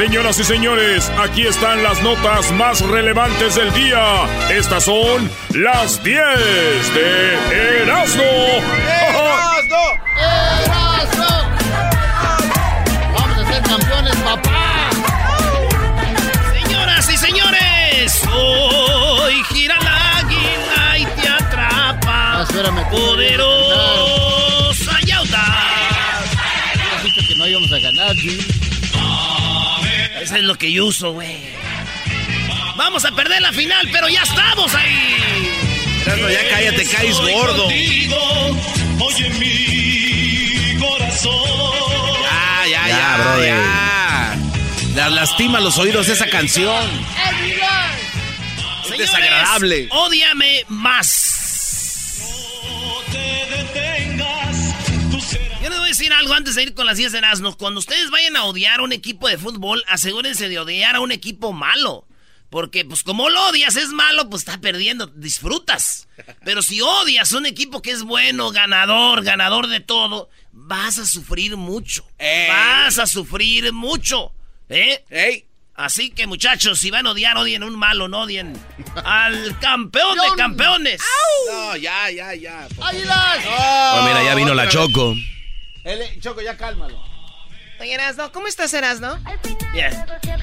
Señoras y señores, aquí están las notas más relevantes del día. Estas son las 10 de Erasmo. ¡Erasmo! ¡Erasmo! Vamos a ser campeones, papá. Señoras y señores, hoy gira la águila y te atrapa. Ah, espérame, Poderosa Yauta. Has dicho que no íbamos a ganar, Jimmy. Eso es lo que yo uso, güey. Vamos a perder la final, pero ya estamos ahí. Erasmo, ya cállate, caes gordo. Oye mi corazón. Ya, ya, ya, Ya, bro. brother. Ya. La- lastima los oídos esa canción. Es Señores, desagradable. Ódiame más. Algo antes de ir con las 10 de Erasmus. Cuando ustedes vayan a odiar a un equipo de fútbol, asegúrense de odiar a un equipo malo. Porque, pues, como lo odias, es malo, pues está perdiendo, disfrutas. Pero si odias a un equipo que es bueno, ganador, ganador de todo, vas a sufrir mucho. Ey. Vas a sufrir mucho. ¿Eh? ¡Ey! Así que, muchachos, si van a odiar, odien a un malo, no odien al campeón de campeones. No, ya, ya, ya. ¡Águilas! Oh, mira, ya vino la Choco. El- Choco, ya cálmalo. Oye, Erasno, ¿cómo estás, Erasno? Bien.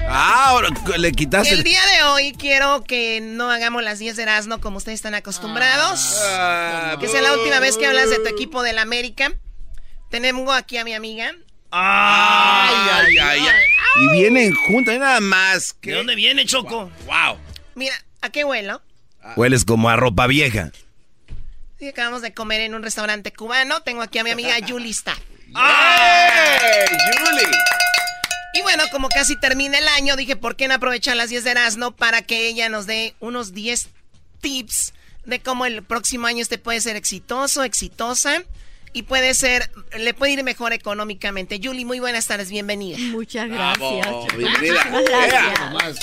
Ah, ahora le quitaste. El día de hoy quiero que no hagamos las 10 de Erasno como ustedes están acostumbrados. Ah, que sea la última vez que hablas de tu equipo del América. Tenemos aquí a mi amiga. Ay, ay, ay, ay. Y vienen juntos, hay nada más. ¿De que dónde viene, Choco? Wow. Mira, ¿a qué huelo? Hueles como a ropa vieja. Acabamos de comer en un restaurante cubano. Tengo aquí a mi amiga Julie Staff. ¡Hey, Julie! Y bueno, como casi termina el año, dije, ¿por qué no aprovechar las 10 de Erasmo para que ella nos dé unos 10 tips de cómo el próximo año usted puede ser exitoso, exitosa y puede ser, le puede ir mejor económicamente. Julie, muy buenas tardes, bienvenida. Muchas Bravo, gracias. bienvenida. Muchas gracias.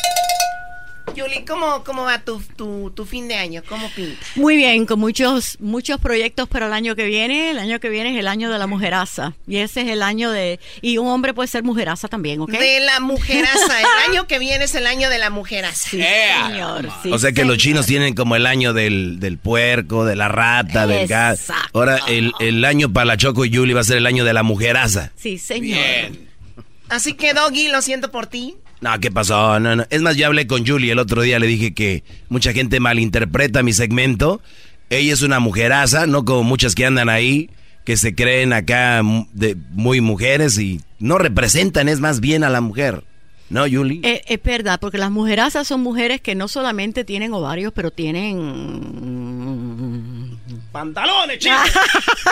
Julie, ¿cómo, cómo va tu, tu, tu fin de año? ¿Cómo pinta? Muy bien, con muchos muchos proyectos para el año que viene. El año que viene es el año de la mujeraza. Y ese es el año de... Y un hombre puede ser mujeraza también, ¿ok? De la mujeraza. El año que viene es el año de la mujeraza. Sí, Ea. señor. sí, o sea que los señor. chinos tienen como el año del, del puerco, de la rata, del gas. Ahora el, el año para la Choco y Yuli va a ser el año de la mujeraza. Sí, señor. Bien. Así que, Doggy, lo siento por ti. No, ¿qué pasó? No, no. Es más, yo hablé con Julie el otro día, le dije que mucha gente malinterpreta mi segmento. Ella es una mujeraza, no como muchas que andan ahí, que se creen acá de, muy mujeres y no representan, es más bien a la mujer. ¿No, Julie? Eh, es verdad, porque las mujerazas son mujeres que no solamente tienen ovarios, pero tienen... Pantalones, chicos.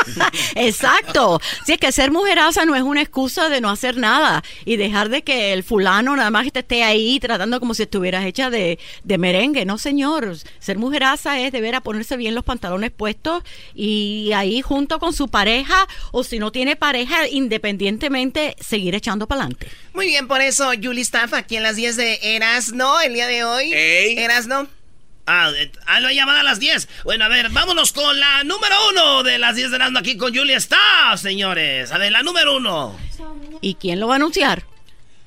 Exacto. Si es que ser mujeraza no es una excusa de no hacer nada y dejar de que el fulano nada más te esté ahí tratando como si estuvieras hecha de, de merengue. No, señor. Ser mujeraza es deber a ponerse bien los pantalones puestos y ahí junto con su pareja o si no tiene pareja, independientemente, seguir echando para adelante. Muy bien, por eso Julie Staff aquí en las 10 de Erasno el día de hoy. Ey. Erasno. Ah, ah, lo he llamado a las 10. Bueno, a ver, vámonos con la número uno de las 10 de Erasmo aquí con Julia está, señores. A ver, la número uno. ¿Y quién lo va a anunciar?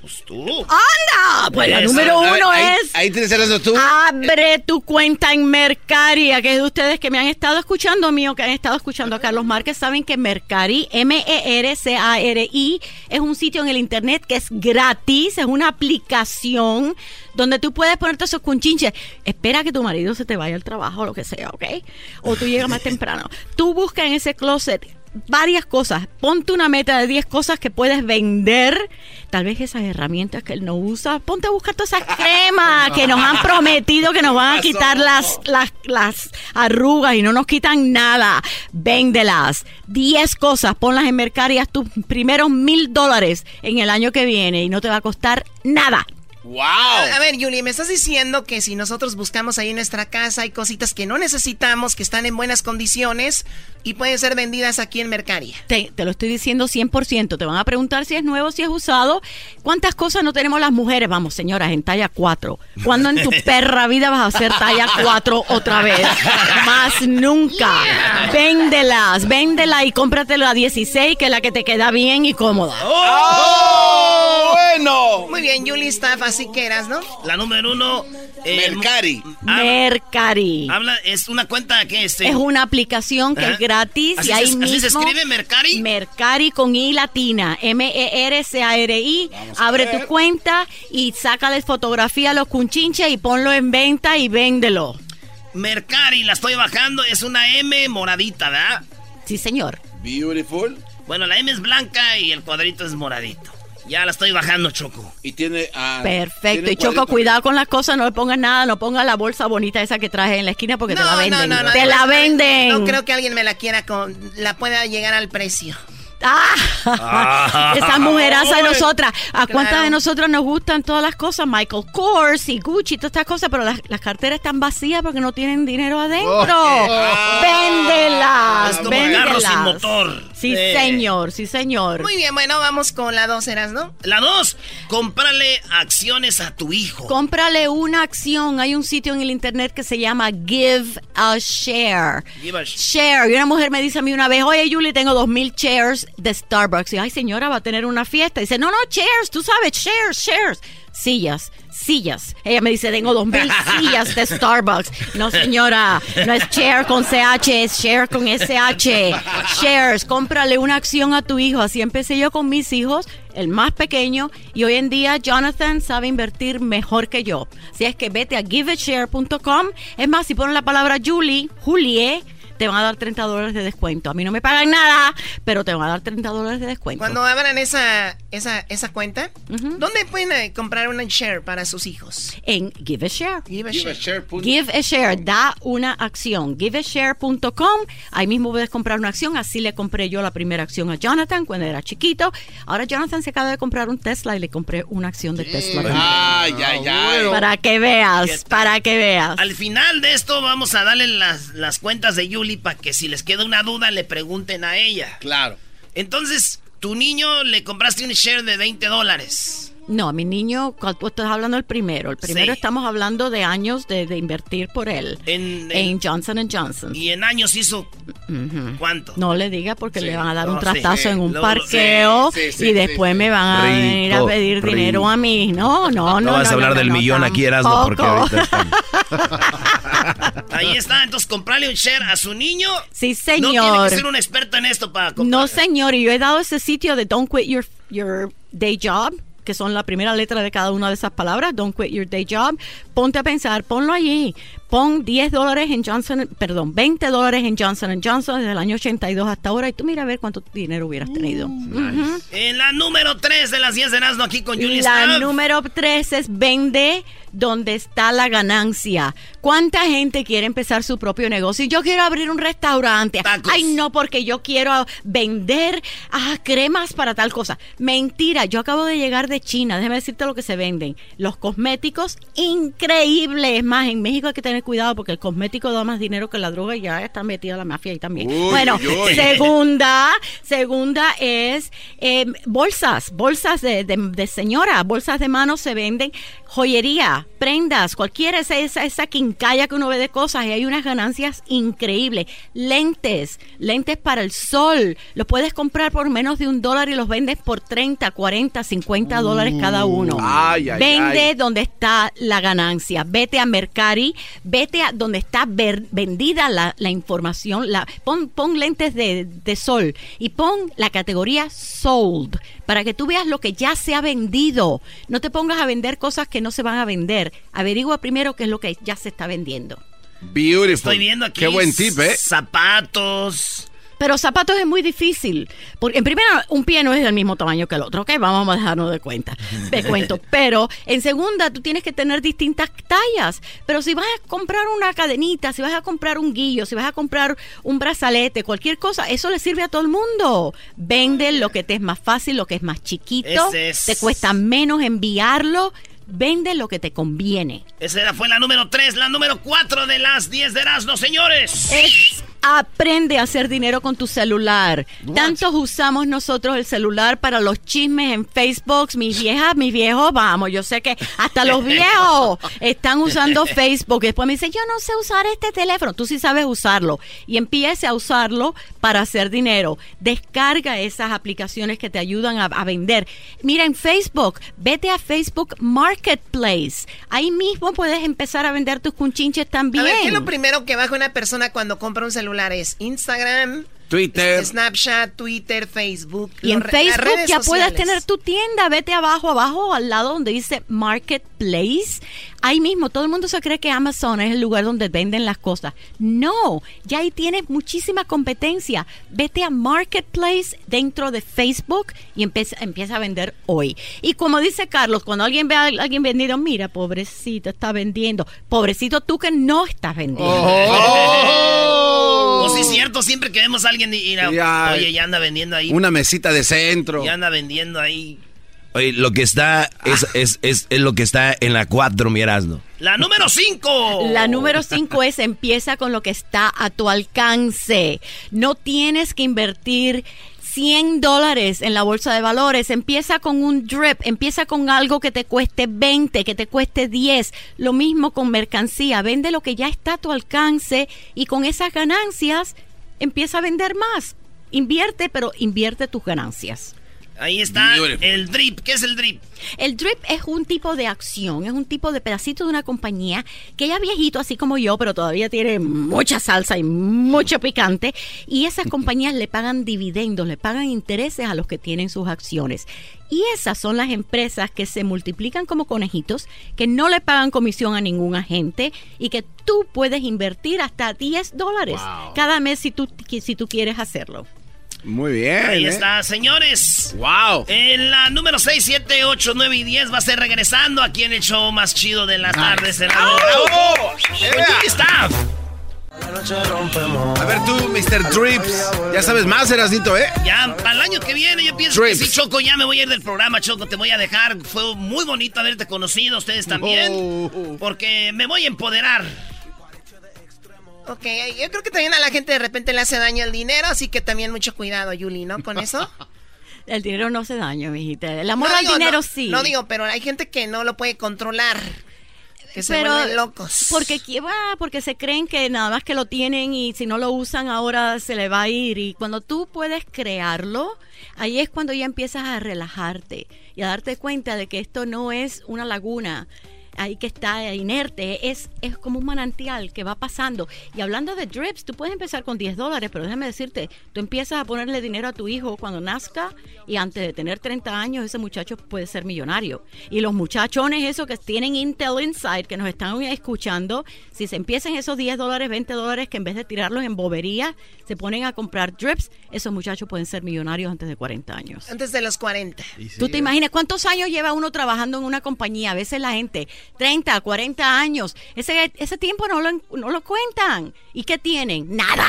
Pues tú. ¡Anda! Pues la número ver, uno ahí, es... Ahí tienes el tú. Abre tu cuenta en Mercari. Que es de ustedes que me han estado escuchando, mío, que han estado escuchando a Carlos Márquez, saben que Mercari, E M-E-R-C-A-R-I, es un sitio en el internet que es gratis, es una aplicación donde tú puedes ponerte esos cunchinches. Espera que tu marido se te vaya al trabajo o lo que sea, ¿ok? O tú llegas más temprano. Tú busca en ese closet varias cosas. Ponte una meta de 10 cosas que puedes vender. Tal vez esas herramientas que él no usa. Ponte a buscar todas esas cremas que nos han prometido que nos van a quitar las, las, las arrugas y no nos quitan nada. Véndelas. 10 cosas. Ponlas en Mercari y haz tus primeros mil dólares en el año que viene y no te va a costar nada. ¡Wow! A, a ver, Julie, me estás diciendo que si nosotros buscamos ahí en nuestra casa hay cositas que no necesitamos, que están en buenas condiciones y pueden ser vendidas aquí en Mercaria. Te, te lo estoy diciendo 100%. Te van a preguntar si es nuevo, si es usado. ¿Cuántas cosas no tenemos las mujeres? Vamos, señoras, en talla 4. ¿Cuándo en tu perra vida vas a hacer talla 4 otra vez? Más nunca. Véndelas, véndela y cómpratela a 16, que es la que te queda bien y cómoda. ¡Oh! bueno! Muy bien, Julie Staff, así que eras, ¿no? La número uno. eh, Mercari. Mercari. Habla, es una cuenta que este. Es una aplicación que Ajá. es gratis ¿Así y ahí se- mismo. así se escribe, Mercari? Mercari con I latina. M-E-R-C-A-R-I. Abre tu cuenta y sácale fotografía a los cunchinches y ponlo en venta y véndelo. Mercari, la estoy bajando. Es una M moradita, ¿verdad? Sí, señor. Beautiful. Bueno, la M es blanca y el cuadrito es moradito. Ya la estoy bajando, Choco. Y tiene. ah, Perfecto. tiene Y Choco, cuadrito. cuidado con las cosas, no le pongas nada, no pongas la bolsa bonita esa que traje en la esquina porque te la venden. te la no- venden. No creo que alguien me la quiera con. La pueda llegar al precio. Ah, esa mujeraza de nosotras. ¿A cuántas Claro. de nosotros nos gustan todas las cosas? Michael Kors y Gucci, todas estas cosas, pero las, las carteras están vacías porque no tienen dinero adentro. Oh. Véndelas, Es como véndelas. carro sin motor. Sí, Eh. señor, sí, señor. Muy bien, bueno, vamos con la dos, eras, ¿no? La dos, cómprale acciones a tu hijo. Cómprale una acción. Hay un sitio en el internet que se llama Give a Share. Give a sh- Share. Y una mujer me dice a mí una vez, oye, Julie, tengo dos mil shares de Starbucks. Y, ay, señora, va a tener una fiesta. Y dice, no, no, shares, tú sabes, shares, shares. Sillas, sillas. Ella me dice, tengo dos mil sillas de Starbucks. No, señora, no es share con CH, es share con SH. Shares, cómprale una acción a tu hijo. Así empecé yo con mis hijos, el más pequeño. Y hoy en día Jonathan sabe invertir mejor que yo. Así es que vete a giveashare.com. Es más, si ponen la palabra Julie, Julie, te van a dar 30 dólares de descuento. A mí no me pagan nada, pero te van a dar 30 dólares de descuento. Cuando abran esa, esa, esa cuenta, ¿dónde pueden eh, comprar una share para sus hijos? En Give a Share. Give a Give a share. share punto- Give a Share, da una acción. GiveAshare.com. Ahí mismo puedes comprar una acción. Así le compré yo la primera acción a Jonathan cuando era chiquito. Ahora Jonathan se acaba de comprar un Tesla y le compré una acción de Tesla. también. Ay, ay, ay. Para que veas, para que veas. Al final de esto vamos a darle las, las cuentas de Para que si les queda una duda le pregunten a ella. Claro. Entonces, tu niño le compraste un share de 20 dólares. No, mi niño, tú estás hablando del primero. El primero Sí. estamos hablando de años de, de invertir por él. En, En en- Johnson Johnson. y en años hizo cuánto? No le diga porque le van a dar un No, trastazo sí. en un Lo- parqueo sí, sí, y sí, después sí. me van a venir a Rico, pedir rico. dinero a mí. No, no, no. No, vas a no, hablar no, del no, millón aquí, Erasmo, porque ahorita están. Ahí está, entonces comprarle un share a su niño. Sí, No tiene señor. que ser un experto en esto para No, comprar. señor, y yo he dado ese sitio de Don't Quit Your, your Day Job, que son la primera letra de cada una de esas palabras, Don't Quit Your Day Job. Ponte a pensar, ponlo allí. Pon 10 dólares en Johnson, perdón, 20 dólares en Johnson Johnson desde el año 82 hasta ahora y tú mira a ver cuánto dinero hubieras tenido. Ujú. En la número 3 de las 10 de Nazno aquí con Julie La Staff. número 3 es vende donde está la ganancia. ¿Cuánta gente quiere empezar su propio negocio? Yo quiero abrir un restaurante. Tacos. Ay, no, porque yo quiero vender ah, cremas para tal cosa. Mentira, yo acabo de llegar de China. Déjame decirte lo que se venden. Los cosméticos increíbles. Más, en México hay que tener cuidado porque el cosmético da más dinero que la droga y ya está metida la mafia ahí también. Uy, bueno, uy, segunda, segunda es eh, bolsas, bolsas de, de, de señora, bolsas de mano se venden, joyería, prendas, cualquiera esa, esa, esa quincalla que uno ve de cosas y hay unas ganancias increíbles. Lentes, lentes para el sol, los puedes comprar por menos de un dólar y los vendes por 30, 40, 50 dólares cada uno. Ay, ay, Vende ay. donde está la ganancia. Vete a Mercari, vete a donde está ver- vendida la, la información. La, pon, pon lentes de, de sol y pon la categoría sold para que tú veas lo que ya se ha vendido. No te pongas a vender cosas que no se van a vender. Averigua primero qué es lo que ya se está vendiendo. Beautiful. Estoy viendo aquí Qué buen tip, ¿eh? zapatos. Pero zapatos es muy difícil. Porque en primera, un pie no es del mismo tamaño que el otro, ¿ok? Vamos a dejarnos de cuenta. De cuento. Pero en segunda, tú tienes que tener distintas tallas. Pero si vas a comprar una cadenita, si vas a comprar un guillo, si vas a comprar un brazalete, cualquier cosa, eso le sirve a todo el mundo. Vende lo que te es más fácil, lo que es más chiquito, es- te cuesta menos enviarlo. Vende lo que te conviene. Esa fue la número 3, la número 4 de las 10 de Erasmo, señores. Es Aprende a hacer dinero con tu celular. Tantos usamos nosotros el celular para los chismes en Facebook. Mis viejas, mis viejos, vamos, yo sé que hasta los viejos están usando Facebook. Y después me dicen, yo no sé usar este teléfono. Tú sí sabes usarlo. Y empiece a usarlo para hacer dinero. Descarga esas aplicaciones que te ayudan a, a vender. Mira, en Facebook, vete a Facebook Marketplace. Ahí mismo puedes empezar a vender tus cunchinches A también. ver, ¿qué es lo primero que baja una persona cuando compra un celular? Es Instagram, Twitter. Snapchat, Twitter, Facebook. Y en Facebook redes ya puedes tener tu tienda. Vete abajo, abajo, al lado donde dice Marketplace. Ahí mismo, todo el mundo se cree que Amazon es el lugar donde venden las cosas. No, ya ahí tienes muchísima competencia. Vete a Marketplace dentro de Facebook y empieza, empieza a vender hoy. Y como dice Carlos, cuando alguien ve a alguien vendido, mira, pobrecito, está vendiendo. Pobrecito tú que no estás vendiendo. O sí es cierto, siempre que vemos a alguien y, y- Ya. oye, ya anda vendiendo ahí. Una mesita de centro. Ya anda vendiendo ahí. Oye, lo que está es, es, es, es lo que está en la 4, mi. La número 5. La número 5 es empieza con lo que está a tu alcance. No tienes que invertir 100 dólares en la bolsa de valores. Empieza con un drip, empieza con algo que te cueste 20, que te cueste 10. Lo mismo con mercancía. Vende lo que ya está a tu alcance y con esas ganancias empieza a vender más. Invierte, pero invierte tus ganancias. Ahí está Beautiful. el drip. ¿Qué es el drip? El drip es un tipo de acción, es un tipo de pedacito de una compañía que ya viejito, así como yo, pero todavía tiene mucha salsa y mucho picante. Y esas compañías le pagan dividendos, le pagan intereses a los que tienen sus acciones. Y esas son las empresas que se multiplican como conejitos, que no le pagan comisión a ningún agente y que tú puedes invertir hasta 10 dólares cada mes si tú, si tú quieres hacerlo. Muy bien. Ahí ¿eh? está, señores. Wow. En la número 6, 7, 8, 9 y 10 va a ser regresando aquí en el show más chido de las tardes. En la ¡Bravo! Jimmy Staff. A ver tú, Mr. Drips. Ya sabes más, Erasnito, ¿eh? Ya, para el año que viene, yo pienso Drips. que sí, Choco, ya me voy a ir del programa, Choco, te voy a dejar. Fue muy bonito haberte conocido, ustedes también. Oh. Porque me voy a empoderar. Ok, yo creo que también a la gente de repente le hace daño el dinero, así que también mucho cuidado, Yuli, ¿no? Con eso. El dinero no hace daño, mijita. El amor No al digo, dinero no, sí. No digo, pero hay gente que no lo puede controlar. Que se pero vuelven locos. porque ah, porque se creen que nada más que lo tienen y si no lo usan ahora se le va a ir y cuando tú puedes crearlo ahí es cuando ya empiezas a relajarte y a darte cuenta de que esto no es una laguna ahí que está inerte, es, es como un manantial que va pasando. Y hablando de drips, tú puedes empezar con 10 dólares, pero déjame decirte, tú empiezas a ponerle dinero a tu hijo cuando nazca y antes de tener 30 años ese muchacho puede ser millonario. Y los muchachones esos que tienen Intel Inside, que nos están escuchando, si se empiezan esos 10 dólares, 20 dólares, que en vez de tirarlos en bobería, se ponen a comprar drips, esos muchachos pueden ser millonarios antes de 40 años. Antes de los 40. Tú te imaginas cuántos años lleva uno trabajando en una compañía. A veces la gente, 30, 40 años, ese, ese tiempo no lo, no lo cuentan. ¿Y qué tienen? Nada.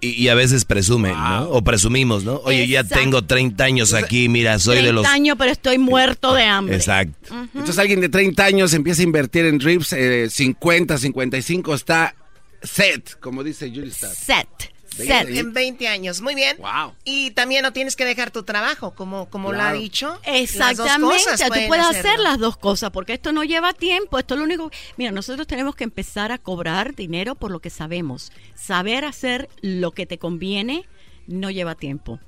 Y, y a veces presumen, ¿no? O presumimos, ¿no? Oye, ya tengo 30 años aquí, mira, soy 30 de los... años, pero estoy muerto de hambre. Exacto. Entonces alguien de 30 años empieza a invertir en drips, eh, 50, 55, está set, como dice Julie Star. Set. Set. En 20 años, muy bien. Wow. Y también no tienes que dejar tu trabajo, como, como lo ha dicho. Las dos Exactamente, cosas tú puedes hacerlo. hacer las dos cosas, porque esto no lleva tiempo, esto es lo único... Mira, nosotros tenemos que empezar a cobrar dinero por lo que sabemos. Saber hacer lo que te conviene no lleva tiempo.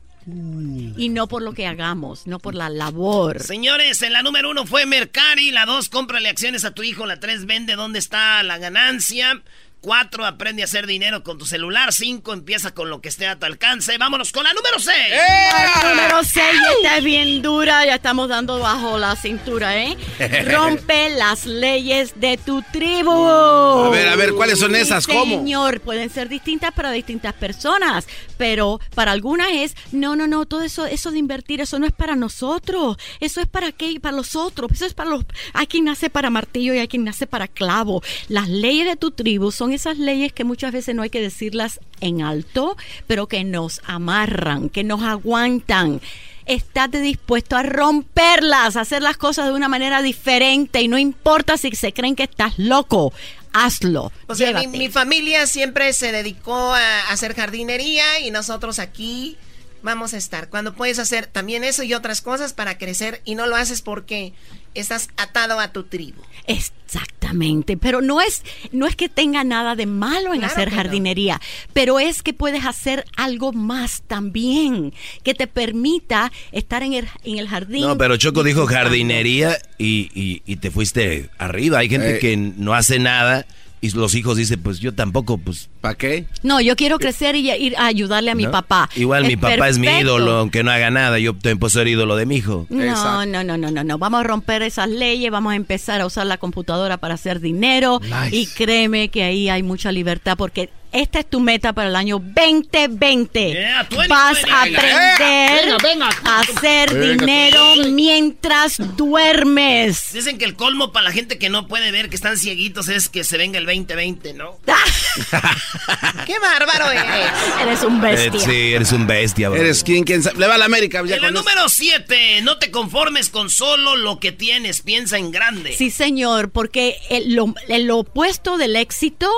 Y no por lo que hagamos, no por la labor. Señores, en la número uno fue Mercari. La dos, cómprale acciones a tu hijo. La tres, vende dónde está la ganancia. Cuatro, aprende a hacer dinero con tu celular. Cinco, empieza con lo que esté a tu alcance. Vámonos con la número seis. La número 6 esta es bien dura, ya estamos dando bajo la cintura, ¿eh? Rompe las leyes de tu tribu. A ver, a ver, ¿cuáles son esas? ¿Cómo? Señor, pueden ser distintas para distintas personas, pero para algunas es, no, no, no, todo eso, eso de invertir, eso no es para nosotros, eso es para qué, para los otros, eso es para los, hay quien nace para martillo y hay quien nace para clavo. Las leyes de tu tribu son esas leyes que muchas veces no hay que decirlas en alto, pero que nos amarran, que nos aguantan. Estate dispuesto a romperlas, a hacer las cosas de una manera diferente y no importa si se creen que estás loco. hazlo. O sea, mi, mi familia siempre se dedicó a hacer jardinería y nosotros aquí vamos a estar. Cuando puedes hacer también eso y otras cosas para crecer y no lo haces porque estás atado a tu tribu. Exactamente, pero no es no es que tenga nada de malo en Claro hacer no. jardinería, pero es que puedes hacer algo más también que te permita estar en el, en el jardín. No, pero Choco dijo jardinería y, y- y te fuiste arriba. Hay gente Eh. que no hace nada y los hijos dicen, pues yo tampoco, pues... ¿Para qué? No, yo quiero crecer y ir a ayudarle a mi papá. Igual mi papá es mi ídolo, aunque no haga nada. Yo también puedo ser ídolo de mi hijo. No, Exacto. no, no, no, no, no. Vamos a romper esas leyes, vamos a empezar a usar la computadora para hacer dinero Nice. y créeme que ahí hay mucha libertad porque esta es tu meta para el año 2020. Yeah, 2020. Vas a Venga, aprender venga, venga. a hacer Venga, dinero mientras duermes. Dicen que el colmo para la gente que no puede ver, que están cieguitos, es que se venga el 2020, ¿no? ¡Qué bárbaro eres! Eres un Eh, bestia. sí, eres un bestia, bro. Eres quien, sabe. Le va a la América. Ya En eso. número 7, no te conformes con solo lo que tienes, piensa en grande. Sí, señor, porque el, lo- el opuesto del éxito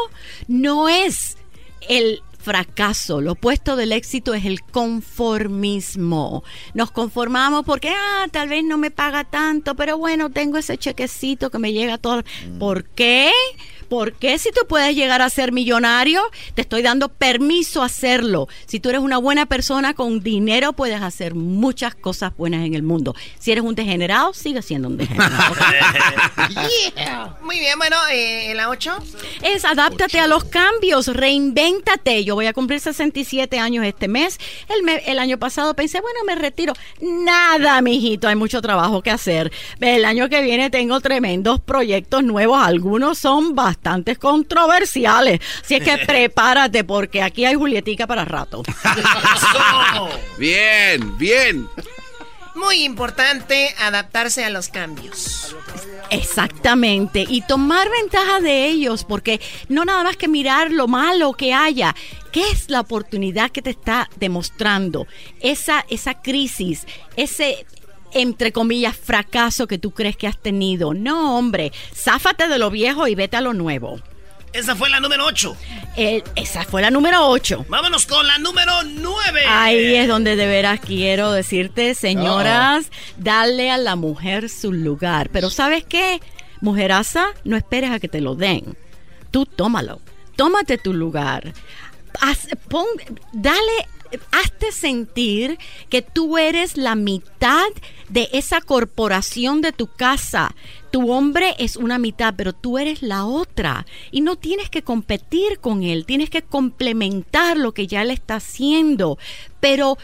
no es el fracaso, lo opuesto del éxito es el conformismo. Nos conformamos porque, ah, tal vez no me paga tanto, pero bueno, tengo ese chequecito que me llega todo. ¿Por qué? ¿Por qué si tú puedes llegar a ser millonario? Te estoy dando permiso a hacerlo. Si tú eres una buena persona con dinero, puedes hacer muchas cosas buenas en el mundo. Si eres un degenerado, sigue siendo un degenerado. Muy bien, bueno, eh, la 8. es adáptate a los cambios, reinvéntate. Yo voy a cumplir 67 años este mes. El, me- el año pasado pensé, bueno, me retiro. Nada, mijito, hay mucho trabajo que hacer. El año que viene tengo tremendos proyectos nuevos. Algunos son bastante controversiales. Así es que prepárate porque aquí hay Julietica para rato. Bien, bien. Muy importante adaptarse a los cambios. Exactamente, y tomar ventaja de ellos, porque no nada más que mirar lo malo que haya, ¿qué es la oportunidad que te está demostrando? Esa, esa crisis, ese entre comillas fracaso que tú crees que has tenido. No, hombre, záfate de lo viejo y vete a lo nuevo. Esa fue la número 8. Eh, esa fue la número 8. Vámonos con la número 9. Ahí es donde de veras quiero decirte, señoras, dale a la mujer su lugar. Pero ¿sabes qué? Mujeraza, no esperes a que te lo den. Tú tómalo. Tómate tu lugar. Haz- pon- dale, hazte sentir que tú eres la mitad de esa corporación de tu casa. Tu hombre es una mitad, pero tú eres la otra. Y no tienes que competir con él, tienes que complementar lo que ya él está haciendo. Pero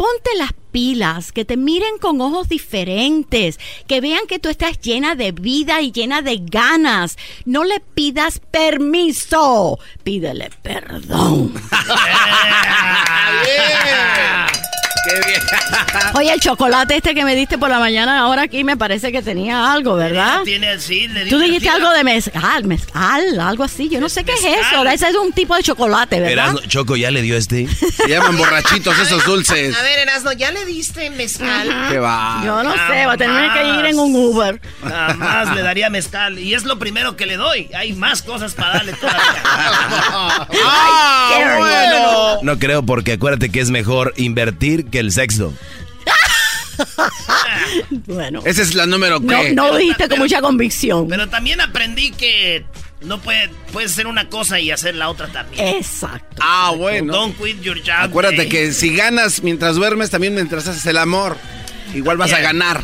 ponte las pilas, que te miren con ojos diferentes, que vean que tú estás llena de vida y llena de ganas. No le pidas permiso, pídele perdón. Qué bien. Oye, el chocolate este que me diste por la mañana ahora aquí me parece que tenía algo, ¿verdad? Tiene, sí, le Tú dijiste tira. algo de mezcal, mezcal, algo así. Yo no sé qué es Mezcal. eso. Ese es un tipo de chocolate, ¿verdad? Erasmo- Choco ya le dio este. Se llaman borrachitos esos dulces. A ver, Erasno, ¿ya le diste mezcal? Qué va. Yo no sé, va a tener que ir en un Uber. Nada más le daría mezcal. Y es lo primero que le doy. Hay más cosas para darle todavía. ¡Ah, bueno! No creo porque acuérdate que es mejor invertir que el sexo. Bueno, Esa es la número no, que. no lo dijiste pero- con mucha convicción. Pero también aprendí que no puede, puedes hacer una cosa y hacer la otra también. Exacto. Ah, bueno. Don't quit your job. Acuérdate eh. que si ganas mientras duermes, también mientras haces el amor, igual vas a ganar.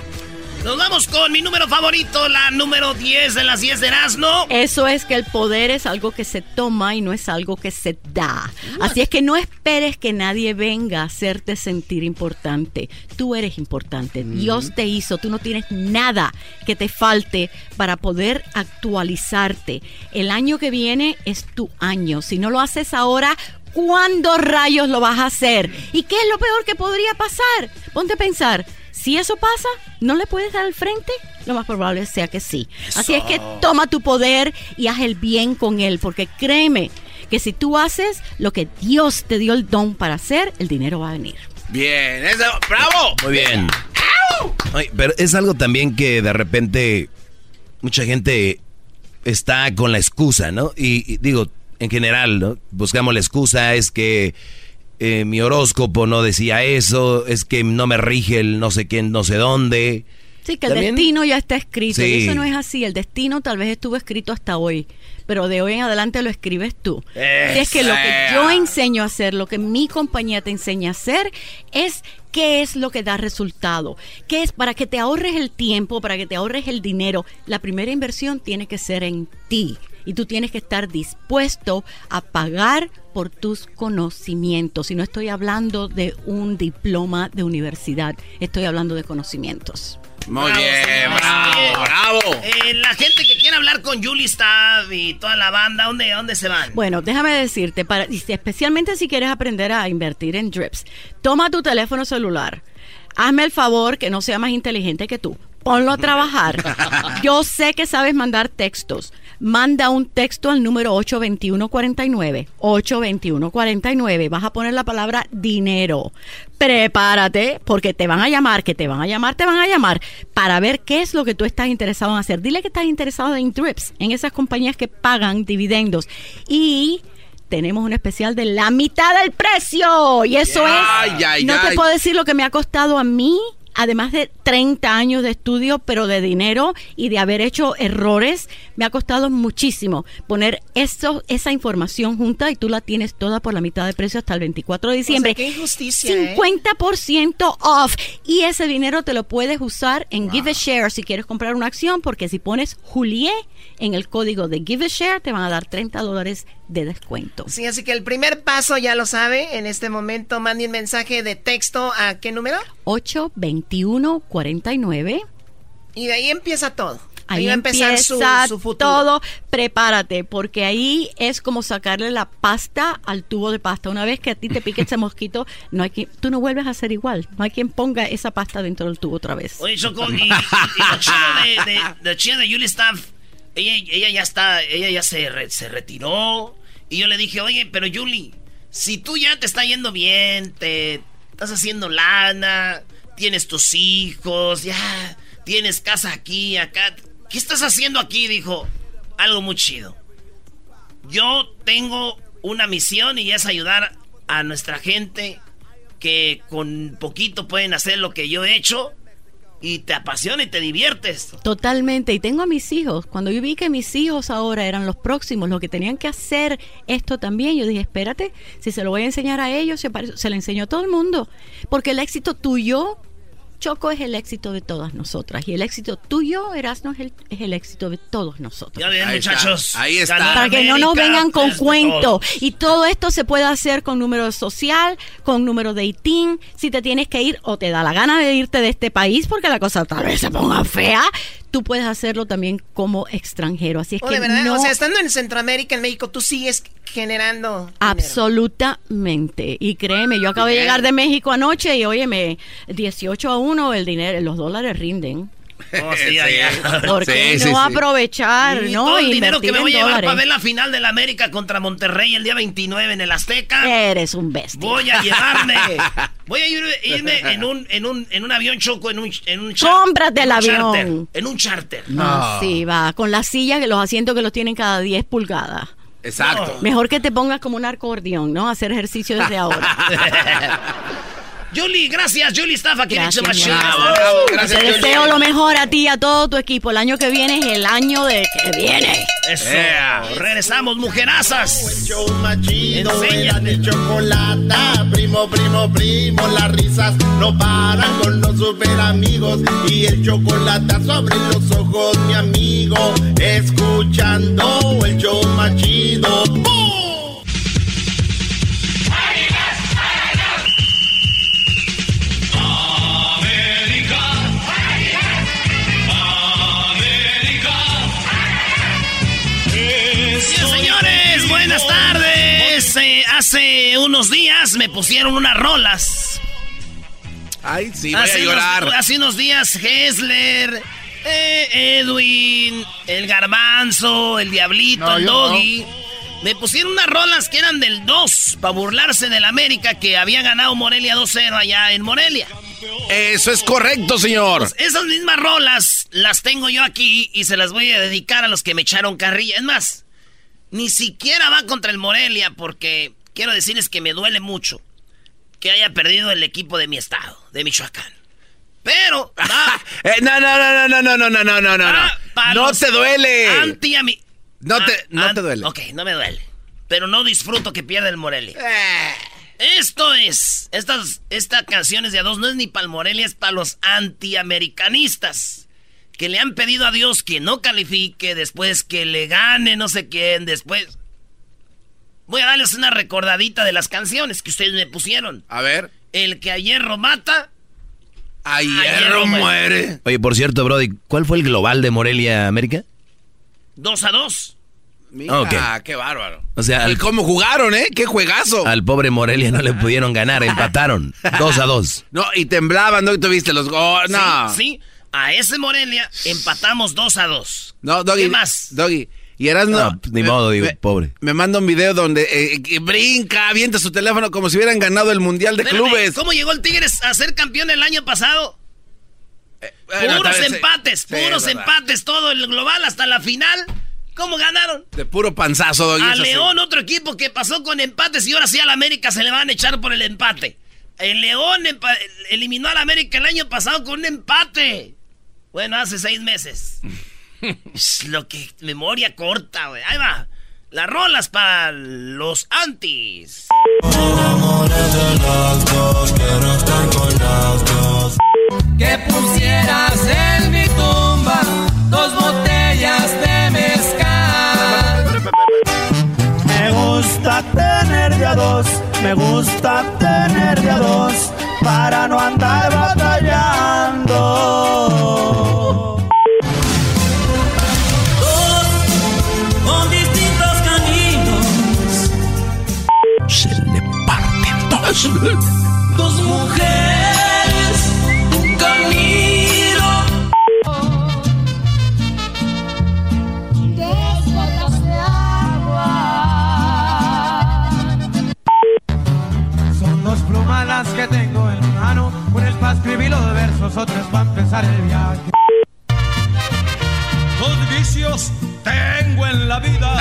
Nos vamos con mi número favorito, la número 10 de las 10 de Erasmo. Eso es que el poder es algo que se toma y no es algo que se da. Así es que no esperes que nadie venga a hacerte sentir importante. Tú eres importante. Dios te hizo. Tú no tienes nada que te falte para poder actualizarte. El año que viene es tu año. Si no lo haces ahora, ¿cuándo rayos lo vas a hacer? ¿Y qué es lo peor que podría pasar? Ponte a pensar. Si eso pasa, ¿no le puedes dar al frente? Lo más probable sea que sí. Así es que toma tu poder y haz el bien con él, porque créeme que si tú haces lo que Dios te dio el don para hacer, el dinero va a venir. Bien, eso, bravo. Muy bien. Ay, pero es algo también que de repente mucha gente está con la excusa, ¿no? Y, y digo, en general, ¿no? Buscamos la excusa, es que eh, mi horóscopo no decía eso, es que no me rige el no sé quién, no sé dónde. Sí, que el También- destino ya está escrito. Sí. Y eso no es así. El destino tal vez estuvo escrito hasta hoy. Pero de hoy en adelante lo escribes tú. Y es que lo que yo enseño a hacer, lo que mi compañía te enseña a hacer, es qué es lo que da resultado. ¿Qué es para que te ahorres el tiempo, para que te ahorres el dinero? La primera inversión tiene que ser en ti. Y tú tienes que estar dispuesto a pagar por tus conocimientos. Y no estoy hablando de un diploma de universidad, estoy hablando de conocimientos. Muy Bravo, bien, señores. bravo, bravo. Eh, la gente que quiere hablar con Julie Staff y toda la banda, ¿dónde, dónde se van? Bueno, déjame decirte, para, especialmente si quieres aprender a invertir en drips, toma tu teléfono celular, hazme el favor que no sea más inteligente que tú, ponlo a trabajar. Yo sé que sabes mandar textos. Manda un texto al número 82149. 82149. Vas a poner la palabra dinero. Prepárate porque te van a llamar, que te van a llamar, te van a llamar para ver qué es lo que tú estás interesado en hacer. Dile que estás interesado en drips, en esas compañías que pagan dividendos. Y tenemos un especial de la mitad del precio. Y eso Ay, es. ay, no te puedo decir lo que me ha costado a mí. Además de 30 años de estudio, pero de dinero y de haber hecho errores, me ha costado muchísimo poner eso, esa información junta y tú la tienes toda por la mitad de precio hasta el 24 de diciembre. qué injusticia, ¿eh? 50% off. Y ese dinero te lo puedes usar en Give a Share si quieres comprar una acción, porque si pones Juliet en el código de Give a Share, te van a dar 30 dólares de descuento. Sí, así que el primer paso ya lo sabe. En este momento mande un mensaje de texto a qué número 821-49. y de ahí empieza todo. Ahí va a empezar su, empieza su futuro. todo. Prepárate, porque ahí es como sacarle la pasta al tubo de pasta. Una vez que a ti te pique ese mosquito, no hay quien, tú no vuelves a ser igual. No hay quien ponga esa pasta dentro del tubo otra vez. Oye, Choco, y, y- y lo chido de, de, lo chido de Julie Staff, ella, ella ya está, ella ya se, re- se retiró. Y yo le dije, oye, pero Julie, si tú ya te está yendo bien, te estás haciendo lana, tienes tus hijos, ya tienes casa aquí, acá, ¿qué estás haciendo aquí? Dijo, algo muy chido. Yo tengo una misión y es ayudar a nuestra gente que con poquito pueden hacer lo que yo he hecho y te apasiona y te diviertes. Totalmente. Y tengo a mis hijos. Cuando yo vi que mis hijos ahora eran los próximos, los que tenían que hacer esto también, yo dije, espérate, si se lo voy a enseñar a ellos, se, se lo enseño a todo el mundo. Porque el éxito tuyo, Choco, es el éxito de todas nosotras. Y el éxito tuyo, Erasmo, es el, es el éxito de todos nosotros. Ya Ahí está, muchachos. ahí está. Para que no nos vengan con es de cuento. todos. Y todo esto se puede hacer con número social, con número de ITIN. Si te tienes que ir o te da la gana de irte de este país porque la cosa tal vez se ponga fea, tú puedes hacerlo también como extranjero. Así es Oh, que de verdad, no o sea, estando en Centroamérica, en México, tú sigues generando. dinero. Absolutamente. Y créeme, yo acabo de llegar de México anoche y óyeme, 18 a 1 el dinero, los dólares rinden. Oh, sí, allá. ¿Por qué Sí, no sí, sí. aprovechar, Y no? todo el dinero que me voy a llevar dólares. para ver la final de la América contra Monterrey el día 29 en el Azteca. Eres un bestia. Voy a llevarme. Voy a ir- irme en un, en un, en un avión choco, en un, en un char- Cómprate el en un charter, avión. en un charter. Así va, con las sillas, que los asientos que los tienen cada 10 pulgadas. Exacto. Mejor que te pongas como un acordeón, ¿no? Hacer ejercicio desde ahora. Julie, gracias. Julie Staff aquí en Gracias, amor. Bravo, Te gracias, Julie. deseo lo mejor a ti y a todo tu equipo. El año que viene es el año de que viene. Eso. Yeah. Regresamos, mujerazas. más Enséñate. chocolata. Primo, primo, primo, las risas no paran con los super amigos. Y el chocolate sobre los ojos, mi amigo. Escuchando el show más chido. ¡Bum! Eh, hace unos días me pusieron unas rolas. Ay, sí, voy a hace, llorar. Unos, hace unos días, Hessler, eh, Edwin, el Garbanzo, el Diablito, No, el Doggy. Me pusieron unas rolas que eran del 2 para burlarse del América que había ganado Morelia 2-0 allá en Morelia. Eso es correcto, señor. Pues esas mismas rolas las tengo yo aquí y se las voy a dedicar a los que me echaron carrilla. Es más, ni siquiera va contra el Morelia porque quiero decirles que me duele mucho que haya perdido el equipo de mi estado, de Michoacán. Pero eh, no, no, no, no, no, no, no, no, no, no. No te duele. Anti a mi... No te, no te duele. Ok, no me duele. Pero no disfruto que pierda el Morelia. Eh. Esto es. Estas, esta canción es de a dos. No es ni para el Morelia, es para los antiamericanistas. Que le han pedido a Dios que no califique, después que le gane no sé quién, después. Voy a darles una recordadita de las canciones que ustedes me pusieron. A ver. El que a hierro mata. A hierro, muere. Oye, por cierto, Brody, ¿cuál fue el global de Morelia América? Dos a dos. Mira, qué bárbaro. O sea, ¿Y cómo jugaron, eh? Qué juegazo. Al pobre Morelia no le pudieron ganar, empataron. dos a dos. No, y temblaban, ¿no? Y tuviste los goles. No. Sí, a ese Morelia empatamos dos a dos. No, Doggy. ¿Qué más? Doggy. Y eras no, ni modo, digo, pobre. Me manda un video donde eh, brinca, avienta su teléfono como si hubieran ganado el Mundial de Clubes. ¿Cómo llegó el Tigres a ser campeón el año pasado? Eh, puros empates, puros empates, todo el global hasta la final. ¿Cómo ganaron? De puro panzazo, A León, otro equipo que pasó con empates y ahora sí al América se le van a echar por el empate. El León eliminó al América el año pasado con un empate. Bueno, hace seis meses. Lo que memoria corta, güey. Ahí va. Las rolas para los antis. Que pusieras en mi tumba dos botellas de mezcal. Me gusta tener de a dos, me gusta tener de a dos, para no andar batallando. Dos con distintos caminos. Se le parten dos. Dos mujeres. Son dos plumas las que tengo en mano. Una es para escribir los versos, otra es para empezar el viaje. Dos vicios tengo en la vida.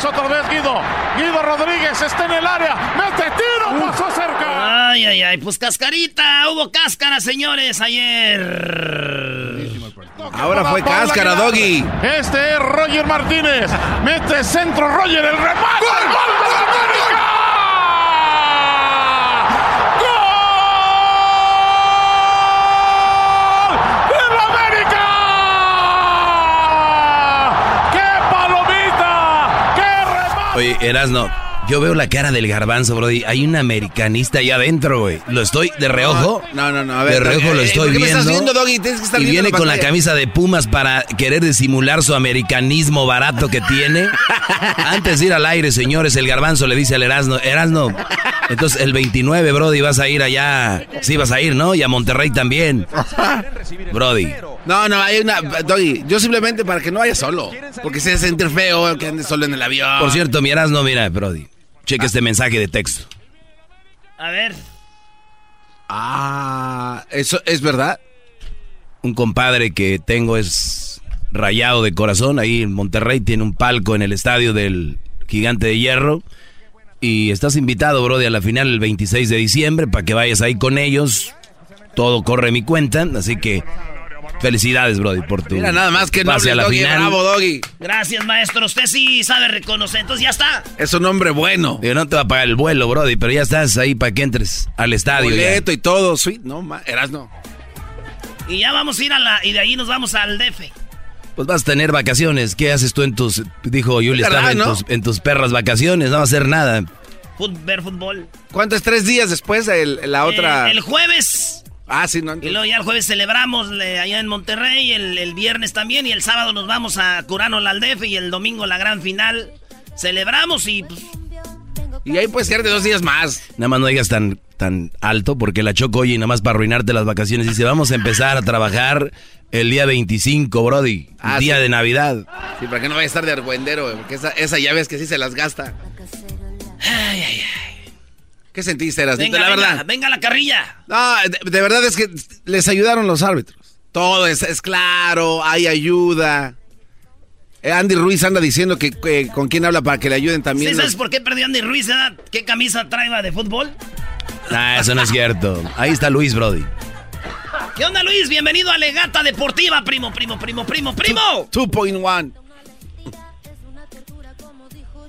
Martínez otra vez Guido. Guido Rodríguez está en el área. Mete tiro, pasó cerca. Ay, ay, ay. Pues cascarita. Hubo cáscara, señores, ayer. Ahora fue cáscara, Doggy. Este es Roger Martínez. Mete centro Roger, el remate. ¡Gol, gol de la América! ¡Gol de la América! ¡Qué palomita! ¡Qué remate! Oye, Erasno, yo veo la cara del garbanzo, Brody. Hay un americanista allá adentro, güey. Lo estoy de reojo. No, no, no. A ver, de reojo Doggy, lo eh, estoy ¿por qué me viendo. estás viendo, Doggy? Tienes que estar y viene la con la camisa de Pumas para querer disimular su americanismo barato que tiene. Antes de ir al aire, señores, el garbanzo le dice al Erasno, Erasno, entonces el 29, Brody, vas a ir allá. Sí, vas a ir, ¿no? Y a Monterrey también. Brody. No, no, hay una. Doggy, yo simplemente para que no vaya solo. Porque se hace sentir feo que ande solo en el avión. Por cierto, mi Erasno, mira, Brody. Cheque este mensaje de texto. A ver. Ah, ¿eso es verdad? Un compadre que tengo es rayado de corazón. Ahí en Monterrey tiene un palco en el estadio del Gigante de Hierro. Y estás invitado, Brody, a la final el 26 de diciembre para que vayas ahí con ellos. todo corre mi cuenta, así que felicidades, Brody, por tu Mira, nada más que no pase a la Doggy, final. bravo, Doggy. Gracias, maestro. Usted sí sabe reconocer. Entonces ya está. Es un hombre bueno. Digo, no te va a pagar el vuelo, Brody, pero ya estás ahí para que entres al estadio. ya. Boleto y todo, sweet. No, ma, eras no. Y ya vamos a ir a la. Y de ahí nos vamos al DF. Pues vas a tener vacaciones. ¿Qué haces tú en tus, dijo Yuli, ¿Verdad, estaba en, no? tus, en tus perras vacaciones? No va a hacer nada. Fut- ver fútbol. ¿Cuánto es? ¿Tres días después el- la otra? Eh, el jueves. Ah, sí, no. Y luego ya el jueves celebramos le- allá en Monterrey, el, el viernes también, y el sábado nos vamos a Curano la Aldef y el domingo la gran final. Celebramos y pues, Y ahí puede ser de dos días más. Nada más no digas tan, tan alto porque la choco oye y nada más para arruinarte las vacaciones. Dice, vamos a empezar a trabajar el día 25, Brody. Ah, día sí. de Navidad. Sí, para que no vaya a estar de argüendero, porque esa, esa ya ves que sí se las gasta. ay, ay, ay. ¿Qué sentiste, Eras? Venga, la venga, verdad. venga la carrilla. No, de, de verdad es que les ayudaron los árbitros. Todo es, es claro, hay ayuda. Eh, Andy Ruiz anda diciendo que, que con quién habla para que le ayuden también. ¿Sí los- sabes por qué perdió Andy Ruiz? eh? ¿Qué camisa trae de fútbol? Ah, eso no es cierto. Ahí está Luis, Brody. ¿Qué onda, Luis? Bienvenido a Legata Deportiva, primo, primo, primo, primo, primo. 2.1.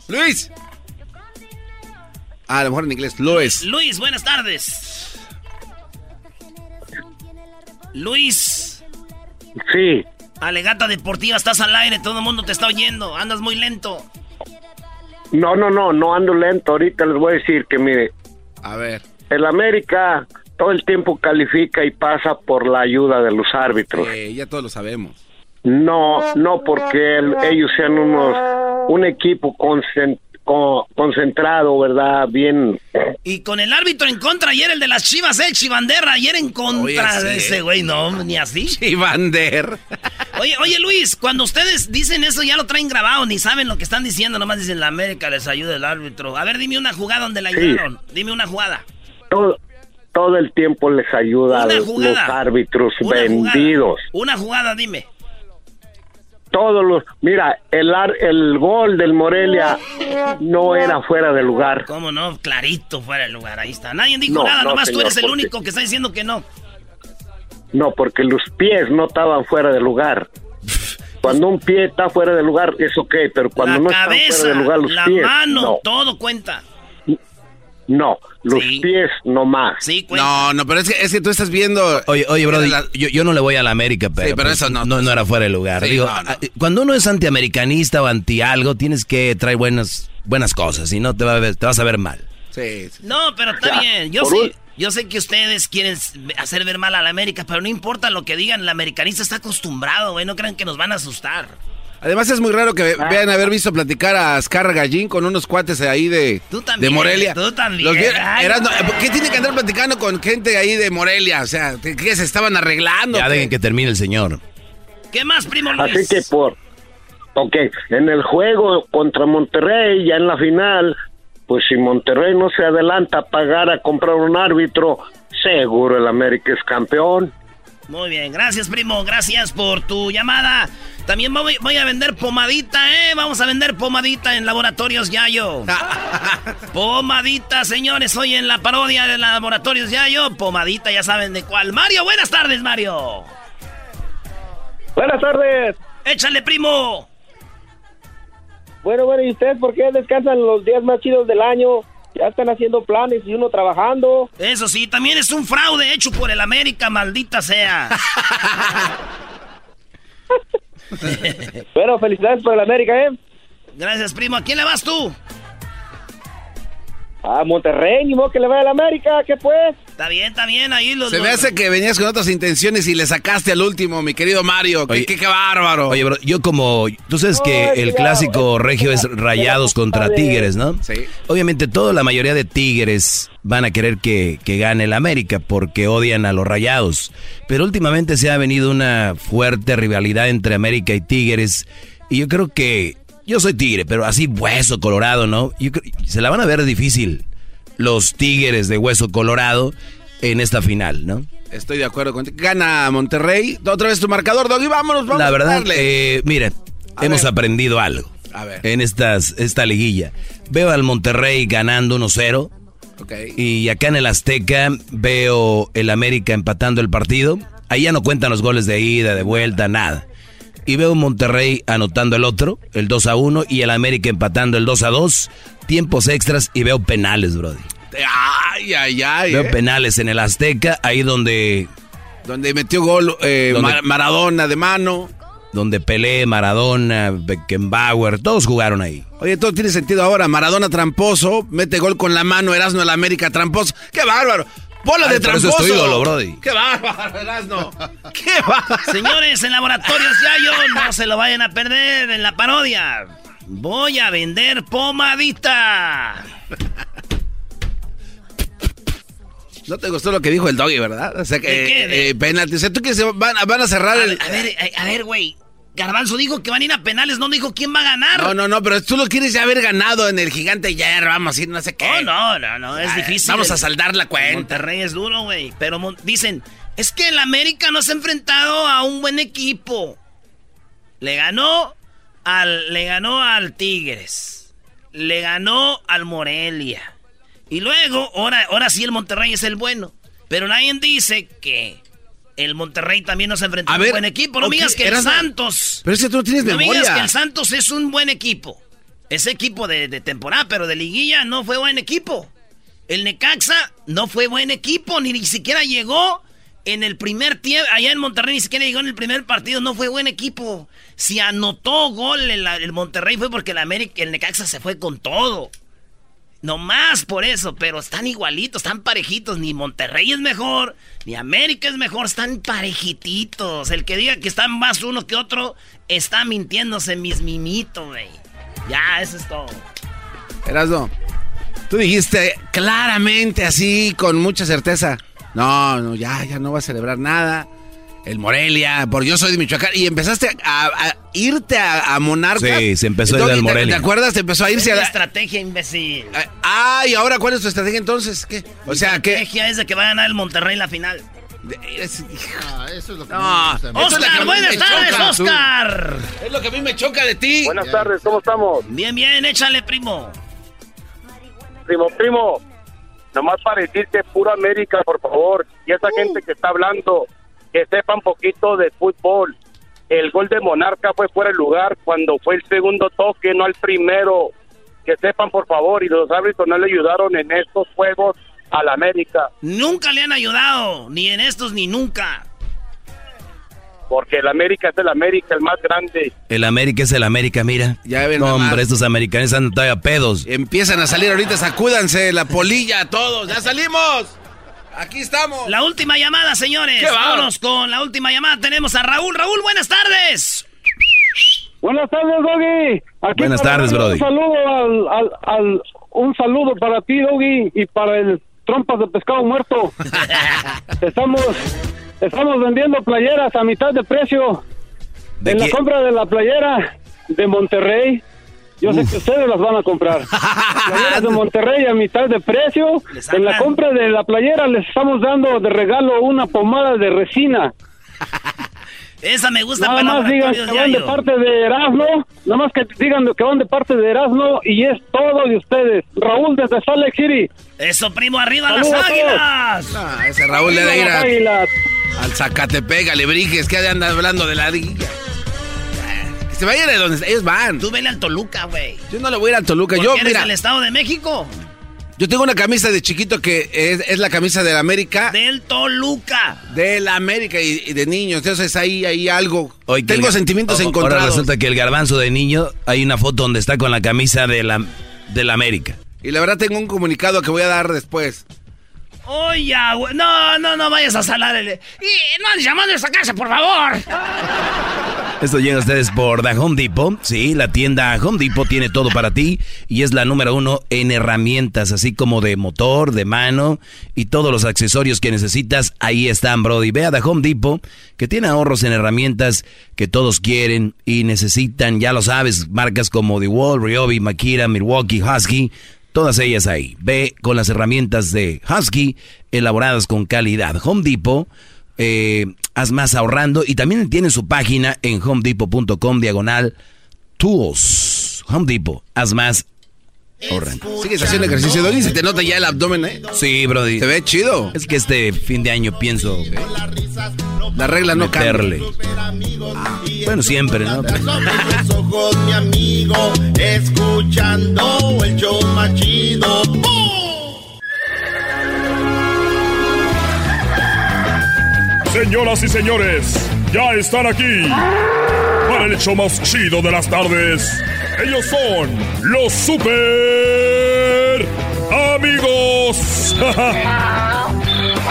Luis. Ah, a lo mejor en inglés. Luis. Luis, buenas tardes. Luis, Sí, Alegata Deportiva, estás al aire, todo el mundo te está oyendo, andas muy lento. no, no, no, no ando lento. Ahorita les voy a decir que, mire, A ver. el América todo el tiempo califica y pasa por la ayuda de los árbitros. Eh, ya todos lo sabemos. No, no porque el- ellos sean unos, un equipo concen- co- concentrado, ¿verdad? Bien. Y con el árbitro en contra, ayer el de las chivas, el Chivanderra, ayer en contra Oye, de sí. ese güey, no, ni así. Chivander. Oye, oye Luis, cuando ustedes dicen eso ya lo traen grabado, ni saben lo que están diciendo, nomás dicen la América les ayuda el árbitro. A ver, dime una jugada donde la Sí. ayudaron, dime una jugada. Todo, todo el tiempo les ayuda a los árbitros Una vendidos. Jugada, una jugada, dime. Todos los, mira, el ar- el gol del Morelia no era fuera de lugar. ¿Cómo no? Clarito fuera del lugar, ahí está. Nadie dijo No, nada, no, nomás tú señor, eres el porque- único que está diciendo que no. No, porque los pies no estaban fuera de lugar. Cuando un pie está fuera de lugar, es ok, pero cuando la no cabeza, están fuera de lugar los la pies, mano, no, todo cuenta. No, los Sí. pies no más. Sí, cuenta. No, no, pero es que, es que tú estás viendo. Oye, oye, Brody, La- yo, yo no le voy a la América, pero, Sí, pero pues, eso no. no, no era fuera de lugar. Sí, Digo, no, no. ah, cuando uno es antiamericanista o anti algo, tienes que traer buenas, buenas cosas, y no te, va a ver- te vas a ver mal. Sí, sí. No, pero está Ya, bien. Yo sé, un- yo sé que ustedes quieren hacer ver mal a la América, pero no importa lo que digan, el americanista está acostumbrado, güey. No crean que nos van a asustar. Además es muy raro que vean haber visto platicar a Ascar Gallín con unos cuates ahí de, Tú también, de Morelia. tú también. Los vi- Ay, Eras- no. ¿Qué tiene que andar platicando con gente ahí de Morelia? O sea, ¿qué, se estaban arreglando? Ya dejen que termine el señor. ¿Qué más, primo Luis? Así que por, ok, en el juego contra Monterrey, ya en la final, pues si Monterrey no se adelanta a pagar a comprar un árbitro, seguro el América es campeón. Muy bien, gracias, primo. Gracias por tu llamada. También voy, voy a vender pomadita, ¿eh? Vamos a vender pomadita en Laboratorios Yayo. pomadita, señores. Hoy en la parodia de Laboratorios Yayo. Pomadita, ya saben de cuál. Mario, buenas tardes, Mario. Buenas tardes. Échale, primo. Bueno, bueno, ¿y ustedes por qué descansan los días más chidos del año? Ya están haciendo planes y uno trabajando. Eso sí, también es un fraude hecho por el América, maldita sea. Bueno, felicidades por el América, ¿eh? Gracias, primo. ¿A quién le vas tú? A Monterrey, ni modo que le vaya al América, ¿qué pues? Está bien, está bien. Ahí los. Se me hace que venías con otras intenciones y le sacaste al último, mi querido Mario. Oye. qué- qué bárbaro. Oye, bro, yo como... Tú sabes que el ya, clásico regio es rayados contra tigres, ¿no? Sí. Obviamente toda la mayoría de tigres van a querer que, que gane el América porque odian a los rayados. Pero últimamente se ha venido una fuerte rivalidad entre América y Tigres. Y yo creo que... Yo soy tigre, pero así hueso colorado, ¿no? Yo se la van a ver difícil los tigres de hueso colorado en esta final, ¿no? Estoy de acuerdo contigo. Gana Monterrey. Otra vez tu marcador, Doggy. Vámonos, vamos La a verdad, darle. eh, mire, A hemos ver. aprendido algo A ver. en estas, esta liguilla. Veo al Monterrey ganando 1-0 Y acá en el Azteca veo el América empatando el partido. Ahí ya no cuentan los goles de ida, de vuelta, nada. Y veo Monterrey anotando el otro, el 2 a 1, y el América empatando el 2 a 2. Tiempos extras y veo penales, Brody. Ay, ay, ay. Veo eh. penales en el Azteca, ahí donde Donde metió gol eh, Maradona de mano. donde Pelé, Maradona, Beckenbauer, todos jugaron ahí. Oye, todo tiene sentido ahora. Maradona tramposo, mete gol con la mano, Erasmo de la América tramposo. ¡Qué bárbaro! ¡Bola Ay, de por eso tramposo! es tu ídolo, Brody. ¡Qué bárbaro, Erasmo! ¡Qué bárbaro! Señores, en Laboratorios Yayo, no se lo vayan a perder en la parodia. Voy a vender pomadita. No te gustó lo que dijo el doggy, ¿verdad? O sea, que ¿De qué? ¿De- eh, penalti. O sea, tú que se van, van a cerrar A, el... a ver, a, a ver, güey. Garbanzo dijo que van a ir a penales, no dijo quién va a ganar. No, no, no, pero tú lo quieres ya haber ganado en el gigante ya vamos a ir, no sé qué. Oh, no, no, no, es Ay, difícil. Vamos a saldar la cuenta. Monterrey es duro, güey. Pero dicen, es que el América no se ha enfrentado a un buen equipo. Le ganó al, le ganó al Tigres. Le ganó al Morelia. Y luego, ahora, ahora sí el Monterrey es el bueno. Pero nadie dice que el Monterrey también no se enfrentó A a un buen equipo. No ok, me digas que el Santos. Pero es que tú no tienes No me memoria. digas que el Santos es un buen equipo. Ese equipo de, de temporada, pero de liguilla no fue buen equipo. El Necaxa no fue buen equipo, ni, ni siquiera llegó en el primer tiempo. Allá en Monterrey ni siquiera llegó en el primer partido, no fue buen equipo. Si anotó gol el, el Monterrey fue porque el, América, el Necaxa se fue con todo. No más por eso, pero están igualitos, están parejitos. Ni Monterrey es mejor, ni América es mejor, están parejititos. El que diga que están más uno que otro está mintiéndose, mis mimitos, güey. Ya, eso es todo. Erasmo, tú dijiste claramente así, con mucha certeza. No, no, ya, ya no va a celebrar nada. El Morelia, porque yo soy de Michoacán. Y empezaste a, a irte a, a Monarcas. Sí, se empezó a ir al ¿te- Morelia. ¿Te acuerdas? Te empezó a irse Es a la la... estrategia, imbécil. Ah, ¿y ahora cuál es tu estrategia entonces? ¿Qué? O sea, La ¿qué? estrategia es de que va a ganar el Monterrey en la final. Ah, eso es lo que No, me gusta. Oscar, buenas me tardes, choca. Oscar. Es lo que a mí me choca de ti. Buenas tardes, ¿cómo estamos? Bien, bien, échale, primo. Primo, primo, nomás para decirte puro América, por favor. Y esa gente que está hablando, que sepa un poquito de fútbol. El gol de Monarca fue fuera de lugar cuando fue el segundo toque, no al primero. Que sepan, por favor, y los árbitros no le ayudaron en estos juegos al América, Nunca le han ayudado, ni en estos ni nunca. porque el América es el América, el más grande. El América es el América, mira. Ya ven No, hombre, estos americanos andan todavía pedos. Empiezan a salir ahorita, sacúdanse la polilla a todos. ¡Ya salimos! Aquí estamos. La última llamada, señores. Vámonos con la última llamada. Tenemos a Raúl. Raúl, buenas tardes. Buenas tardes, Doggy. Aquí Buenas tardes, Brody. Un saludo al, al, al- un saludo para ti, Doggy, y para el trompas de pescado muerto. estamos estamos vendiendo playeras a mitad de precio. ¿De en la compra de la playera de Monterrey. Yo sé que ustedes las van a comprar. Playeras de Monterrey a mitad de precio. En la compra de la playera les estamos dando de regalo una pomada de resina. Esa me gusta Nada para más digan que van de parte de Erasmo, nada más que digan que van de parte de Erasmo y es todo de ustedes. Raúl desde Salt Lake City. Eso, primo, arriba Saludos las águilas. Ese Raúl le da ir a- al Zacatepec, a Lebrijes, que anda hablando de la liga. Se vayan de donde ellos van. Tú vele al Toluca, güey. Yo no le voy a ir al Toluca. Porque Yo, eres mira, del Estado de México. yo tengo una camisa de chiquito que es, es la camisa de la América. Del Toluca. De la América y, y de niños. Entonces ahí hay algo. Hoy tengo el- sentimientos o- encontrados. Ahora resulta que el garbanzo de niño, hay una foto donde está con la camisa de la, de la América. Y la verdad tengo un comunicado que voy a dar después. Oye, güey. No, no, no vayas a salar el... Y no andes llamando a esa casa, por favor. Esto llega a ustedes por The Home Depot. Sí, la tienda Home Depot tiene todo para ti y es la número uno en herramientas, así como de motor, de mano y todos los accesorios que necesitas. Ahí están, Brody. Ve a The Home Depot, que tiene ahorros en herramientas que todos quieren y necesitan. Ya lo sabes, marcas como The Wall, Ryobi, Makira, Milwaukee, Husky. Todas ellas ahí. Ve con las herramientas de Husky elaboradas con calidad. Home Depot eh, haz más ahorrando y también tiene su página en homedepot.com diagonal tools. Home Depot, haz más Horrendo. Sigues haciendo ejercicio, Doggy, se te nota ya el abdomen, ¿eh? Sí, Brody. Se ve chido. Es que este fin de año pienso La regla no cambia. meterle. Bueno, siempre, ¿no? Sobre los ojos, mi amigo, escuchando el show más chido. Señoras y señores, ya están aquí para el hecho más chido de las tardes. Ellos son los super amigos.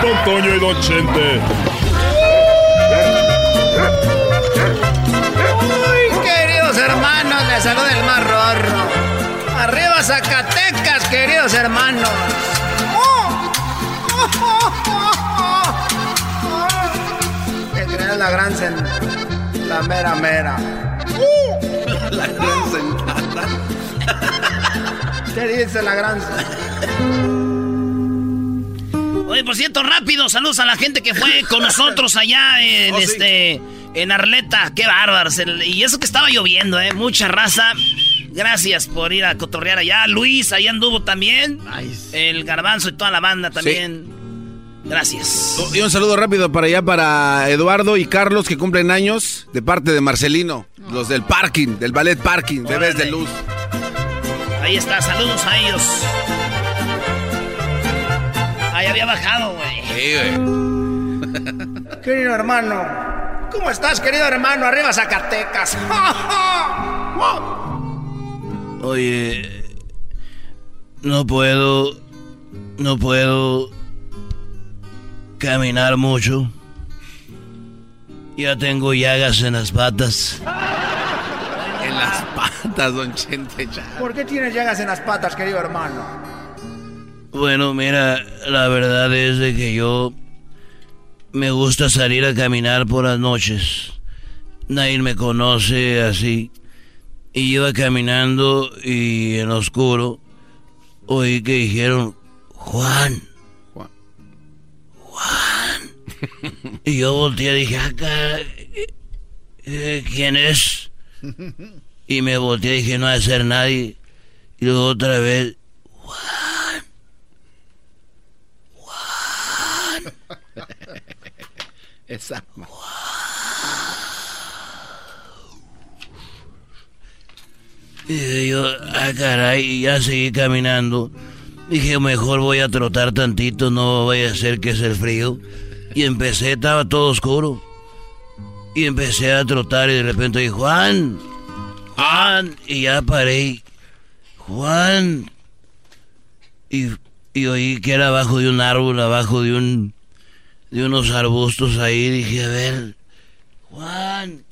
Don Toño y Don Chente. Uy, queridos hermanos, les saluda el más rorro. Arriba Zacatecas, queridos hermanos. Que crean la gran sen- la mera mera. La gran sentada. ¿Qué dice la gran Oye, por cierto, rápido, saludos a la gente que fue con nosotros allá en Oh, sí. este en Arleta. Qué bárbaros. Y eso que estaba lloviendo, eh. Mucha raza. Gracias por ir a cotorrear allá. Luis, ahí anduvo también. El garbanzo y toda la banda también. Gracias. Oh, Y un saludo rápido para allá para Eduardo y Carlos que cumplen años de parte de Marcelino, los del parking, del ballet parking, bebés de luz. Ahí está, saludos a ellos. Ahí había bajado, güey. Sí, güey. Querido hermano, ¿cómo estás, querido hermano? Arriba Zacatecas. Oye, no puedo, no puedo caminar mucho. Ya tengo llagas en las patas. En las patas, don Chente. ya. ¿Por qué tienes llagas en las patas, querido hermano? Bueno, mira, la verdad es de que yo me gusta salir a caminar por las noches. Nadie me conoce así. Y iba caminando y en oscuro oí que dijeron, Juan. Juan. y yo volteé y dije, ah, caray, eh, ¿quién es? Y me volteé y dije, no ha de ser nadie. Y luego otra vez, Esa. Y yo, ah, caray, y ya seguí caminando. Dije, mejor voy a trotar tantito, no vaya a ser que es el frío. Y empecé, estaba todo oscuro. Y empecé a trotar y de repente dije, Juan, Juan, y ya paré. Juan. Y, y oí que era abajo de un árbol, abajo de un, de unos arbustos ahí. Dije, a ver, Juan.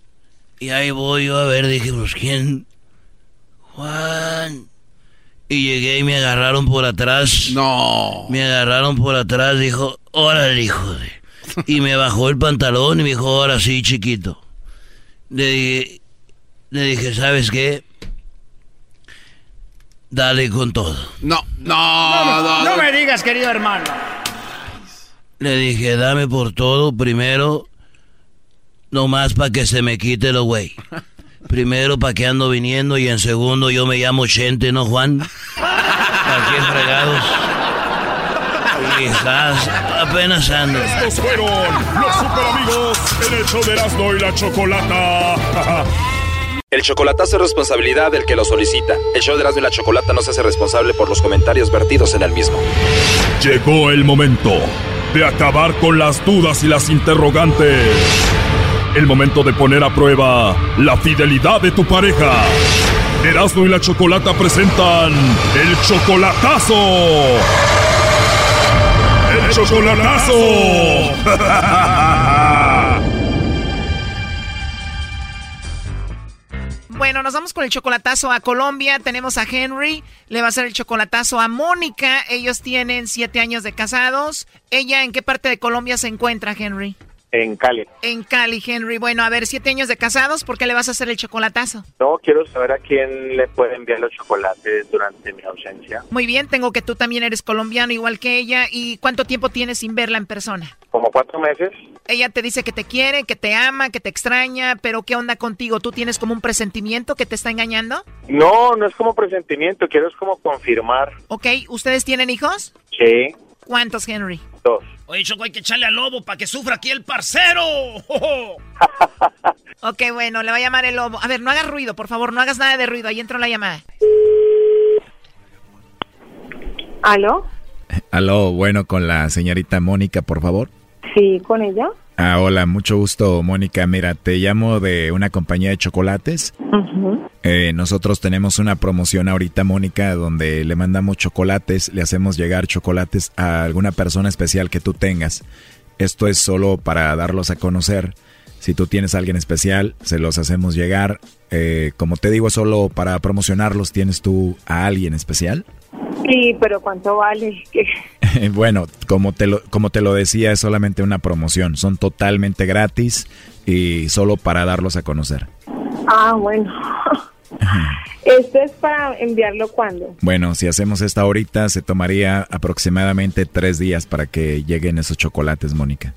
Y ahí voy yo a ver, dije, pues quién. Juan. Y llegué y me agarraron por atrás. No. Me agarraron por atrás, dijo, órale, hijo de... Y me bajó el pantalón y me dijo, ahora sí, chiquito. Le dije, le dije, ¿sabes qué? Dale con todo. No, no, no. No me digas, querido hermano. Le dije, dame por todo, primero, nomás para que se me quite lo güey. Primero, para que ando viniendo y en segundo, yo me llamo Chente, ¿no, Juan? Aquí fregados. Quizás apenas ando. Estos fueron los super amigos en el show de Erasmo y la Chocolata. El chocolatazo es responsabilidad del que lo solicita. El show de Erasmo y la Chocolata no se hace responsable por los comentarios vertidos en el mismo. Llegó el momento de acabar con las dudas y las interrogantes. El momento de poner a prueba la fidelidad de tu pareja. Erasmo y la Chocolata presentan el chocolatazo. El chocolatazo. Bueno, nos vamos con el chocolatazo a Colombia. Tenemos a Henry, le va a hacer el chocolatazo a Mónica. Ellos tienen siete años de casados. ¿Ella en qué parte de Colombia se encuentra, Henry? En Cali. En Cali, Henry. Bueno, a ver, siete años de casados, ¿por qué le vas a hacer el chocolatazo? No, quiero saber a quién le puede enviar los chocolates durante mi ausencia. Muy bien, tengo que tú también eres colombiano igual que ella. ¿Y cuánto tiempo tienes sin verla en persona? como cuatro meses. Ella te dice que te quiere, que te ama, que te extraña, pero ¿qué onda contigo? ¿Tú tienes como un presentimiento que te está engañando? No, no es como presentimiento, quiero es como confirmar. Ok, ¿ustedes tienen hijos? Sí, ¿Cuántos, Henry? dos. Oye, Choco, hay que echarle al lobo para que sufra aquí el parcero. Ok, bueno, le va a llamar el lobo. A ver, no hagas ruido, por favor, no hagas nada de ruido. Ahí entró la llamada. ¿Aló? Aló, bueno, con la señorita Mónica, por favor. Sí, con ella. Ah, hola, mucho gusto, Mónica. Mira, te llamo de una compañía de chocolates. Eh, nosotros tenemos una promoción ahorita, Mónica, donde le mandamos chocolates, le hacemos llegar chocolates a alguna persona especial que tú tengas. Esto es solo para darlos a conocer. Si tú tienes a alguien especial, se los hacemos llegar. Eh, como te digo, solo para promocionarlos, ¿tienes tú a alguien especial? Sí, pero ¿cuánto vale? ¿Qué? bueno, como te, lo, como te lo decía, es solamente una promoción. Son totalmente gratis y solo para darlos a conocer. Ah, bueno. ¿Esto es para enviarlo cuándo? Bueno, si hacemos esta ahorita, se tomaría aproximadamente tres días para que lleguen esos chocolates, Mónica.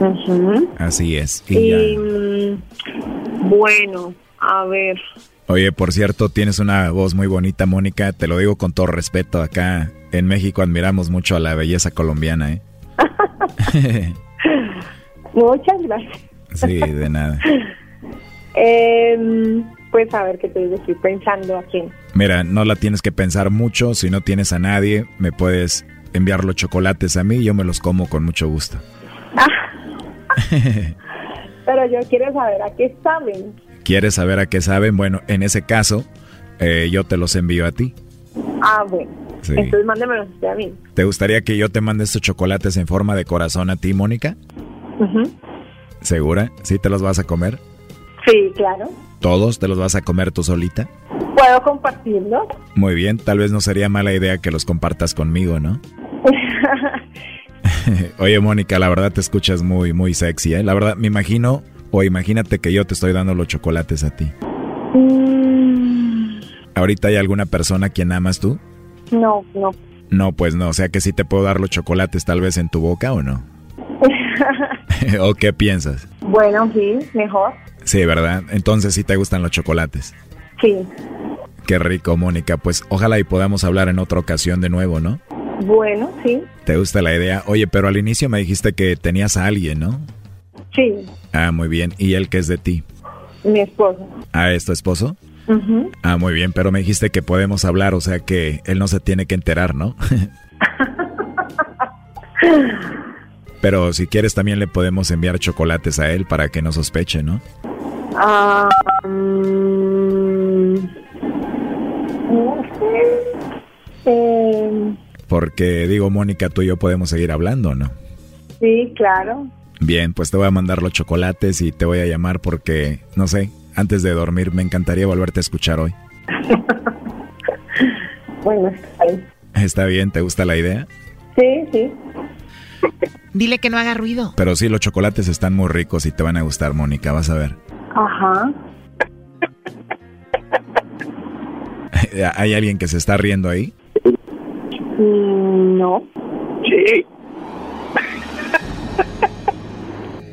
Ujú. Así es. Y mm, bueno, a ver. Oye, por cierto, tienes una voz muy bonita, Mónica. Te lo digo con todo respeto. Acá en México admiramos mucho a la belleza colombiana, ¿eh? Muchas gracias. sí, de nada. Em, pues a ver qué te digo, estoy pensando a quién. Mira, no la tienes que pensar mucho. Si no tienes a nadie, me puedes enviar los chocolates a mí y yo me los como con mucho gusto. Pero yo quiero saber a qué saben. ¿Quieres saber a qué saben? Bueno, en ese caso, eh, yo te los envío a ti. Ah, bueno. Sí. Entonces mándemelos usted a mí. ¿Te gustaría que yo te mande estos chocolates en forma de corazón a ti, Mónica? ¿Segura? ¿Sí te los vas a comer? Sí, claro. ¿Todos te los vas a comer tú solita? ¿Puedo compartirlos? Muy bien, tal vez no sería mala idea que los compartas conmigo, ¿no? Oye, Mónica, la verdad te escuchas muy, muy sexy, ¿eh? La verdad, me imagino, o imagínate que yo te estoy dando los chocolates a ti. Mm, ¿Ahorita hay alguna persona a quien amas tú? no, no. No, pues no, o sea que sí te puedo dar los chocolates tal vez en tu boca o no. ¿O qué piensas? bueno, sí, mejor. Sí, ¿verdad? Entonces sí te gustan los chocolates. Sí. Qué rico, Mónica. Pues ojalá y podamos hablar en otra ocasión de nuevo, ¿no? Bueno, sí, ¿Te gusta la idea? Oye, pero al inicio me dijiste que tenías a alguien, ¿no? Sí, Ah, muy bien. ¿Y él qué es de ti? mi esposo. Ah, ¿es tu esposo? Ujú. Ah, muy bien, pero me dijiste que podemos hablar, o sea que él no se tiene que enterar, ¿no? pero si quieres también le podemos enviar chocolates a él para que no sospeche, ¿no? Ah, mm, no sé. Eh, Porque digo, Mónica, tú y yo podemos seguir hablando, ¿no? sí, claro. Bien, pues te voy a mandar los chocolates y te voy a llamar porque, no sé, antes de dormir me encantaría volverte a escuchar hoy. Bueno, está bien. ¿Está bien? ¿Te gusta la idea? Sí, sí. Dile que no haga ruido. Pero sí, los chocolates están muy ricos y te van a gustar, Mónica, vas a ver. Ajá. ¿Hay alguien que se está riendo ahí? Mm, no. Sí.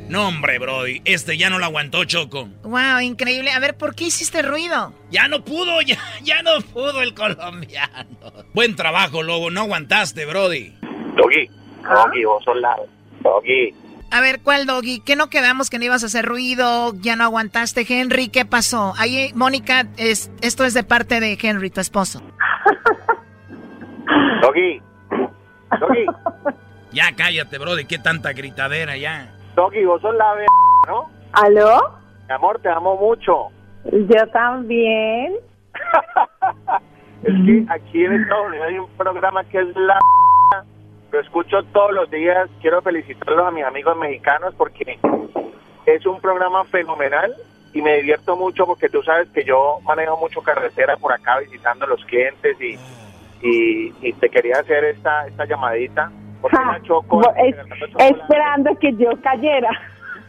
No, hombre, Brody. Este ya no lo aguantó, Choco. Wow, increíble. A ver, ¿por qué hiciste ruido? Ya no pudo, ya, ya no pudo el colombiano. Buen trabajo, Lobo. No aguantaste, Brody. Doggy, Doggy, vos sos la... Doggy. A ver, ¿cuál doggy? ¿Qué no quedamos que no ibas a hacer ruido? ¿Ya no aguantaste, Henry? ¿Qué pasó? Ahí, Mónica, es, esto es de parte de Henry, tu esposo. Doggy. Doggy. Ya cállate, Brody. ¿Qué tanta gritadera ya? Doggy, vos sos la... ¿no? ¿Aló? Mi amor, te amo mucho. Yo también. Es que aquí en Estados Unidos hay un programa que es la... Lo escucho todos los días. Quiero felicitarlos a mis amigos mexicanos porque es un programa fenomenal y me divierto mucho porque tú sabes que yo manejo mucho carretera por acá visitando a los clientes y, y, y te quería hacer esta, esta llamadita. Porque ah, es, esperando que yo cayera.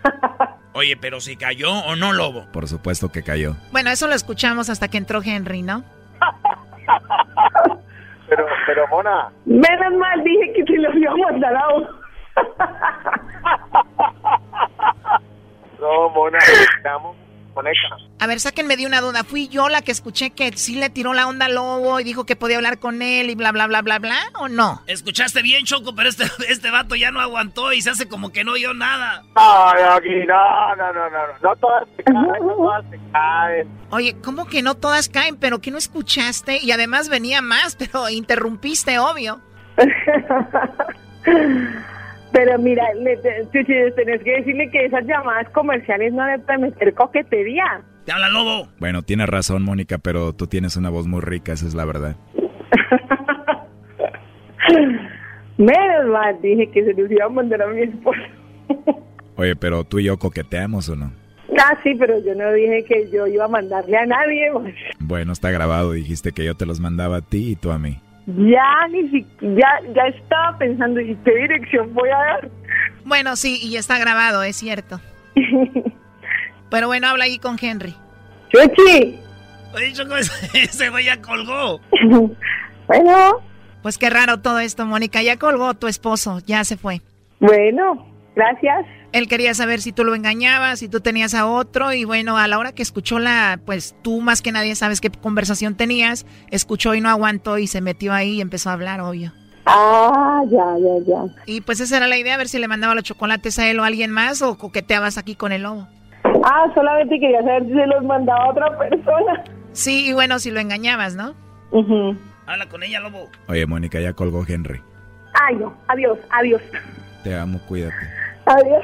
Oye, pero si cayó o no, Lobo. Por supuesto que cayó. Bueno, eso lo escuchamos hasta que entró Henry, ¿no? pero, pero, Mona. Menos mal dije que si lo íbamos a No, Mona, estamos. A ver, sáquenme de una duda. ¿Fui yo la que escuché que sí le tiró la onda al lobo y dijo que podía hablar con él y bla, bla, bla, bla, bla? ¿O no? Escuchaste bien, Choco, pero este, este vato ya no aguantó y se hace como que no oyó nada. Ay, aquí, no, no, no, no, no, no todas se caen, no todas se caen. Oye, ¿cómo que no todas caen? ¿Pero que no escuchaste? Y además venía más, pero interrumpiste, obvio. Pero mira, le, tenés que decirle que esas llamadas comerciales no deben permitir coquetería. ¡Te habla lobo! Bueno, tienes razón, Mónica, pero tú tienes una voz muy rica, esa es la verdad. Menos mal, dije que se los iba a mandar a mi esposo. Oye, pero tú y yo coqueteamos o no? Ah, sí, pero yo no dije que yo iba a mandarle a nadie. pues. Bueno, está grabado, dijiste que yo te los mandaba a ti y tú a mí. Ya, ni si, ya, ya estaba pensando, ¿y qué dirección voy a dar? Bueno, sí, y está grabado, es cierto. Pero bueno, habla ahí con Henry. ¡Chuchi! Oye, Choco, ese, ese güey ya colgó. Bueno. Pues qué raro todo esto, Mónica. Ya colgó tu esposo, ya se fue. Bueno, gracias. Él quería saber si tú lo engañabas, si tú tenías a otro y bueno, a la hora que escuchó la, pues tú más que nadie sabes qué conversación tenías, escuchó y no aguantó y se metió ahí y empezó a hablar, obvio. Ah, ya, ya, ya. Y pues esa era la idea, a ver si le mandaba los chocolates a él o a alguien más o coqueteabas aquí con el lobo. Ah, solamente quería saber si se los mandaba a otra persona. Sí, y bueno, si lo engañabas, ¿no? Habla con ella, lobo. Oye, Mónica, ya colgó Henry. Ay, no. Adiós, adiós. Te amo, cuídate. Adiós.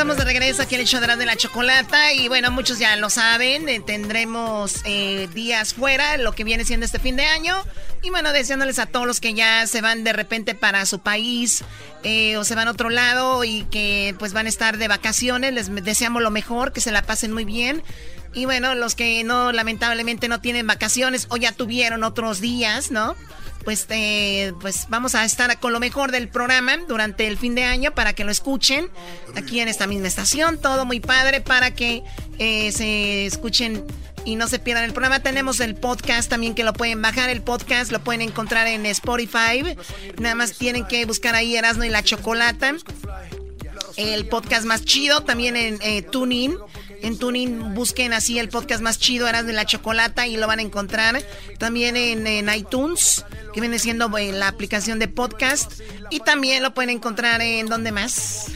estamos de regreso aquí en el show de la- chocolata y bueno, muchos ya lo saben, eh, tendremos eh, días fuera, lo que viene siendo este fin de año y bueno, deseándoles a todos los que ya se van de repente para su país eh, o se van a otro lado y que pues van a estar de vacaciones, les deseamos lo mejor, que se la pasen muy bien. Y bueno, los que no, lamentablemente no tienen vacaciones o ya tuvieron otros días, ¿no? Pues, eh, pues vamos a estar con lo mejor del programa durante el fin de año para que lo escuchen aquí en esta misma estación. Todo muy padre para que eh, se escuchen y no se pierdan el programa. Tenemos el podcast también que lo pueden bajar. El podcast lo pueden encontrar en Spotify. Nada más tienen que buscar ahí Erasmo y la Chocolata el podcast más chido, también en eh, TuneIn. En TuneIn busquen así el podcast más chido, Eras de la Chocolata, y lo van a encontrar. También en, en iTunes, que viene siendo eh, la aplicación de podcast. Y también lo pueden encontrar en donde más.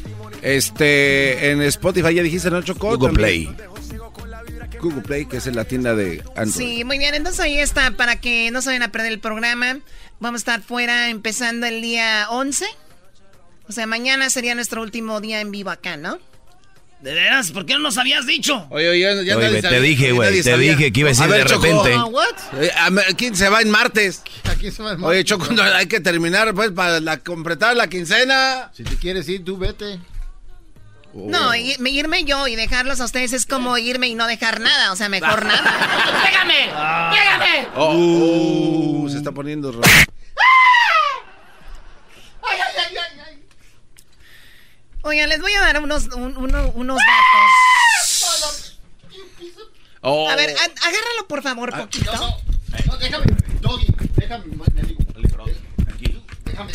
Este, en Spotify ya dijiste, ¿no, Choco? Google También. Google Play, que es en la tienda de Android. Sí, muy bien. Entonces ahí está, para que no se vayan a perder el programa. Vamos a estar fuera empezando el día 11. O sea, mañana sería nuestro último día en vivo acá, ¿no? ¿De veras? ¿Por qué no nos habías dicho? Oye, oye, ya Oye, nadie te sabía, dije, güey, te sabía. dije que iba a decir de Choco. repente. Ah, ver, ¿Quién se va en martes? Aquí se va el Oye, Choco, no, hay que terminar, pues, para la- completar la quincena. Si te quieres ir, tú vete. No, y- me- irme yo y dejarlos a ustedes es como irme y no dejar nada. O sea, mejor nada. ¡Pégame! ¡Pégame! Oh, uh, se está poniendo rojo. ¡Ay, ay, ay, ay! ay. Oigan, les voy a dar unos, un- uno- unos datos. Oh. A ver, a- agárralo por favor, poquito. No, déjame, Doggy, déjame, me digo. Déjame.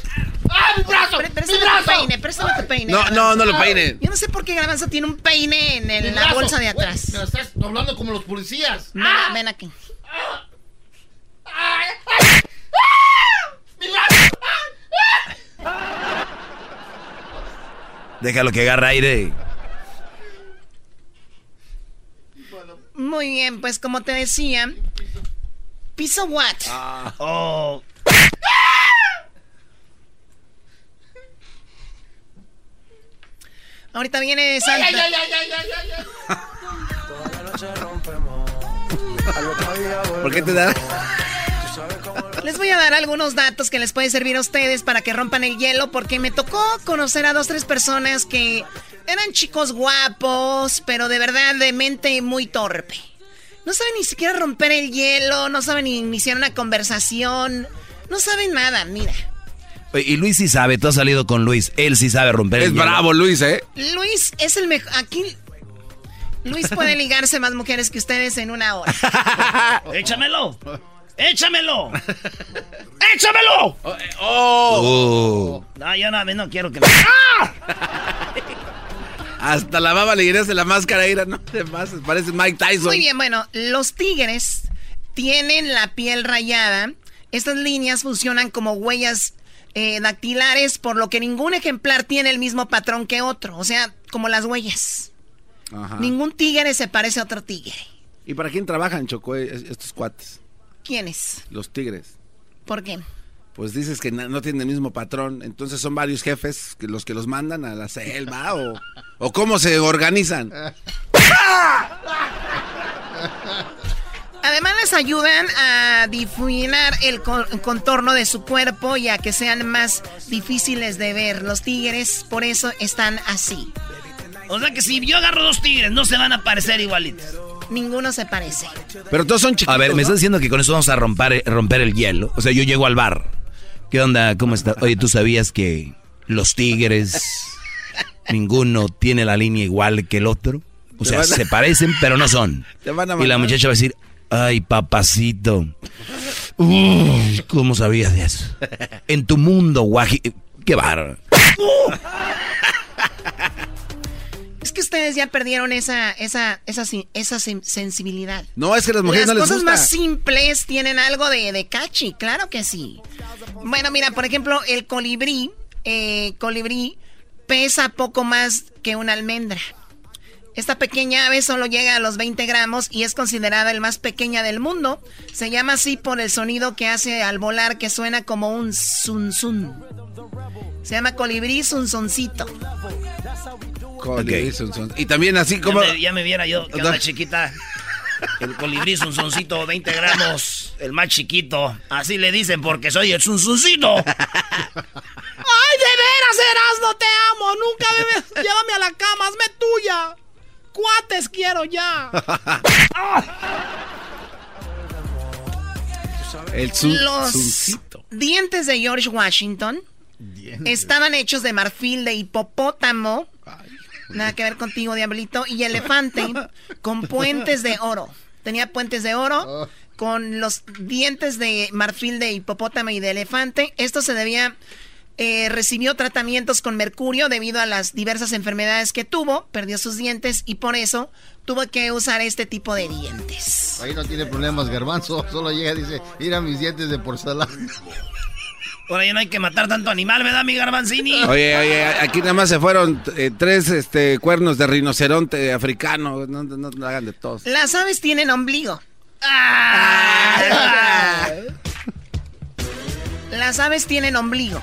¡Ah, mi brazo! ¡Mi Préstame tu brazo! peine, préstame tu peine. No, no, no lo peine. Yo no sé por qué Garbanzo tiene un peine en, el- Mi la bolsa de atrás. Me lo estás doblando como los policías. Ven, ven aquí. ¡Mi Déjalo que agarre aire. Muy bien, pues como te decía, piso what? Oh. Ahorita viene Santa. ¡Ay, ay, ay, ay, ay, ay, ay! Toda la noche rompemos, al otro día ¿Por qué te da? Les voy a dar algunos datos que les pueden servir a ustedes para que rompan el hielo, porque me tocó conocer a dos, tres personas que Eran chicos guapos, pero de verdad de mente muy torpe. No saben ni siquiera romper el hielo, no saben ni iniciar una conversación, no saben nada, mira. Y Luis sí sabe, tú has salido con Luis, él sí sabe romper el hielo. Es bravo Luis, ¿eh? Luis es el mejor, aquí Luis puede ligarse más mujeres que ustedes en una hora. Échamelo. ¡Échamelo! ¡Échamelo! Oh. Eh, oh. No, yo no, no quiero que. ¡Ah! Hasta la baba le de la máscara, ira, no más, parece Mike Tyson. Muy bien, bueno, los tigres tienen la piel rayada. Estas líneas funcionan como huellas eh, dactilares, por lo que ningún ejemplar tiene el mismo patrón que otro. O sea, como las huellas. Ningún tigre se parece a otro tigre. ¿Y para quién trabajan, Choco, eh, estos cuates? ¿Quiénes? Los tigres. ¿Por qué? Pues dices que no, tienen el mismo patrón, entonces son varios jefes que los que los mandan a la selva o, o cómo se organizan. Además les ayudan a difuminar el contorno de su cuerpo y a que sean más difíciles de ver. Los tigres por eso están así. O sea que si yo agarro dos tigres, no se van a parecer igualitos. Ninguno se parece. Pero todos son chiquitos. A ver, me estás diciendo que con eso vamos a romper, romper el hielo. O sea, yo llego al bar. ¿Qué onda? ¿Cómo está? Oye, ¿tú sabías que los tigres, ninguno tiene la línea igual que el otro? O sea, se parecen, pero no son. y la muchacha va a decir, ay, papacito. ¿Cómo sabías de eso? En tu mundo, guaji... ¡Qué bar! Es que ustedes ya perdieron esa, esa, esa, esa sensibilidad. No, es que las mujeres no les cosas más simples tienen algo de, de cachi, claro que sí. Bueno, mira, por ejemplo, el colibrí, eh, colibrí pesa poco más que una almendra. Esta pequeña ave solo llega a los 20 gramos y es considerada el más pequeña del mundo. Se llama así por el sonido que hace al volar que suena como un zun zun. Se llama colibrí zunzoncito. Colibrí Y también así como... Ya me, viera yo, que chiquita. El colibrí zunzoncito, 20 gramos, el más chiquito. Así le dicen porque soy el zunzoncito. ¡Ay, de veras, Erasmo, te amo! Nunca debes... Llévame a la cama, hazme tuya. Cuates quiero ya. el zunzoncito. Los dientes de George Washington estaban hechos de marfil de hipopótamo. Nada que ver contigo, diablito. Y elefante con puentes de oro. Tenía puentes de oro oh. con los dientes de marfil de hipopótamo y de elefante. Esto se debía... Eh, recibió tratamientos con mercurio debido a las diversas enfermedades que tuvo, perdió sus dientes y por eso tuvo que usar este tipo de dientes. Ahí no tiene problemas, garbanzo, solo llega y dice, mira mis dientes de porcelana. Por ahí no hay que matar tanto animal, ¿verdad, mi garbanzini? Oye, oye, aquí nada más se fueron eh, tres este, cuernos de rinoceronte africano. No, no, hagan de todos. Las aves tienen ombligo. Ah. Las aves tienen ombligo.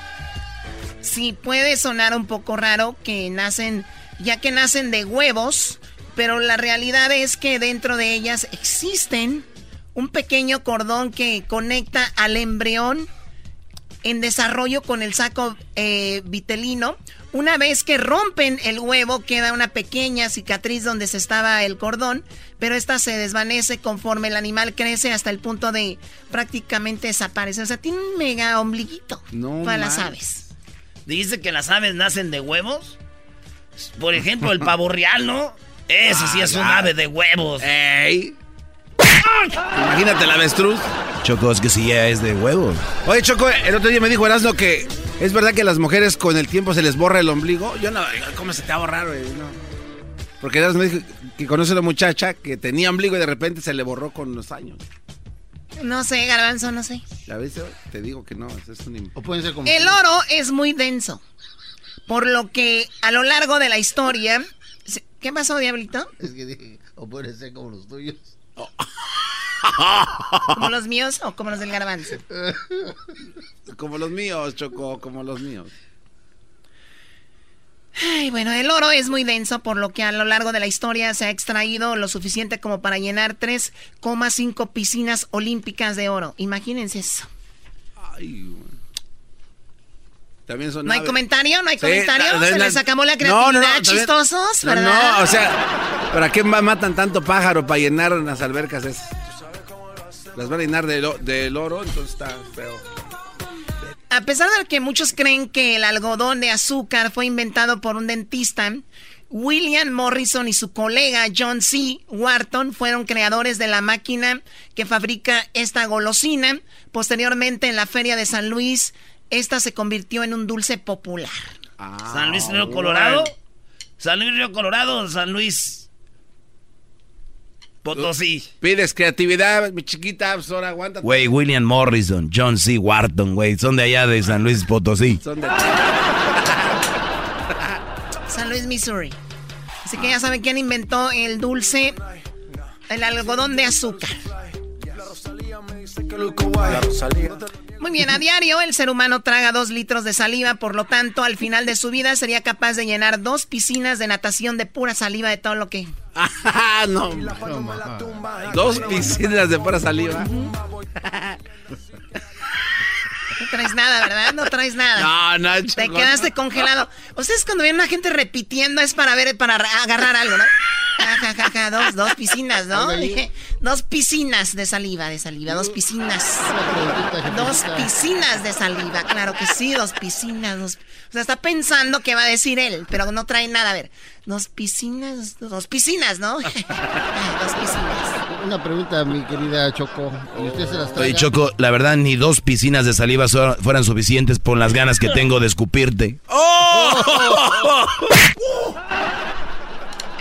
Sí, puede sonar un poco raro que nacen, ya que nacen de huevos, pero la realidad es que dentro de ellas existen un pequeño cordón que conecta al embrión en desarrollo con el saco eh, vitelino. Una vez que rompen el huevo, queda una pequeña cicatriz donde se estaba el cordón, pero esta se desvanece conforme el animal crece hasta el punto de prácticamente desaparecer. O sea, tiene un mega ombliguito para las aves. Dice que las aves nacen de huevos. Por ejemplo, el pavo real, ¿no? Ese sí es un ave de huevos. ¡Ey! Imagínate el avestruz. Choco, es que si ya es de huevos. Oye, Choco, el otro día me dijo Erasmo que es verdad que a las mujeres con el tiempo se les borra el ombligo. Yo no, ¿cómo se te va a borrar, güey? No. Porque Erasmo me dijo que conoce a una muchacha que tenía ombligo y de repente se le borró con los años. No sé, garbanzo, no sé. ¿La ves? Te digo que no, es un... O pueden ser como... El oro es muy denso. Por lo que a lo largo de la historia... ¿Qué pasó, Diablito? Es que dije, o puede ser como los tuyos. ¿Como los míos o como los del garbanzo? Como los míos, Choco, como los míos. Ay, bueno, el oro es muy denso, por lo que a lo largo de la historia se ha extraído lo suficiente como para llenar 3,5 piscinas olímpicas de oro. Imagínense eso. También son ¿No hay comentario? ¿No hay Sí, comentario? Se les acabó la No, no, no, creatividad, chistosos, No, ¿verdad? No, o sea, ¿para qué ma- matan tanto pájaro para llenar las albercas esas? Las van a llenar de, lo- de oro, entonces está feo. A pesar de que muchos creen que el algodón de azúcar fue inventado por un dentista, William Morrison y su colega John C. Wharton fueron creadores de la máquina que fabrica esta golosina. Posteriormente, en la feria de San Luis, esta se convirtió en un dulce popular. San Luis Río Colorado. San Luis Río Colorado, San Luis Potosí. Pides creatividad, mi chiquita, pues ahora aguanta. Güey, William Morrison, John C. Wharton, güey, son de allá de San Luis Potosí. Son de... San Luis, Missouri. Así que ya saben quién inventó el dulce, el algodón de azúcar. Muy bien, a diario el ser humano traga dos litros de saliva, por lo tanto, al final de su vida sería capaz de llenar dos piscinas de natación de pura saliva de todo lo que... Ah, no. Dos piscinas de pura saliva. No traes nada, ¿verdad? No traes nada. No, no, Te quedaste congelado. Ustedes cuando ven a una gente repitiendo es para ver, para agarrar algo, ¿no? Ja, ja, ja, ja, dos, dos piscinas, ¿no? Dije, dos piscinas de saliva, de saliva, dos piscinas. Dos piscinas de saliva, claro que sí, dos piscinas. Dos... O sea, está pensando que va a decir él, pero no trae nada. A ver, dos piscinas, dos piscinas, ¿no? dos piscinas. Una pregunta, mi querida Choco. ¿Y usted se las traga? Oye, Choco, la verdad, ni dos piscinas de saliva fueran suficientes por las ganas que tengo de escupirte. ¡Oh!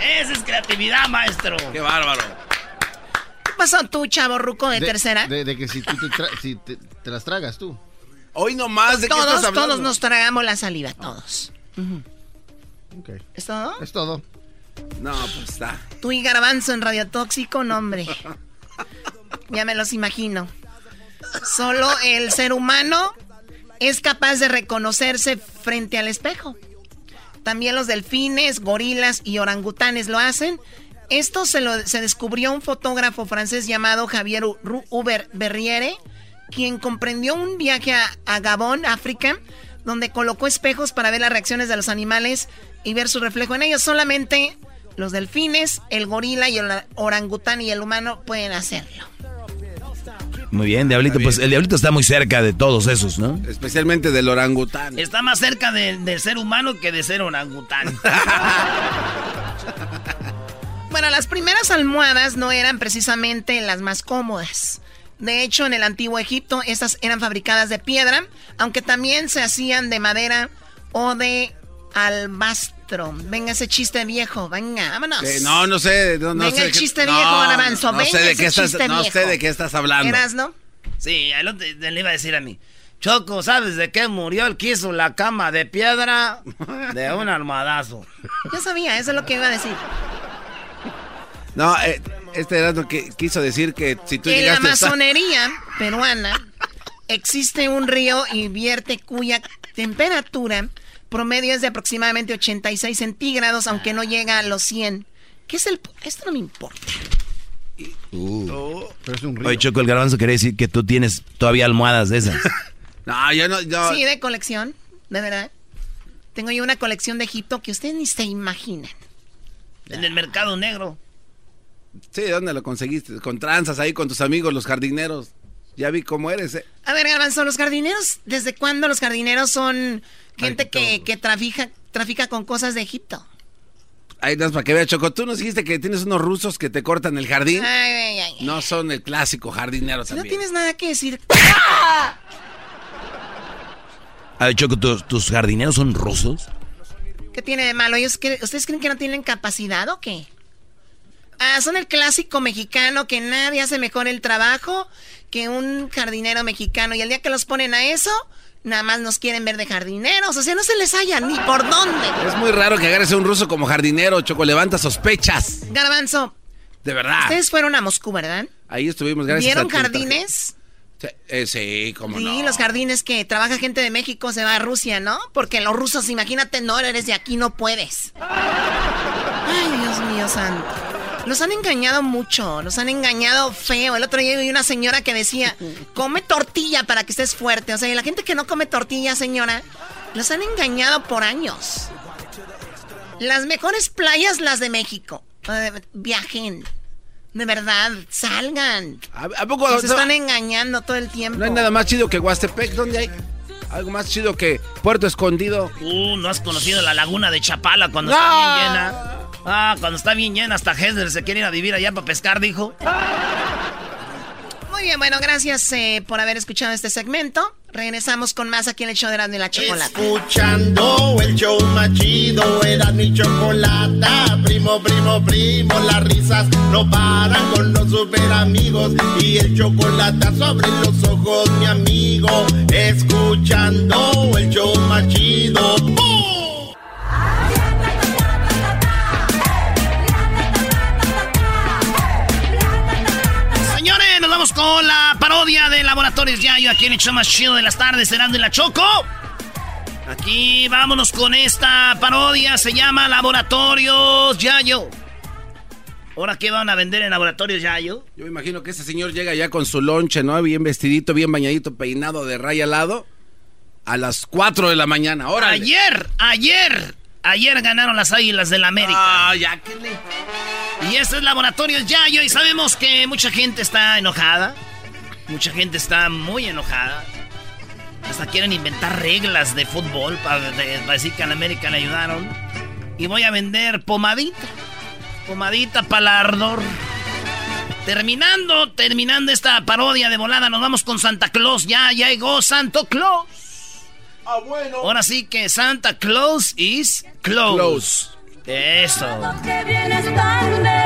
Esa es creatividad, maestro. Qué bárbaro. ¿Qué pasó tú, chavo ruco de, De- tercera? De, de que si tú te, tra- si te, te las tragas tú. Hoy nomás, ¿de qué todos, estás hablando? todos nos tragamos la saliva, todos. ¿Es todo? Es todo. No, pues está. Tú y Garbanzo en Radio Tóxico, no, hombre. Ya me los imagino. Solo el ser humano es capaz de reconocerse frente al espejo. También los delfines, gorilas y orangutanes lo hacen. Esto se, lo, se descubrió un fotógrafo francés llamado Javier Hubert Berriere, quien comprendió un viaje a, a Gabón, África, donde colocó espejos para ver las reacciones de los animales y ver su reflejo en ellos. Solamente los delfines, el gorila y el orangután y el humano pueden hacerlo. Muy bien, Diablito, pues el Diablito está muy cerca de todos esos, ¿no? Especialmente del orangután. Está más cerca de, de ser humano que de ser orangután. Bueno, las primeras almohadas no eran precisamente las más cómodas. De hecho, en el antiguo Egipto, estas eran fabricadas de piedra, aunque también se hacían de madera o de Venga ese chiste viejo, venga, vámonos. No, no sé. No, no Venga sé el chiste viejo, Garbanzo, No venga sé de ese qué estás, no sé de qué estás hablando. ¿Eras, no? Sí, otro le iba a decir a mí. Choco, ¿sabes de qué murió el que hizo la cama de piedra? De un almohadazo. Yo sabía, eso es lo que iba a decir. No, eh, este era lo que quiso decir que si tú En la llegaste a- Amazonería peruana existe un río y vierte cuya temperatura promedio es de aproximadamente 86 centígrados, aunque no llega a los 100. ¿Qué es el...? Esto no me importa. Uh. Pero es un río. Oye, Choco, el garbanzo quiere decir que tú tienes todavía almohadas de esas. No, yo no, yo... Sí, de colección, de verdad. Tengo yo una colección de Egipto que ustedes ni se imaginan. En el mercado negro. Sí, ¿dónde lo conseguiste? Con tranzas ahí con tus amigos, los jardineros. Ya vi cómo eres, eh. A ver, Garbanzo, los jardineros, ¿desde cuándo los jardineros son gente que, que trafica, trafica con cosas de Egipto? Ahí das para que veas, Choco. Tú nos dijiste que tienes unos rusos que te cortan el jardín. Ay, ay, ay. No son el clásico jardinero Si no tienes nada que decir. A ver, Choco, ¿tus, tus jardineros son rusos? ¿Qué tiene de malo? ¿Ellos cre- ¿Ustedes creen que no tienen capacidad o qué? Ah, son el clásico mexicano que nadie hace mejor el trabajo que un jardinero mexicano. Y el día que los ponen a eso, nada más nos quieren ver de jardineros. O sea, no se les halla ni por dónde. Es muy raro que agarres a un ruso como jardinero, Choco. Levanta sospechas. Garbanzo, De verdad. ustedes fueron a Moscú, ¿verdad? Ahí estuvimos, gracias ¿Vieron a jardines? Sí, eh, sí, cómo Sí, no. los jardines que trabaja gente de México se va a Rusia, ¿no? Porque los rusos, imagínate, no eres de aquí, no puedes. Ay, Dios mío santo. Los han engañado mucho, los han engañado feo. El otro día vi una señora que decía, come tortilla para que estés fuerte. O sea, y la gente que no come tortilla, señora, Los han engañado por años. Las mejores playas, las de México. Eh, viajen. De verdad, salgan. ¿A, poco Nos están engañando todo el tiempo. No hay nada más chido que Huastepec. ¿Dónde hay? Algo más chido que Puerto Escondido. Uh, no has conocido la laguna de Chapala cuando está bien llena. Ah, cuando está bien llena, hasta Hesler se quiere ir a vivir allá para pescar, dijo. Muy bien, bueno, gracias eh, por haber escuchado este segmento. Regresamos con más aquí en el show de Erasmo y la Chocolata. Escuchando el show más chido, era mi chocolata. Primo, primo, primo, las risas no paran con los super amigos. Y el chocolate sobre los ojos, mi amigo. Escuchando el show más chido. Con la parodia de Laboratorios Yayo. Aquí en el show más chido de las tardes, Cenando en la Choco. Aquí vámonos con esta parodia. Se llama Laboratorios Yayo. ¿Ahora qué van a vender en Laboratorios Yayo? Yo me imagino que ese señor llega ya con su lonche, ¿no? Bien vestidito, bien bañadito, peinado de raya al lado. A las 4 de la mañana. Ahora. Ayer, ayer, ayer ganaron las Águilas del la América. Ah, ya que le... Y este es Laboratorios Yayo y sabemos que mucha gente está enojada. Mucha gente está muy enojada. Hasta quieren inventar reglas de fútbol para, decir que en América le ayudaron. Y voy a vender pomadita. Pomadita para ardor. Terminando, terminando esta parodia de volada, nos vamos con Santa Claus. Ya, ya llegó Santo Claus. Ah, bueno. Ahora sí que Santa Claus is close. close. Eso. Que vienes tan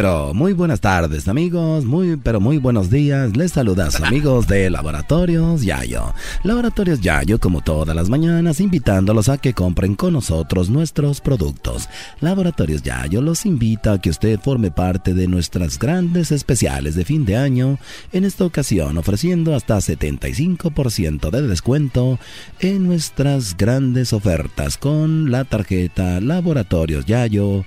pero muy buenas tardes amigos, muy pero muy buenos días. Les saludas amigos de Laboratorios Yayo. Laboratorios Yayo como todas las mañanas invitándolos a que compren con nosotros nuestros productos. Laboratorios Yayo los invita a que usted forme parte de nuestras grandes especiales de fin de año. En esta ocasión ofreciendo hasta 75% de descuento en nuestras grandes ofertas con la tarjeta Laboratorios Yayo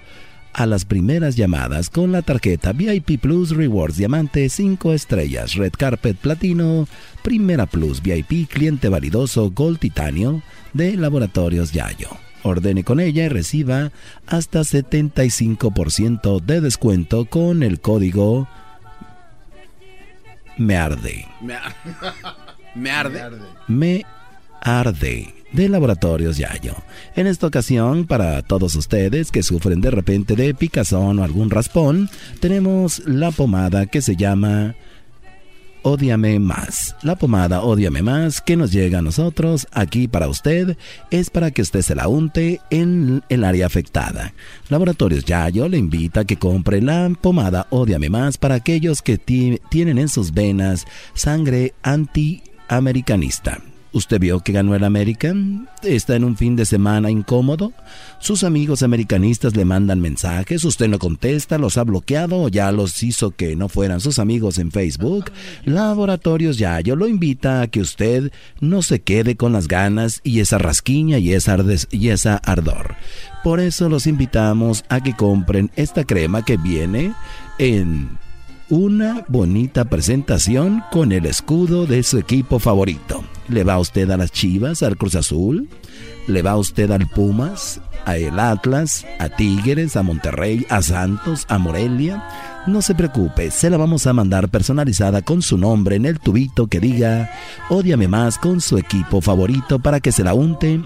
a las primeras llamadas con la tarjeta VIP Plus Rewards Diamante 5 estrellas, Red Carpet Platino, Primera Plus VIP Cliente Validoso Gold Titanio de Laboratorios Yayo. Ordene con ella y reciba hasta 75% de descuento con el código Me Arde. Me, me arde. Me Arde de Laboratorios Yayo. En esta ocasión, para todos ustedes que sufren de repente de picazón o algún raspón, tenemos la pomada que se llama Odiame Más. La pomada Odiame Más que nos llega a nosotros aquí para usted es para que usted se la unte en el área afectada. Laboratorios Yayo le invita a que compre la pomada Odiame Más para aquellos que tienen en sus venas sangre antiamericanista. ¿Usted vio que ganó el América? ¿Está en un fin de semana incómodo? ¿Sus amigos americanistas le mandan mensajes? ¿Usted no contesta? ¿Los ha bloqueado ya los hizo que no fueran sus amigos en Facebook? Laboratorios Yayo lo invita a que usted no se quede con las ganas y esa rasquiña y esa, y esa ardor. Por eso los invitamos a que compren esta crema que viene en una bonita presentación con el escudo de su equipo favorito. ¿Le va usted a las Chivas, al Cruz Azul? ¿Le va usted al Pumas, a el Atlas, a Tigres, a Monterrey, a Santos, a Morelia? No se preocupe, se la vamos a mandar personalizada con su nombre en el tubito que diga Ódiame más con su equipo favorito para que se la unte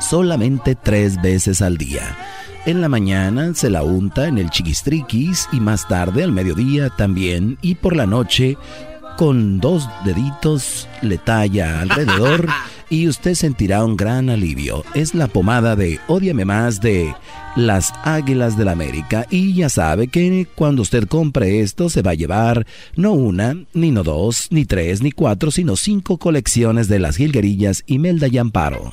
solamente tres veces al día. En la mañana se la unta en el chiquistriquis y más tarde al mediodía también y por la noche con dos deditos le talla alrededor y usted sentirá un gran alivio. Es la pomada de Odiame más de las Águilas del la América y ya sabe que cuando usted compre esto se va a llevar no una, ni no dos, ni tres, ni cuatro, sino cinco colecciones de las Gilguerillas Imelda y Amparo.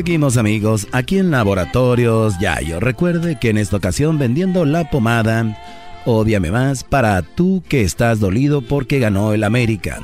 Seguimos amigos, aquí en Laboratorios Yayo. Recuerde que en esta ocasión vendiendo la pomada Odiame más para tú que estás dolido porque ganó el América.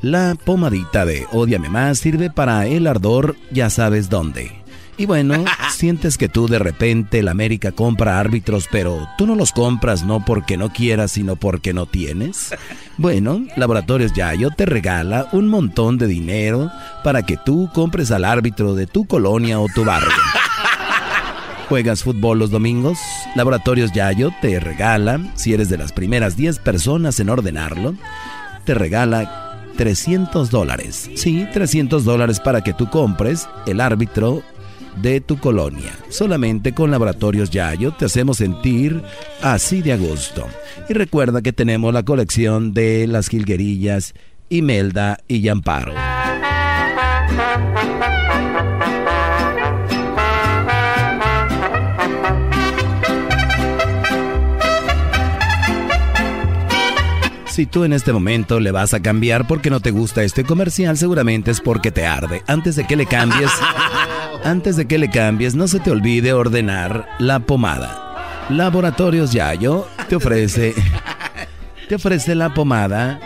La pomadita de Odiame más sirve para el ardor, ya sabes dónde. Y bueno, sientes que tú de repente el América compra árbitros, pero tú no los compras no porque no quieras, sino porque no tienes. Bueno, Laboratorios Yayo te regala un montón de dinero para que tú compres al árbitro de tu colonia o tu barrio. ¿Juegas fútbol los domingos? Laboratorios Yayo te regala, si eres de las primeras 10 personas en ordenarlo, te regala 300 dólares. Sí, 300 dólares para que tú compres el árbitro de tu colonia. Solamente con Laboratorios Yayo te hacemos sentir así de a gusto. Y recuerda que tenemos la colección de las jilguerillas Imelda y Yamparo. Si tú en este momento le vas a cambiar porque no te gusta este comercial, seguramente es porque te arde. Antes de que le cambies, antes de que le cambies, no se te olvide ordenar la pomada. Laboratorios Yayo te ofrece te ofrece la pomada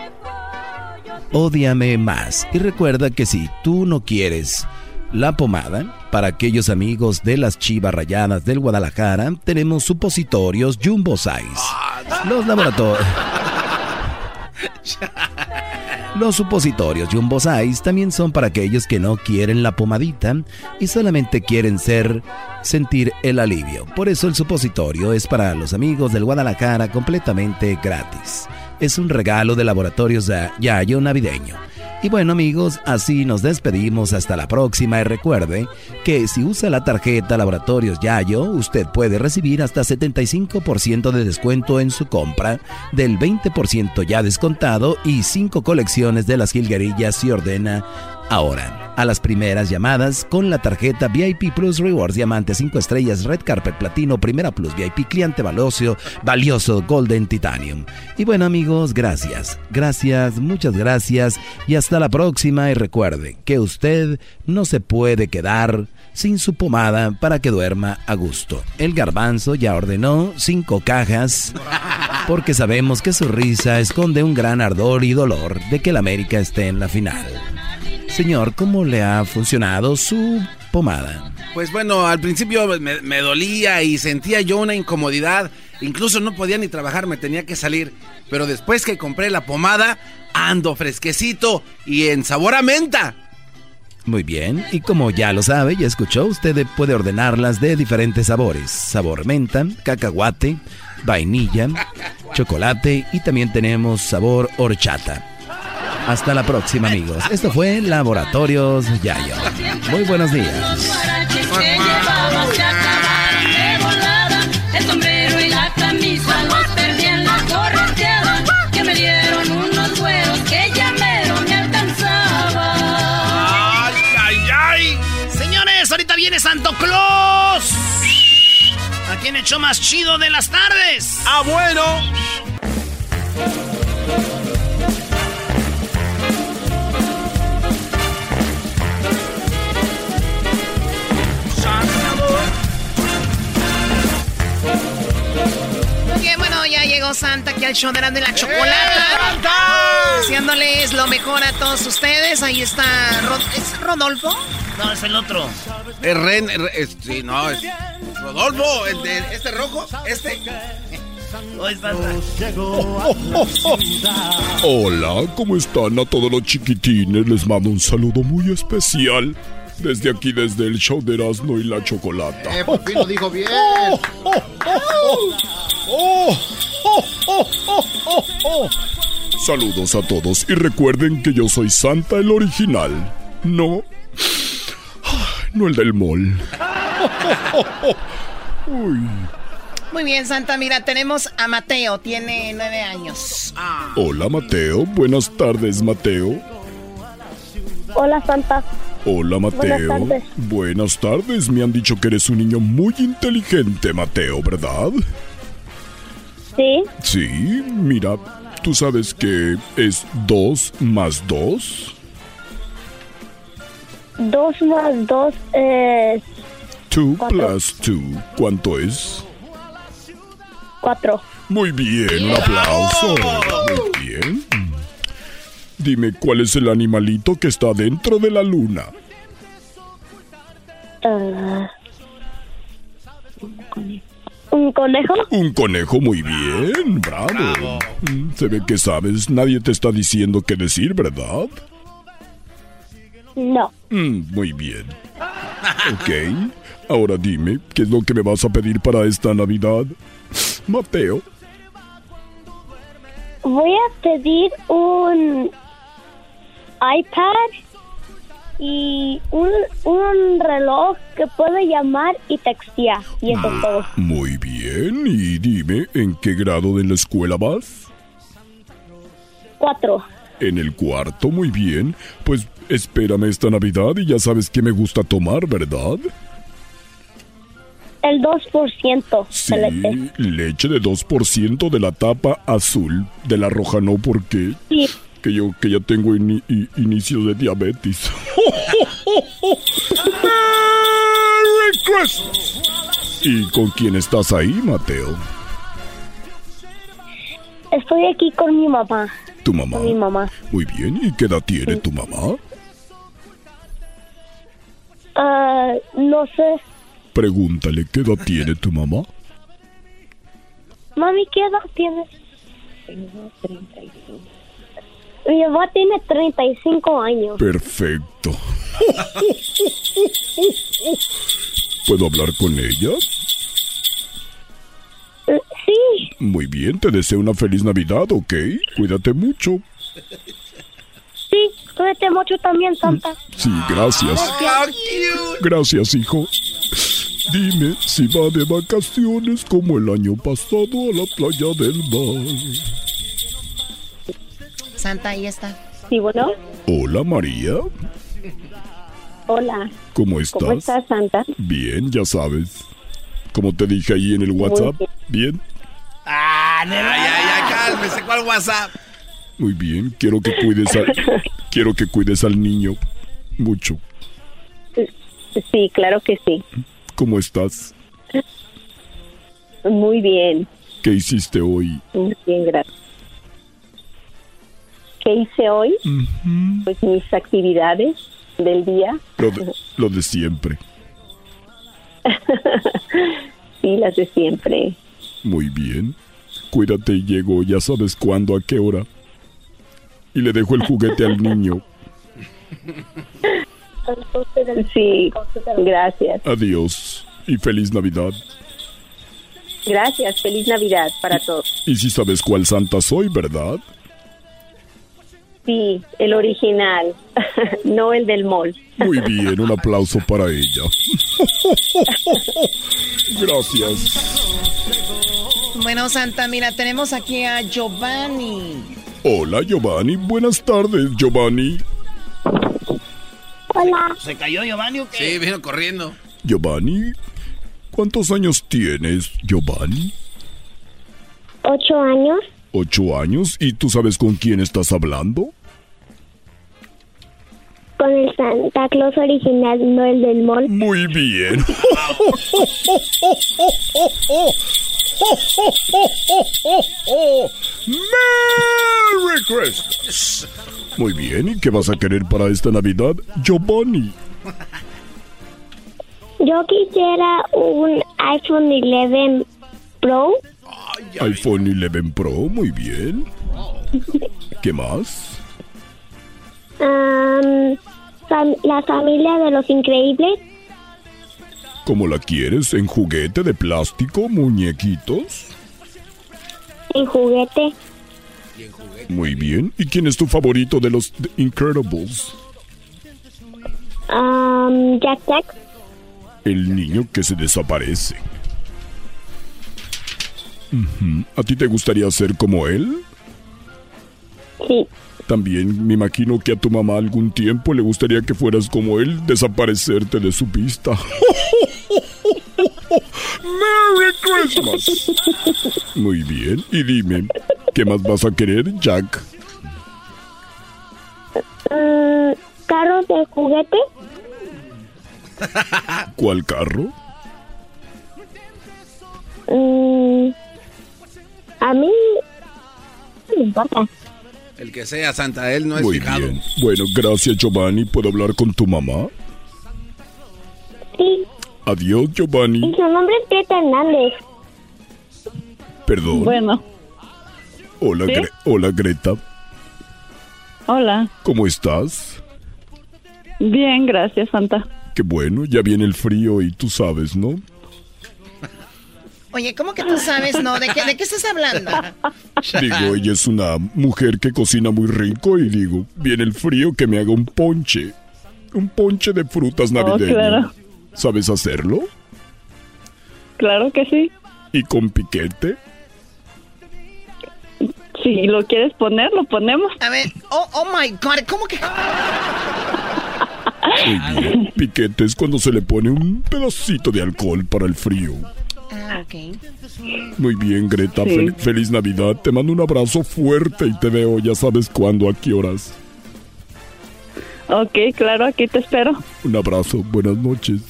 Ódiame más. Y recuerda que si tú no quieres la pomada, para aquellos amigos de las chivas rayadas del Guadalajara, tenemos supositorios Jumbo Size. Los laboratorios. Los supositorios Jumbo Size también son para aquellos que no quieren la pomadita y solamente quieren ser sentir el alivio. Por eso el supositorio es para los amigos del Guadalajara completamente gratis. Es un regalo de laboratorios Yayo navideño. Y bueno amigos, así nos despedimos. Hasta la próxima. Y recuerde que si usa la tarjeta Laboratorios Yayo, usted puede recibir hasta 75% de descuento en su compra, del 20% ya descontado y 5 colecciones de las jilguerillas si ordena ahora. A las primeras llamadas con la tarjeta VIP Plus Rewards Diamante 5 estrellas Red Carpet Platino Primera Plus VIP Cliente Valioso, valioso Golden Titanium. Y bueno amigos, gracias. Gracias, muchas gracias y hasta la próxima y recuerde que usted no se puede quedar sin su pomada para que duerma a gusto. El garbanzo ya ordenó cinco cajas porque sabemos que su risa esconde un gran ardor y dolor de que el América esté en la final. Señor, ¿cómo le ha funcionado su pomada? Pues bueno, al principio me, me, dolía y sentía yo una incomodidad. Incluso no podía ni trabajar, me tenía que salir. Pero después que compré la pomada, ando fresquecito y en sabor a menta. Muy bien, y como ya lo sabe, ya escuchó, usted puede ordenarlas de diferentes sabores. Sabor menta, cacahuate, vainilla, chocolate y también tenemos sabor horchata. Hasta la próxima, amigos. Esto fue Laboratorios Yayo. Muy buenos días. El. Señores, ahorita viene Santo Claus. ¿A quién echó más chido de las tardes? ¡Ah, bueno! Bien, bueno, ya llegó Santa aquí al show de la chocolata. Haciéndoles lo mejor a todos ustedes. Ahí está. ¿Es Rodolfo? No, es el otro. Es Ren. Es, sí, no, es Rodolfo. El de este rojo. Este. Hola, ¿cómo están a todos los chiquitines? Les mando un saludo muy especial. Desde aquí, desde el show de Erasmo y la Chocolata. Eh, por fin lo dijo bien. Saludos a todos y recuerden que yo soy Santa el original. No. No el del mall. Uy. Muy bien, Santa. Mira, tenemos a Mateo. Tiene nueve años. Hola Mateo, buenas tardes Mateo. Hola, Santa. Hola Mateo. Buenas tardes. Buenas tardes. Me han dicho que eres un niño muy inteligente, Mateo, ¿verdad? Sí. Sí, mira, ¿tú sabes que es 2 más 2? Dos más dos es 2 Cuatro. plus 2, ¿cuánto es? cuatro. Muy bien, un aplauso. Muy bien. Dime, ¿cuál es el animalito que está dentro de la luna? Ah, ¿Un conejo? Un conejo, muy bien, bravo. Se ve que sabes, nadie te está diciendo qué decir, ¿verdad? No. Mm, muy bien. Ok, ahora dime, ¿qué es lo que me vas a pedir para esta Navidad? Mateo. Voy a pedir un iPad y un, un reloj que puede llamar y textear. Y eso es todo. Muy bien, y dime, ¿en qué grado de la escuela vas? Cuatro. En el cuarto, muy bien. Pues espérame esta Navidad y ya sabes que me gusta tomar, ¿verdad? El 2% Sí, de leche. leche de 2% de la tapa azul. De la roja no, porque Sí. Que yo que ya tengo ini- i- inicios de diabetes. ¡Merry Christmas! ¿Y con quién estás ahí, Mateo? Estoy aquí con mi mamá. ¿Tu mamá? Con mi mamá. Muy bien, ¿y qué edad tiene tu mamá? Ah, no sé. Pregúntale, ¿qué edad tiene tu mamá? Mami, ¿qué edad tienes? Mi mamá tiene 35 años. Perfecto. ¿Puedo hablar con ella? Sí, Muy bien, te deseo una feliz Navidad, ¿ok? Cuídate mucho. sí, cuídate mucho también, Santa. Sí, gracias. Gracias, hijo. Dime si va de vacaciones como el año pasado a la playa del mar. Santa, ahí está. Sí, bueno. Hola, María. Hola. ¿Cómo estás? ¿Cómo estás, Santa? Bien, ya sabes. Como te dije ahí en el WhatsApp. Bien. Ah, ay, ay, ay, cálmese, ¿cuál WhatsApp? Muy bien. Quiero que cuides al, quiero que cuides al niño mucho. Sí, claro que sí. ¿Cómo estás? Muy bien, ¿Qué hiciste hoy? muy bien, gracias. ¿Qué hice hoy? Pues mis actividades del día. Lo de, lo de siempre. sí, las de siempre. Muy bien. Cuídate y llego, ya sabes cuándo, a qué hora. Y le dejo el juguete al niño. Sí, gracias. Adiós y feliz Navidad. Gracias, feliz Navidad para todos. Y si sabes cuál santa soy, ¿verdad? Sí, el original, no el del mall. Muy bien, un aplauso para ella. Gracias. Bueno, Santa, mira, tenemos aquí a Giovanni. Hola, Giovanni. Buenas tardes, Giovanni. Hola. ¿Se cayó Giovanni o qué? Sí, vino corriendo. Giovanni, ¿cuántos años tienes, Giovanni? ¿Ocho años? ¿Ocho años? ¿Y tú sabes con quién estás hablando? Con el Santa Claus original, no el del mall. Muy bien. ¡Merry Christmas! Muy bien, ¿y qué vas a querer para esta Navidad, Giovanni? Yo quisiera un iPhone 11 Pro. iPhone 11 Pro, muy bien. ¿Qué más? Fam- la familia de los increíbles. ¿Cómo la quieres? ¿En juguete de plástico, muñequitos? En juguete. Muy bien. ¿Y quién es tu favorito de los The Incredibles? Am, Jack Jack. El niño que se desaparece. ¿A ti te gustaría ser como él? Sí. También me imagino que a tu mamá algún tiempo le gustaría que fueras como él, desaparecerte de su vista. ¡Merry Christmas! Muy bien, y dime, ¿qué más vas a querer, Jack? Mm, carros de juguete. ¿Cuál carro? Mm, a mí no me importa. El que sea, Santa, él no es Muy fijado. bien. Bueno, gracias Giovanni. ¿Puedo hablar con tu mamá? Sí, Adiós Giovanni. y su nombre es Greta Hernández. Perdón. Bueno, Hola, ¿Sí? Gre- Hola Greta. hola. ¿Cómo estás? Bien, gracias, Santa. Qué bueno, ya viene el frío y tú sabes, ¿no? Oye, ¿cómo que tú sabes? No, ¿de qué, de qué estás hablando? Digo, ella es una mujer que cocina muy rico y digo, viene el frío que me haga un ponche. Un ponche de frutas navideñas. claro. ¿Sabes hacerlo? Claro que sí. ¿Y con piquete? Si lo quieres poner, lo ponemos. A ver, oh, oh my God, ¿cómo que? Muy bien. Piquete es cuando se le pone un pedacito de alcohol para el frío. Ah, ok. Muy bien, Greta. Sí. fel- feliz Navidad. Te mando un abrazo fuerte y te veo, ya sabes cuándo, a qué horas. Ok, claro, aquí te espero. Un abrazo. Buenas noches.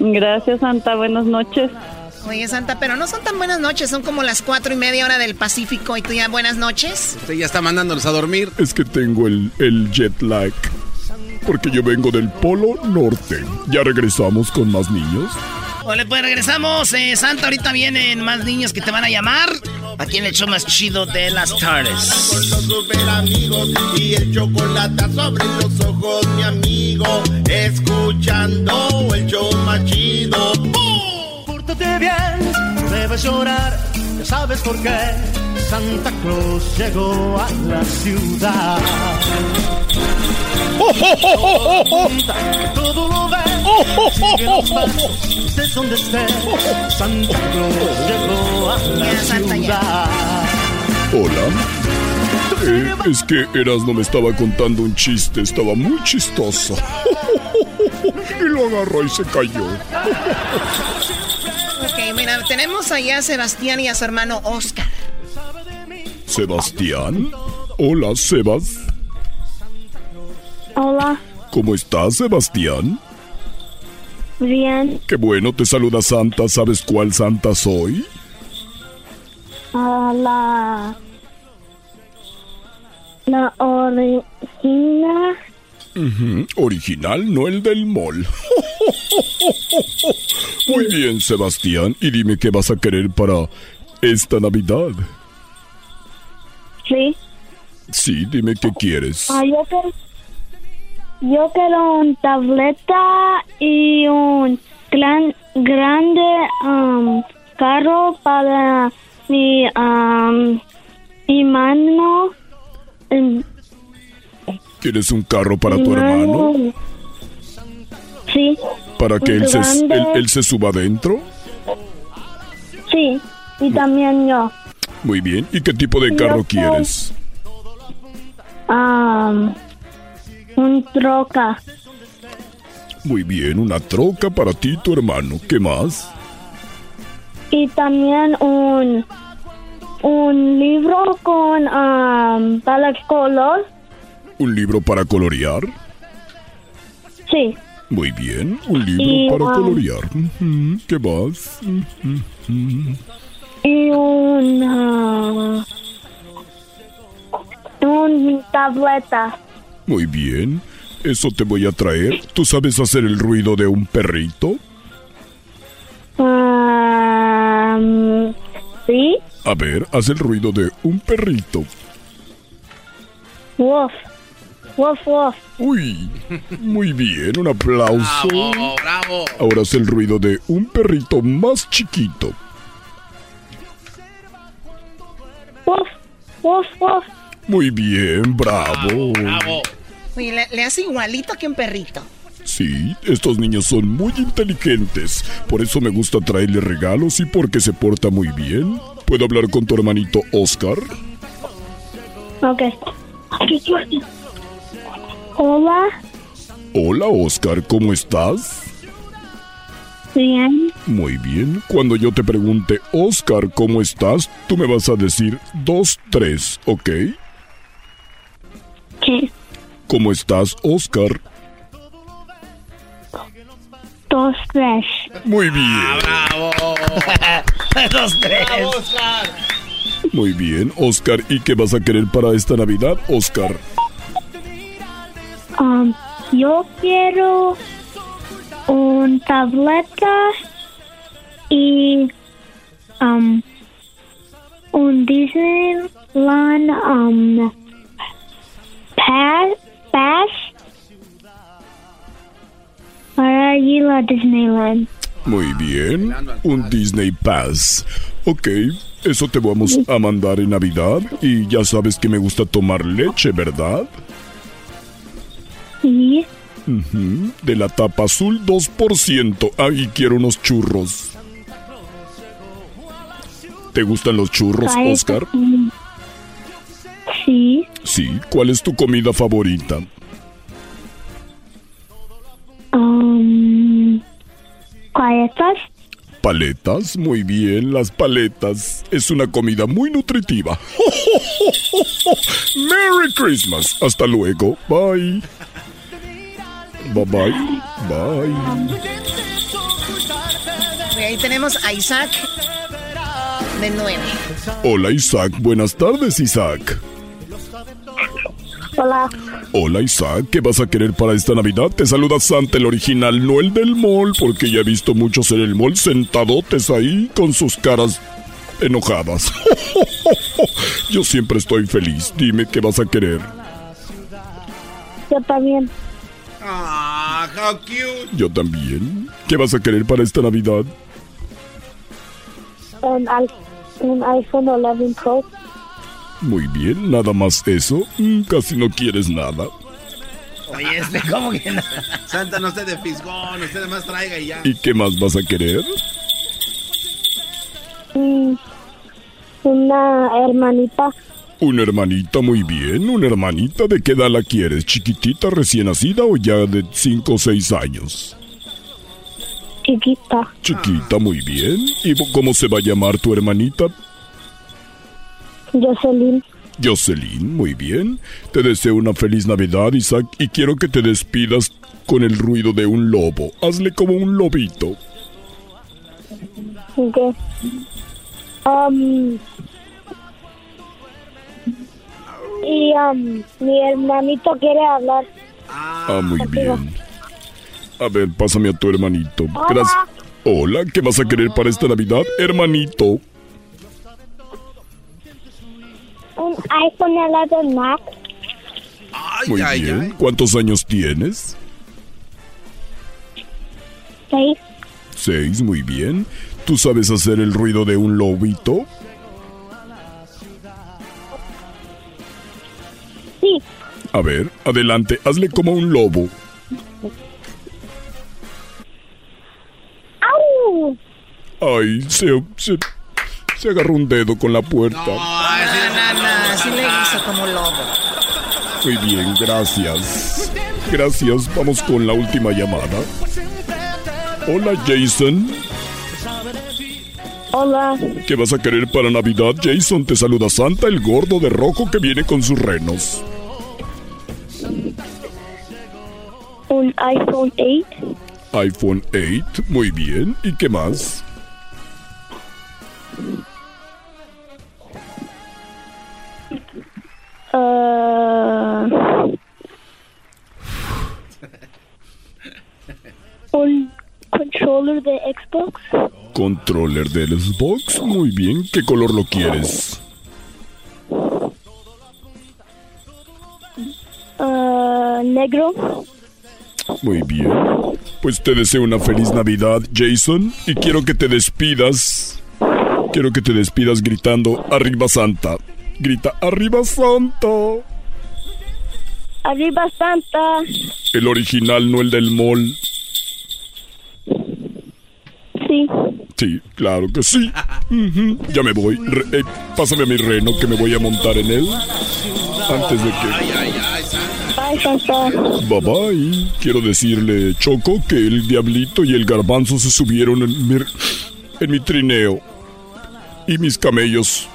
Gracias, Santa. Buenas noches. Oye, Santa, pero no son tan buenas noches, son como las cuatro y media hora del Pacífico y tú ya buenas noches. Usted ya está mandándolos a dormir. Es que tengo el, el jet lag. Porque yo vengo del Polo Norte. Ya regresamos con más niños. Vale, pues regresamos. Eh, Santa, ahorita vienen más niños que te van a llamar. Aquí en el show más chido de las tardes. Con los super amigos y el chocolate sobre los ojos, mi amigo. Escuchando el show más chido. Pórtate bien, no debes llorar, ya sabes por qué. Santa Claus llegó a la ciudad. Todo lo ve, sigue los pasos, estés donde estés. Santa Claus llegó a la ciudad. Hola. Eh, es que Erasmo me estaba contando un chiste. Estaba muy chistoso. y lo agarró y se cayó. Ok, mira, tenemos allá a Sebastián y a su hermano Oscar. Sebastián. Hola, Sebas. Hola, ¿Cómo estás, Sebastián? Bien. Qué bueno, te saluda Santa. ¿Sabes cuál Santa soy? Ah, la. La origina. Ujú, Original, no el del mall. Muy bien, Sebastián. Y dime qué vas a querer para esta Navidad. Sí. Sí, dime qué quieres. Ah, yo. Yo quiero un tableta y un gran, grande um, carro para mi, um, mi mano. em, ¿Quieres un carro para tu hermano? Sí. ¿Para que él se, él, él se suba adentro? Sí. Y también yo. Muy bien. ¿Y qué tipo de carro quieres? Um, un troca. Muy bien, una troca para ti tu hermano. ¿Qué más? Y también un, un libro con um, para color. ¿Un libro para colorear? Sí. Muy bien, un libro Y, para colorear. ¿Qué más? Y un, ah, un tableta. Muy bien, eso te voy a traer. ¿Tú sabes hacer el ruido de un perrito? Um, sí. A ver, haz el ruido de un perrito. Wolf. Wolf, wolf. Uy, muy bien, un aplauso. Bravo, bravo. Ahora haz el ruido de un perrito más chiquito. Wolf. Wolf, wolf. Muy bien, bravo. Oye, le, le hace igualito que un perrito. Sí, estos niños son muy inteligentes. Por eso me gusta traerle regalos y porque se porta muy bien. ¿Puedo hablar con tu hermanito Oscar? Ok. Hola. Hola Oscar, ¿cómo estás? Bien. Muy bien. Cuando yo te pregunte, Oscar, ¿cómo estás? Tú me vas a decir dos, tres, ¿ok? ¿Cómo estás, Oscar? dos, tres. Muy bien. ¡Bravo! Dos, tres. Muy bien, Oscar. ¿Y qué vas a querer para esta Navidad, Oscar? Um, yo quiero un tableta y um, un Disneyland um, pass, pass para ir a Disneyland. Muy bien. Un Disney Pass. Ok, eso te vamos a mandar en Navidad. Y ya sabes que me gusta tomar leche, ¿verdad? Sí. De la tapa azul 2%. Ahí quiero unos churros. ¿Te gustan los churros. Oscar? Mm. Sí. Sí. ¿Cuál es tu comida favorita? Um, ¿Galletas? Paletas, muy bien, las paletas. Es una comida muy nutritiva. ¡Merry Christmas! Hasta luego. Bye. Bye bye. Bye. Y ahí tenemos a Isaac de 9. Hola Isaac, buenas tardes Isaaak. Hola. Hola Isaac, ¿qué vas a querer para esta Navidad? Te saluda Santa el original, no el del mall, porque ya he visto muchos en el mall sentadotes ahí con sus caras enojadas. Yo siempre estoy feliz. Dime qué vas a querer. Yo también. Ah, how cute. Yo también. ¿Qué vas a querer para esta Navidad? Un, un iPhone 11 Pro. Muy bien, nada más eso. Mm, casi no quieres nada. Oye, este, ¿cómo que no? Santa, no esté de fisgón, usted además traiga y ya. ¿Y qué más vas a querer? Mm, una hermanita Una hermanita, muy bien. Una hermanita, ¿de qué edad la quieres? ¿Chiquitita, recién nacida o ya de 5 o 6 años? chiquita. Chiquita, muy bien. ¿Y cómo se va a llamar tu hermanita? Jocelyn. Jocelyn, muy bien. Te deseo una feliz Navidad, Isaac, y quiero que te despidas con el ruido de un lobo. Hazle como un lobito. Ok. Um, y um, mi hermanito quiere hablar. Ah, muy bien. A ver, pásame a tu hermanito. Hola. Gracias. Hola, ¿qué vas a querer para esta Navidad, hermanito? Un iPhone 11 Max. Muy bien. ¿Cuántos años tienes? Seis. Seis, muy bien. ¿Tú sabes hacer el ruido de un lobito? Sí. A ver, adelante, hazle como un lobo. ¡Au! Ay, se, se, se agarró un dedo con la puerta. No, no, no, así le hizo como lobo. Muy bien, gracias. Gracias, vamos con la última llamada. Hola, Jason. Hola. ¿Qué vas a querer para Navidad, Jason? Te saluda Santa, el gordo de rojo que viene con sus renos. Un iPhone 8. iPhone 8, muy bien. ¿Y qué más? Uh, un controller de Xbox. Controller del Xbox, muy bien. ¿Qué color lo quieres? Uh, negro. Muy bien. Pues te deseo una feliz Navidad, Jason, y quiero que te despidas. Quiero que te despidas gritando Arriba Santa. Grita Arriba Santa. Arriba Santa. El original, no el del mall. Sí. Sí, claro que sí. Ujú, Ya me voy. Re- eh, pásame a mi reno que me voy a montar en él. Antes de que... Bye, Santa. Bye bye. Quiero decirle, Choco, que el diablito y el garbanzo se subieron en mi, en mi trineo. Y mis camellos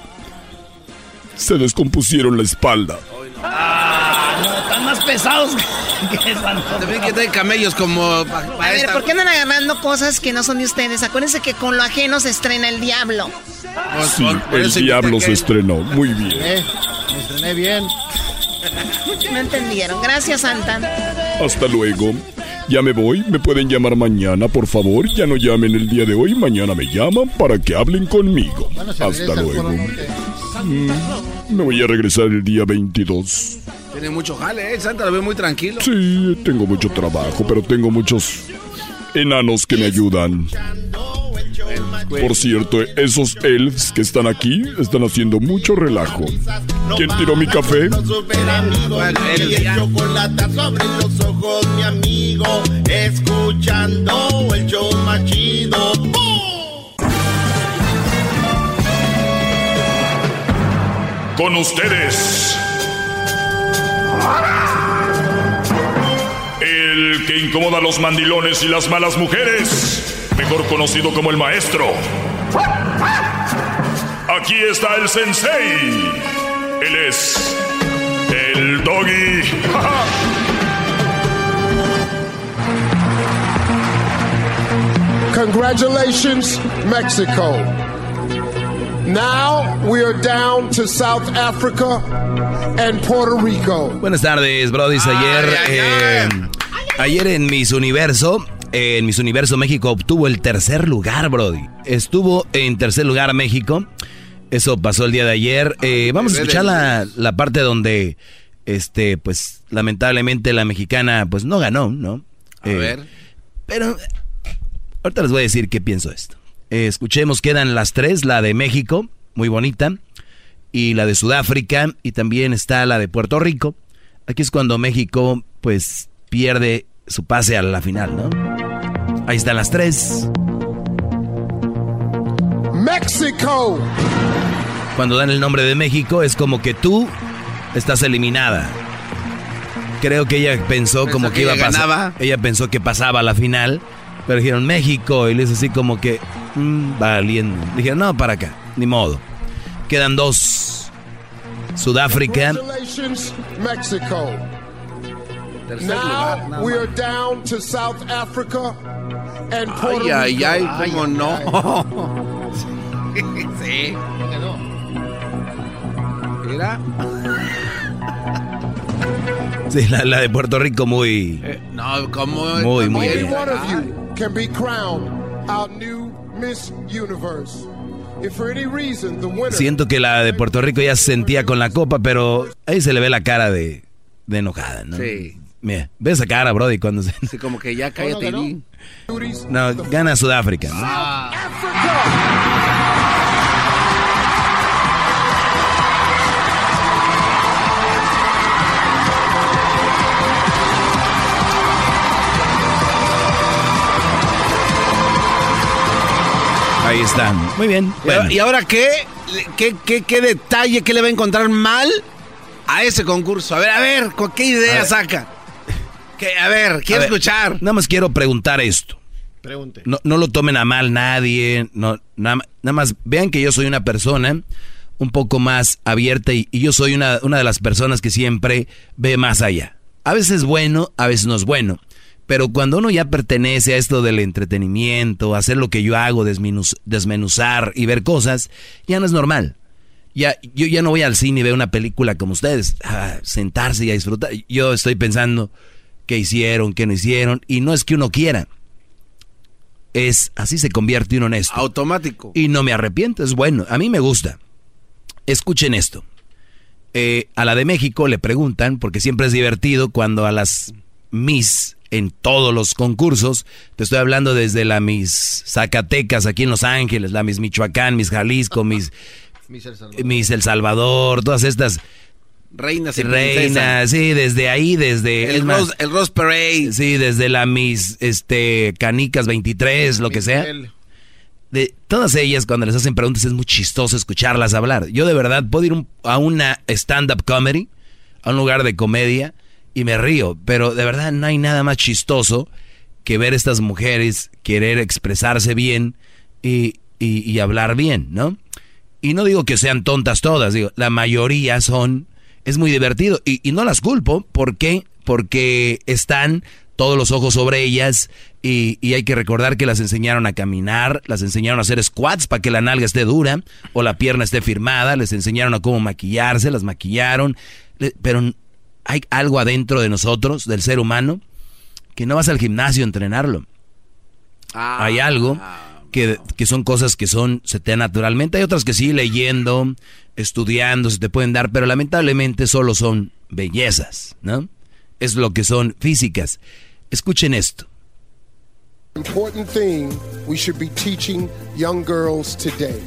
se descompusieron la espalda. Ah, no, están más pesados. También que traen camellos como... pa- pa A ver, esta- ¿por qué andan agarrando cosas que no son de ustedes? Acuérdense que con lo ajeno se estrena el diablo. Sí, el diablo se estrenó. Muy bien. Eh, me estrené bien. No entendieron. Gracias, Santa. Hasta luego. Ya me voy. ¿Me pueden llamar mañana, por favor? Ya no llamen el día de hoy. Mañana me llaman para que hablen conmigo. Bueno, Hasta luego. Mm, Me voy a regresar el día 22. Tiene mucho jale, ¿eh? Santa lo ve muy tranquilo. Sí, tengo mucho trabajo, pero tengo muchos enanos que me ayudan. Por cierto, esos elves que están aquí están haciendo mucho relajo. ¿Quién tiró mi café? Sobre los ojos, mi amigo. Escuchando el show más chido. Con ustedes. El que incomoda a los mandilones y las malas mujeres. Mejor conocido como el maestro. Aquí está el sensei. Él es el doggy. Congratulations, Mexico. Now we are down to South Africa and Puerto Rico. Buenas tardes, Brody. Ayer, eh, ayer en Miss Universo, eh, en Miss Universo México obtuvo el tercer lugar, Brody. Estuvo en tercer lugar México. Eso pasó el día de ayer. Eh, vamos a escuchar la, la parte donde, este, pues, lamentablemente la mexicana, pues, no ganó, ¿no? A Eh, ver. Pero ahorita les voy a decir qué pienso de esto. Eh, escuchemos, quedan las tres, la de México, muy bonita, y la de Sudáfrica, y también está la de Puerto Rico. Aquí es cuando México, pues, pierde su pase a la final, ¿no? Ahí están las tres. Mexico. Cuando dan el nombre de México es como que tú estás eliminada. Creo que ella pensó Pensó como que que iba a pasar. ganaba. Ella pensó que pasaba a la final, pero dijeron México y le hizo así como que mm, valiendo. Dijeron, no, para acá, ni modo. Quedan dos. Sudáfrica. Congratulations, Mexico. Tercer lugar, nada Now we are down to South Africa and Ay, Puerto ay, Rico. ay, cómo no. sí. Mira. Sí, la, la de Puerto Rico muy... No, como. Muy, muy bien. one of you can be crowned our new Miss Universe. If for any reason the winner Siento que la de Puerto Rico ya se sentía con la copa, pero ahí se le ve la cara de, de enojada, ¿no? Sí. Mira, ve esa cara, Brody, cuando se... Sí, como que ya cállate. No, gana Sudáfrica. Ahí están. Muy bien. ¿Y ahora- ¿Y ahora qué? ¿Qué, qué? qué detalle? ¿Qué le va a encontrar mal a ese concurso? A ver, a ver, ¿con ¿qué A idea ver. saca? A ver, quiero A ver, escuchar. Nada más quiero preguntar esto. Pregunte. No, no lo tomen a mal nadie. No, nada, nada más vean que yo soy una persona un poco más abierta y, y yo soy una, una de las personas que siempre ve más allá. A veces es bueno, a veces no es bueno. Pero cuando uno ya pertenece a esto del entretenimiento, hacer lo que yo hago, desmenuz- desmenuzar y ver cosas, ya no es normal. Ya, yo ya no voy al cine y veo una película como ustedes, a sentarse y a disfrutar. Yo estoy pensando qué hicieron, qué no hicieron, y no es que uno quiera. Es así se convierte uno en esto. Automático. Y no me arrepiento, es bueno. A mí me gusta. Escuchen esto. Eh, a la de México le preguntan, porque siempre es divertido cuando a las Miss en todos los concursos, te estoy hablando desde la Miss Zacatecas aquí en Los Ángeles, la Miss Michoacán, Miss Jalisco, Miss, Miss El Salvador. Miss El Salvador, todas estas Reinas y reinas, sí, desde ahí, desde... El Rose, el Rose Parade. Sí, desde la Miss este, Canicas 23, lo que sea. De todas ellas, cuando les hacen preguntas, es muy chistoso escucharlas hablar. Yo de verdad puedo ir un- a una stand-up comedy, a un lugar de comedia, y me río. Pero de verdad no hay nada más chistoso que ver estas mujeres querer expresarse bien y, y- y hablar bien, ¿no? Y no digo que sean tontas todas, digo, la mayoría son... Es muy divertido y, y no las culpo. ¿Por qué? porque están todos los ojos sobre ellas y, y, hay que recordar que las enseñaron a caminar, las enseñaron a hacer squats para que la nalga esté dura o la pierna esté firmada, les enseñaron a cómo maquillarse, las maquillaron, pero hay algo adentro de nosotros, del ser humano, que no vas al gimnasio a entrenarlo. Ah, hay algo que, que, son cosas que son, se te dan naturalmente, hay otras que sí, leyendo, estudiando, se te pueden dar, pero lamentablemente solo son bellezas, ¿no? Es lo que son físicas. Escuchen esto. Important thing we should be teaching young girls today.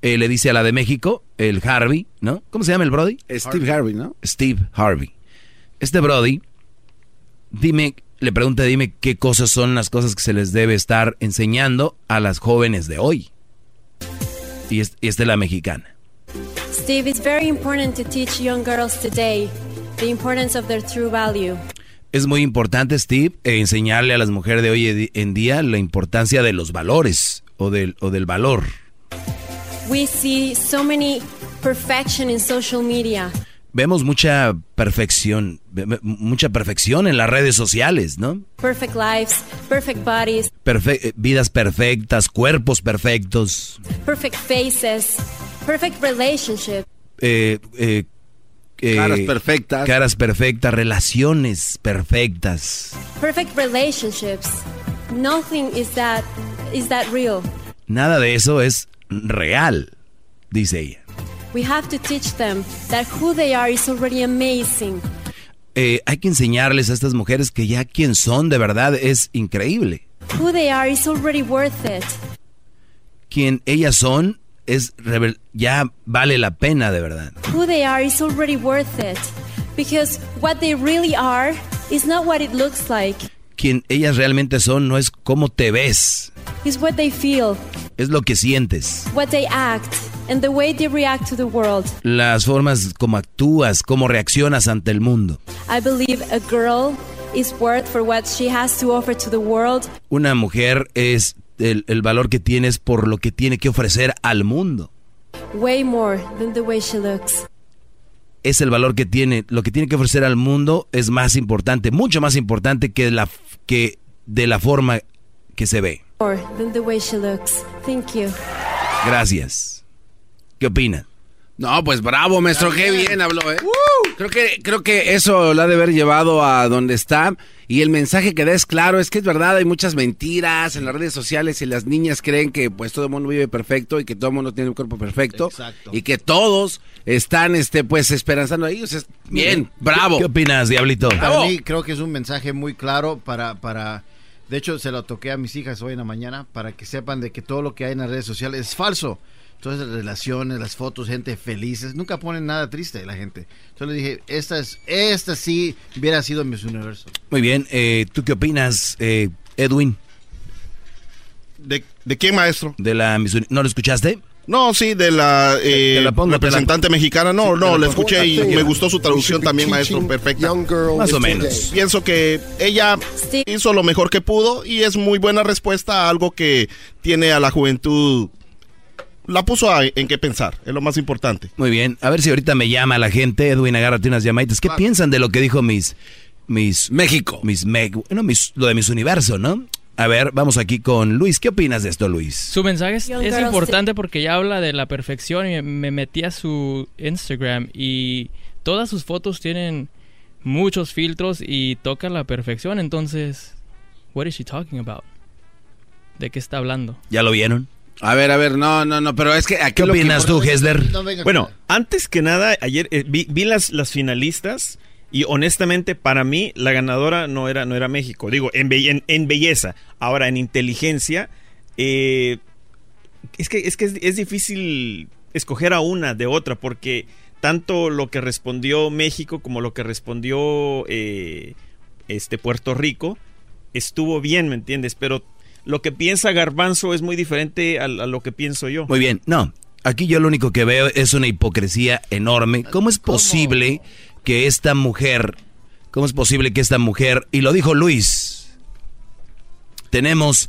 Eh, le dice a la de México, el Harvey, ¿no? ¿Cómo se llama el Brody? Steve Harvey, ¿no? Steve Harvey. Este Brody, dime, le pregunta, dime qué cosas son las cosas que se les debe estar enseñando a las jóvenes de hoy. Y, es, y esta es la mexicana. Steve, it's very important to teach young girls today the importance of their true value. Es muy importante, Steve, eh, enseñarle a las mujeres de hoy en día la importancia de los valores o del, o del valor. We see so many perfection in social media. Vemos mucha perfección, mucha perfección en las redes sociales, ¿no? Perfect lives, perfect bodies. Perfe vidas perfectas, cuerpos perfectos. Perfect faces, perfect relationship. Eh, eh, eh, caras perfectas. Caras perfectas, relaciones perfectas. Perfect relationships. Nothing is that is that real. Nada de eso es real, dice ella. We have to teach them that who they are is already amazing. Eh, hay que enseñarles a estas mujeres que ya quien son de verdad es increíble. Who they are is already worth it. Quien ellas son es ya vale la pena de verdad. Who they are is already worth it. Because what they really are is not what it looks like. Quien ellas realmente son no es cómo te ves. It's what they feel. Es lo que sientes. What they act and the way they react to the world. Las formas como actúas, cómo reaccionas ante el mundo. I believe a girl is worth for what she has to offer to the world. Una mujer es el, el valor que tienes por lo que tiene que ofrecer al mundo. Way more than the way she looks. Es el valor que tiene, lo que tiene que ofrecer al mundo es más importante, mucho más importante que la que de la forma que se ve. More than the way she looks. Thank you. Gracias. ¿Qué opina? No, pues bravo, maestro, qué bien habló, ¿eh? Creo que, creo que eso la ha de haber llevado a donde está. Y el mensaje que da es claro, es que es verdad, hay muchas mentiras en las redes sociales y las niñas creen que pues todo el mundo vive perfecto y que todo el mundo tiene un cuerpo perfecto. Exacto. Y que todos están este pues esperanzando ahí. O sea, bien, bravo. ¿Qué, opinas, Diablito? Para mí creo que es un mensaje muy claro para, para... De hecho, se lo toqué a mis hijas hoy en la mañana para que sepan de que todo lo que hay en las redes sociales es falso todas las relaciones, las fotos, gente felices, nunca ponen nada triste la gente. Entonces le dije, esta, es, esta sí hubiera sido Miss Universo. Muy bien, eh, ¿tú qué opinas, eh, Edwin? ¿De, ¿De quién, maestro? De la ¿No lo escuchaste? No, sí, de la, eh, Te la pongo, te la- representante mexicana. No, Sí, no, la escuché y me gustó su traducción también, maestro. Perfecta. Más o menos. Pienso que ella hizo lo mejor que pudo y es muy buena respuesta a algo que tiene a la juventud. La puso a- en qué pensar, es lo más importante. Muy bien, a ver si ahorita me llama la gente, Edwin, agárrate unas llamaditas. ¿Qué piensan de lo que dijo mis... mis México. Mis, me- bueno, mis, lo de mis universo, ¿no? A ver, vamos aquí con Luis. ¿Qué opinas de esto, Luis? Su mensaje es, es importante porque ya habla de la perfección y me metí a su Instagram y todas sus fotos tienen muchos filtros y toca la perfección. Entonces, what is she talking about? ¿De qué está hablando? ¿Ya lo vieron? A ver, a ver, no, no, no, pero es que aquí ¿Qué opinas tú, Hesler? Bueno, antes que nada, ayer eh, vi, vi las, las finalistas y honestamente para mí la ganadora no era, no era México. Digo, en, be- en, en belleza. Ahora, en inteligencia, eh, es que, es, que es, es difícil escoger a una de otra porque tanto lo que respondió México como lo que respondió eh, este Puerto Rico estuvo bien, ¿me entiendes? Pero lo que piensa Garbanzo es muy diferente a, a lo que pienso yo. Muy bien, no. Aquí yo lo único que veo es una hipocresía enorme. ¿Cómo es posible que esta mujer, cómo es posible que esta mujer, y lo dijo Luis, tenemos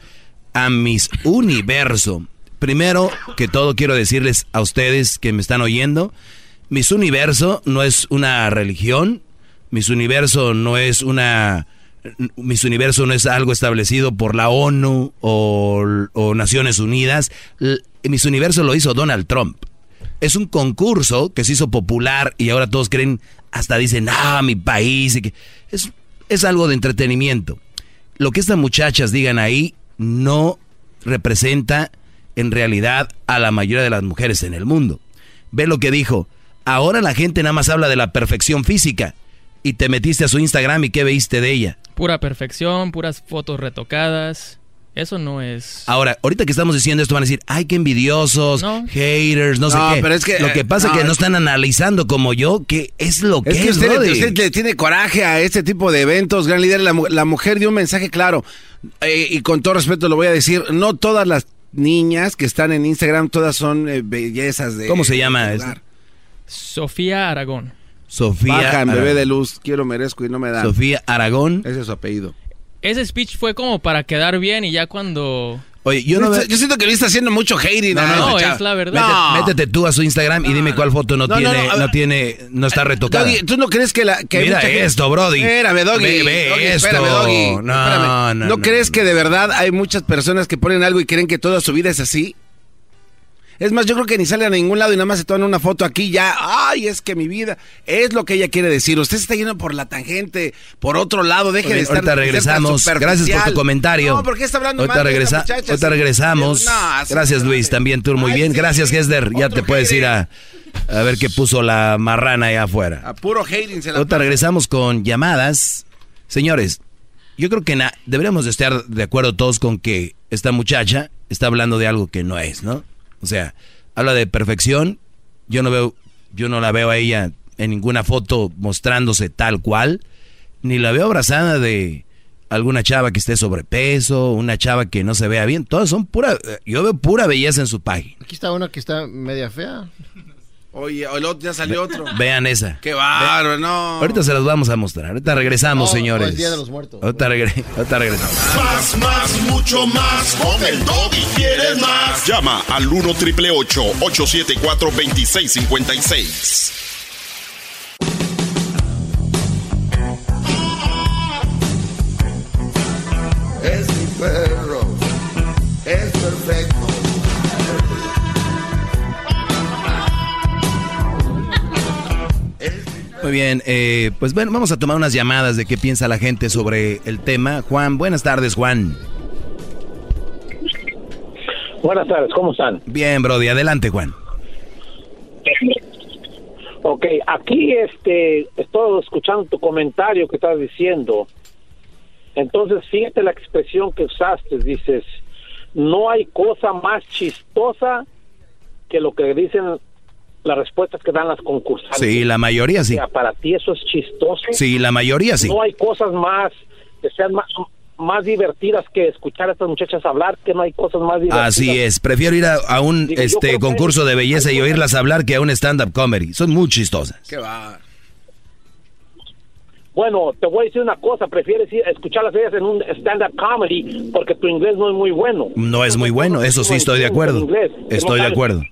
a Miss Universo. Primero que todo quiero decirles a ustedes que me están oyendo, Miss Universo no es una religión, Mis Universo no es una... Mis Universo no es algo establecido por la ONU o, o Naciones Unidas. Miss Universo lo hizo Donald Trump. Es un concurso que se hizo popular y ahora todos creen, hasta dicen, ah, mi país. Es, es algo de entretenimiento. Lo que estas muchachas digan ahí no representa en realidad a la mayoría de las mujeres en el mundo. Ve lo que dijo. Ahora la gente nada más habla de la perfección física. Y te metiste a su Instagram y qué veiste de ella. Pura perfección, puras fotos retocadas. Eso no es... Ahora, ahorita que estamos diciendo esto van a decir, ay, qué envidiosos, No. haters, no, sé No, qué. pero es que, lo que pasa es que no es- están analizando como yo qué es lo que Es es, que usted, brody. usted le tiene coraje a este tipo de eventos, gran líder. La, mu- la mujer dio un mensaje claro. eh, y con todo respeto lo voy a decir. No todas las niñas que están en Instagram, todas son eh, bellezas de. ¿Cómo se llama? Sofía Aragón. Sofía Bajan, bebé de luz. Quiero, merezco y no me dan. Sofía Aragón. Ese es su apellido. Ese speech fue como para quedar bien y ya cuando... Oye, yo no Yo siento que le está haciendo mucho hating. No, no, es la verdad. Métete, métete tú a su Instagram y dime cuál foto no, tiene, no, tiene, no está retocada. Doggy, ¿tú no crees que la que Mira gente- esto, Brody. Espérame, Doggy. Ve- ve Doggy, esto. espérame, Doggy. No, Espérame. no, ¿No no, crees que de verdad hay muchas personas que ponen algo y creen que toda su vida es así? Es más, yo creo que ni salen a ningún lado y nada más se toman una foto aquí ya. Ay, es que mi vida es lo que ella quiere decir. Usted se está yendo por la tangente, por otro lado. Deje Oye, de estar. ahorita regresamos. Gracias por tu comentario. No, ¿por qué está hablando ahorita, mal de regresa- esta muchacha? ahorita regresamos. No, Gracias, Luis. También tú muy bien. Gracias, Hesder. Ya te puedes ir a, a ver qué puso la marrana allá afuera. A puro hating se la Ahorita regresamos con llamadas. Señores, yo creo que na- deberíamos de estar de acuerdo todos con que esta muchacha está hablando de algo que no es, ¿no? O sea, habla de perfección. Yo no veo, yo no la veo a ella en ninguna foto mostrándose tal cual, ni la veo abrazada de alguna chava que esté sobrepeso, una chava que no se vea bien. Todas son pura, yo veo pura belleza en su página. Aquí está una que está media fea. Oye, el otro ya salió otro. Vean esa. Qué bárbaro, no. Ahorita se las vamos a mostrar. Ahorita regresamos, No, señores. es Día de los Muertos. Ahorita, regre- ahorita regresamos. Más, más, mucho más. Con el doggy quieres más. Llama al 1 triple 874 2656. Es mi perro. Muy bien, eh, pues bueno, vamos a tomar unas llamadas de qué piensa la gente sobre el tema. Juan, buenas tardes, Juan. Buenas tardes, ¿cómo están? Bien, Brody, adelante, Juan. Ok, aquí este, estoy escuchando tu comentario que estás diciendo. Entonces, fíjate la expresión que usaste, dices, no hay cosa más chistosa que lo que dicen las respuestas que dan las concursantes. Sí, la mayoría sí. O sea, para ti eso es chistoso. Sí, la mayoría sí. No hay cosas más que sean más, más divertidas que escuchar a estas muchachas hablar, que no hay cosas más divertidas. Así es, prefiero ir a, a un Digo, este concurso de belleza y oírlas hablar que a un stand-up comedy. Son muy chistosas. Qué va. Bueno, te voy a decir una cosa, prefieres ir a escucharlas ellas en un stand-up comedy porque tu inglés no es muy bueno. No es muy bueno, eso sí estoy de acuerdo. Estoy de acuerdo.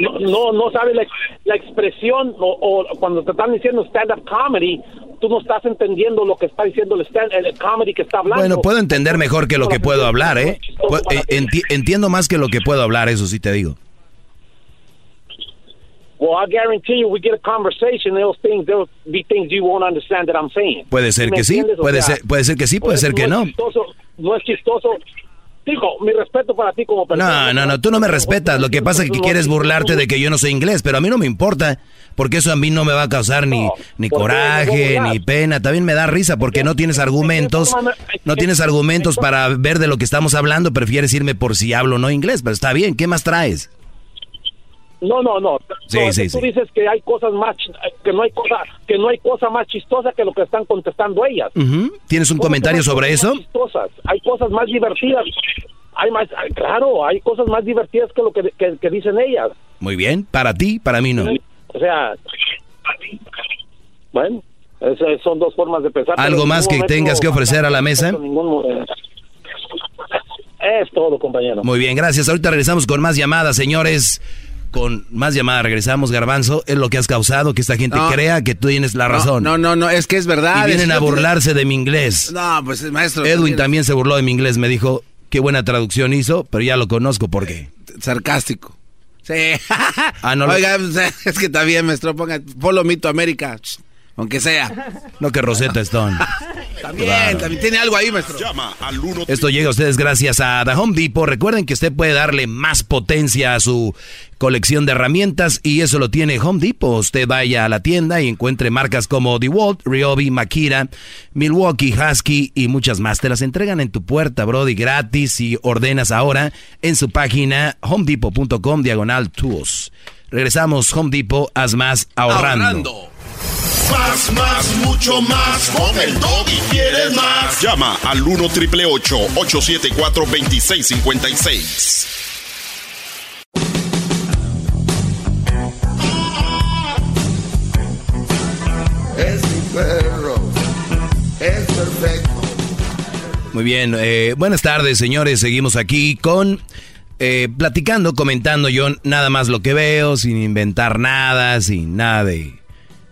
No, no, no sabes la, la expresión o, o cuando te están diciendo stand-up comedy, tú no estás entendiendo lo que está diciendo el, stand, el comedy que está hablando. Bueno, puedo entender mejor que lo que puedo hablar, ¿eh? Eh, enti- entiendo más que lo que puedo hablar, eso sí te digo. Well, I guarantee you, we get a conversation, those things, there'll be things you won't understand that I'm saying. Puede ser ¿Me que sí, puede ser, puede ser que sí, puede por ser que no. Chistoso, no es chistoso. Digo, mi respeto para ti como persona. No, no, no, tú no me respetas. Lo que pasa es que quieres burlarte de que yo no sé inglés, pero a mí no me importa, porque eso a mí no me va a causar ni, ni coraje, ni pena. También me da risa porque no tienes argumentos, no tienes argumentos para ver de lo que estamos hablando. Prefieres irme por si hablo o no inglés, pero está bien. ¿Qué más traes? No, no, no. Sí, No, es sí, que tú sí. dices que hay cosas más, que no hay cosa, que no hay cosa más chistosa que lo que están contestando ellas. ¿Tienes un ¿Cómo que comentario sobre eso? chistosas? Hay cosas más divertidas. Hay más, claro, hay cosas más divertidas que lo que, que- que dicen ellas. Muy bien, para ti, para mí no. O sea, bueno, esas son dos formas de pensar. ¿Algo más que tengas que ofrecer a la mesa? ningún- eh, es todo, compañero. Muy bien, gracias. Ahorita regresamos con más llamadas, señores. Con más llamadas regresamos, Garbanzo. Es lo que has causado que esta gente crea que tú tienes la razón. No, no, no, es que es verdad. Y vienen a burlarse de mi inglés. No, pues maestro. Edwin también se burló de mi inglés. Me dijo qué buena traducción hizo, pero ya lo conozco. ¿Por qué? Sarcástico. Sí. Ah, no Oiga, pues, es que también, maestro, ponga Follow Me to America. Aunque sea. No que Rosetta Stone. también, también tiene algo ahí, maestro. Llama al 1 Esto llega a ustedes gracias a The Home Depot. Recuerden que usted puede darle más potencia a su colección de herramientas y eso lo tiene Home Depot. Usted vaya a la tienda y encuentre marcas como DeWalt, Ryobi, Makita, Milwaukee, Husky y muchas más. Te las entregan en tu puerta, Brody, gratis y ordenas ahora en su página homedepot.com diagonal tools. Regresamos, Home Depot, haz más ahorrando. Más, más, mucho más. Con el y quieres más. Llama al 1 triple 874 2656. Es mi perro. Es perfecto. Muy bien, eh, buenas tardes señores, seguimos aquí con eh, platicando, comentando yo nada más lo que veo, sin inventar nada, sin nada de,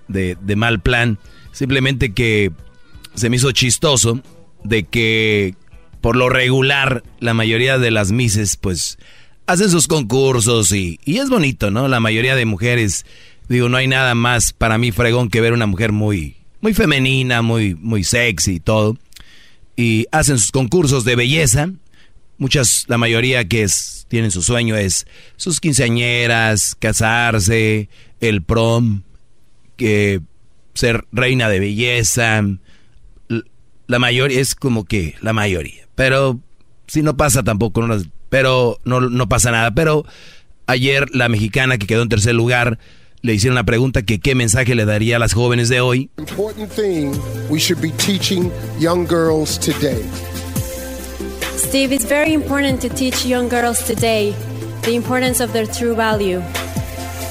de, de mal plan, simplemente que se me hizo chistoso de que por lo regular la mayoría de las mises pues hacen sus concursos y, y es bonito, ¿no? La mayoría de mujeres, digo, no hay nada más para mí fregón que ver una mujer muy, muy femenina, muy, muy sexy y todo. Y hacen sus concursos de belleza. Muchas, la mayoría que es, tienen su sueño es sus quinceañeras, casarse, el prom, que ser reina de belleza. La mayoría es como que la mayoría. Pero si no pasa tampoco, no, pero no, no pasa nada. Pero ayer la mexicana que quedó en tercer lugar le hicieron la pregunta que qué mensaje le daría a las jóvenes de hoy. Important thing we should be teaching young girls today. Steve, it's very important to teach young girls today the importance of their true value.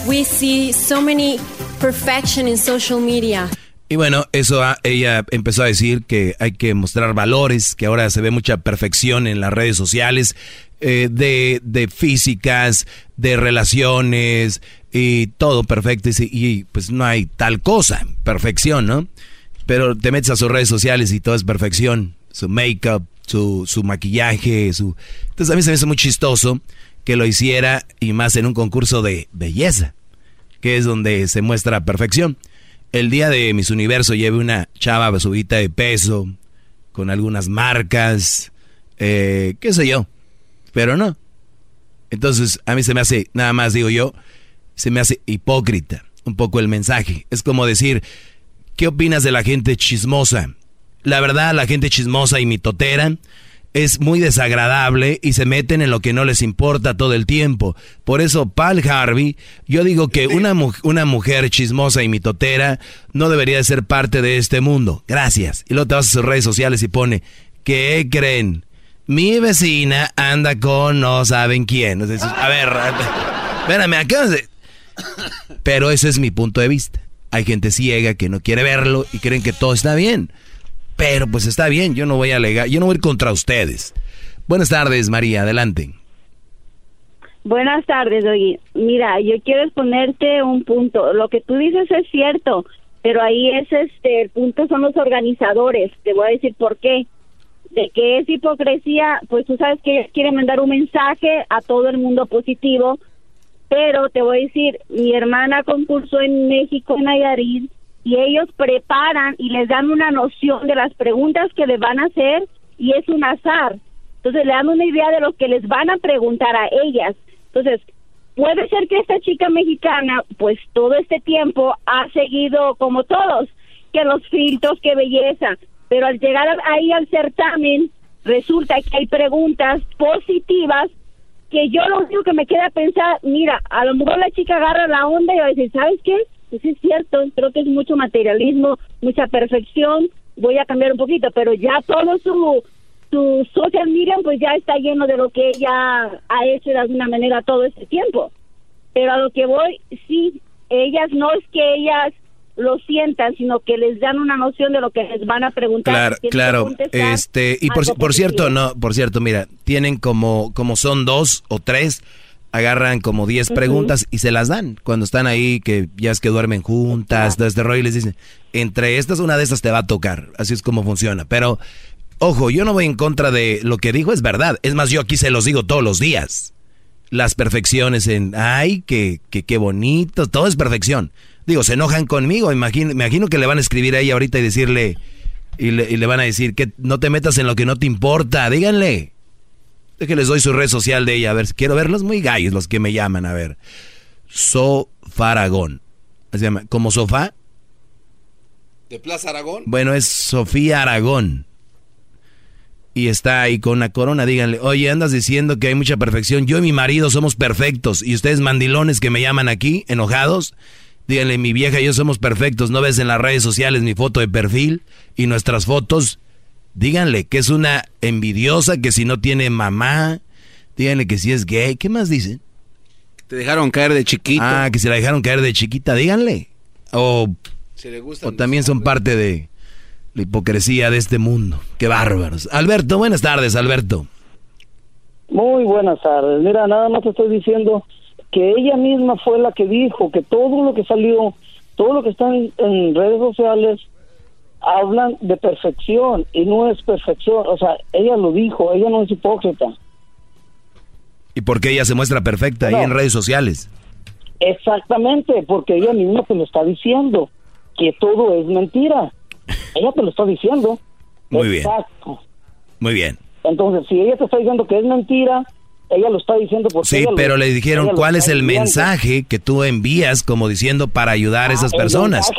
We see so many perfection in social media. Y bueno, eso a- ella empezó a decir que hay que mostrar valores, que ahora se ve mucha perfección en las redes sociales, eh, de, de físicas, de relaciones y todo perfecto. Y, y, pues no hay tal cosa, perfección, ¿no? Pero te metes a sus redes sociales y todo es perfección, su make-up, su, su maquillaje, su... Entonces a mí se me hace muy chistoso que lo hiciera y más en un concurso de belleza, que es donde se muestra perfección. El día de Miss Universo llevé una chava subida de peso, con algunas marcas, eh, qué sé yo, pero no. Entonces a mí se me hace, nada más digo yo, se me hace hipócrita un poco el mensaje. Es como decir, ¿qué opinas de la gente chismosa? La verdad, la gente chismosa y mitotera es muy desagradable y se meten en lo que no les importa todo el tiempo. Por eso, Paul Harvey, yo digo que una, mu- una mujer chismosa y mitotera no debería de ser parte de este mundo. Gracias. Y luego te vas a sus redes sociales y pone, ¿qué creen? Mi vecina anda con no saben quién. A ver, espérame, de... Pero ese es mi punto de vista. Hay gente ciega que no quiere verlo y creen que todo está bien. Pero pues está bien, yo no voy a alegar, yo no voy a ir contra ustedes. Buenas tardes, María, adelante. Buenas tardes, oye. Mira, yo quiero exponerte un punto. Lo que tú dices es cierto, pero ahí es este, el punto son los organizadores. Te voy a decir por qué. De que es hipocresía, pues tú sabes que quieren mandar un mensaje a todo el mundo positivo, pero te voy a decir, mi hermana concursó en México, en Nayarit, y ellos preparan y les dan una noción de las preguntas que les van a hacer y es un azar. Entonces le dan una idea de lo que les van a preguntar a ellas. Entonces, puede ser que esta chica mexicana, pues todo este tiempo ha seguido como todos, que los filtros, que belleza, pero al llegar ahí al certamen, resulta que hay preguntas positivas que yo lo único que me queda pensar, mira, a lo mejor la chica agarra la onda y va a decir, ¿sabes qué? Pues es cierto, creo que es mucho materialismo, mucha perfección, voy a cambiar un poquito, pero ya todo su, su social media pues ya está lleno de lo que ella ha hecho de alguna manera todo este tiempo. Pero a lo que voy, sí, ellas no es que ellas lo sientan, sino que les dan una noción de lo que les van a preguntar. Claro, claro. Este, y por, por cierto, no, por cierto, mira, tienen como, como son dos o tres, agarran como 10 preguntas y se las dan cuando están ahí, que ya es que duermen juntas, todo este rollo, y les dicen, entre estas, una de estas te va a tocar. Así es como funciona. Pero, ojo, yo no voy en contra de lo que dijo, es verdad. Es más, yo aquí se los digo todos los días. Las perfecciones en, ay, qué que, bonito, todo es perfección. Digo, se enojan conmigo, imagino, imagino que le van a escribir a ella ahorita y decirle, y le, y le van a decir que no te metas en lo que no te importa, díganle. Que les doy su red social de ella, a ver, quiero verlos muy gallos los que me llaman, a ver. Sofaragón. Se llama, ¿como sofá? ¿De Plaza Aragón? Bueno, es Sofía Aragón. Y está ahí con una corona, díganle, oye, andas diciendo que hay mucha perfección. Yo y mi marido somos perfectos. Y ustedes mandilones que me llaman aquí, enojados, díganle, mi vieja y yo somos perfectos. ¿No ves en las redes sociales mi foto de perfil y nuestras fotos? Díganle que es una envidiosa, que si no tiene mamá, díganle que si es gay. ¿Qué más dicen? Te dejaron caer de chiquito. Ah, que se la dejaron caer de chiquita, díganle. O, o también son parte de la hipocresía de este mundo. Qué bárbaros. Alberto, buenas tardes, Alberto. Muy buenas tardes. Mira, nada más te estoy diciendo que ella misma fue la que dijo que todo lo que salió, todo lo que está en redes sociales hablan de perfección y no es perfección. O sea, ella lo dijo, ella no es hipócrita. ¿Y por qué ella se muestra perfecta ahí en redes sociales? Exactamente, porque ella misma te lo está diciendo, que todo es mentira. Ella te lo está diciendo. Muy Exacto. bien. Muy bien. Entonces, si ella te está diciendo que es mentira, ella lo está diciendo porque sí pero le dijeron cuál es el mensaje que tú envías como diciendo para ayudar a esas ah, personas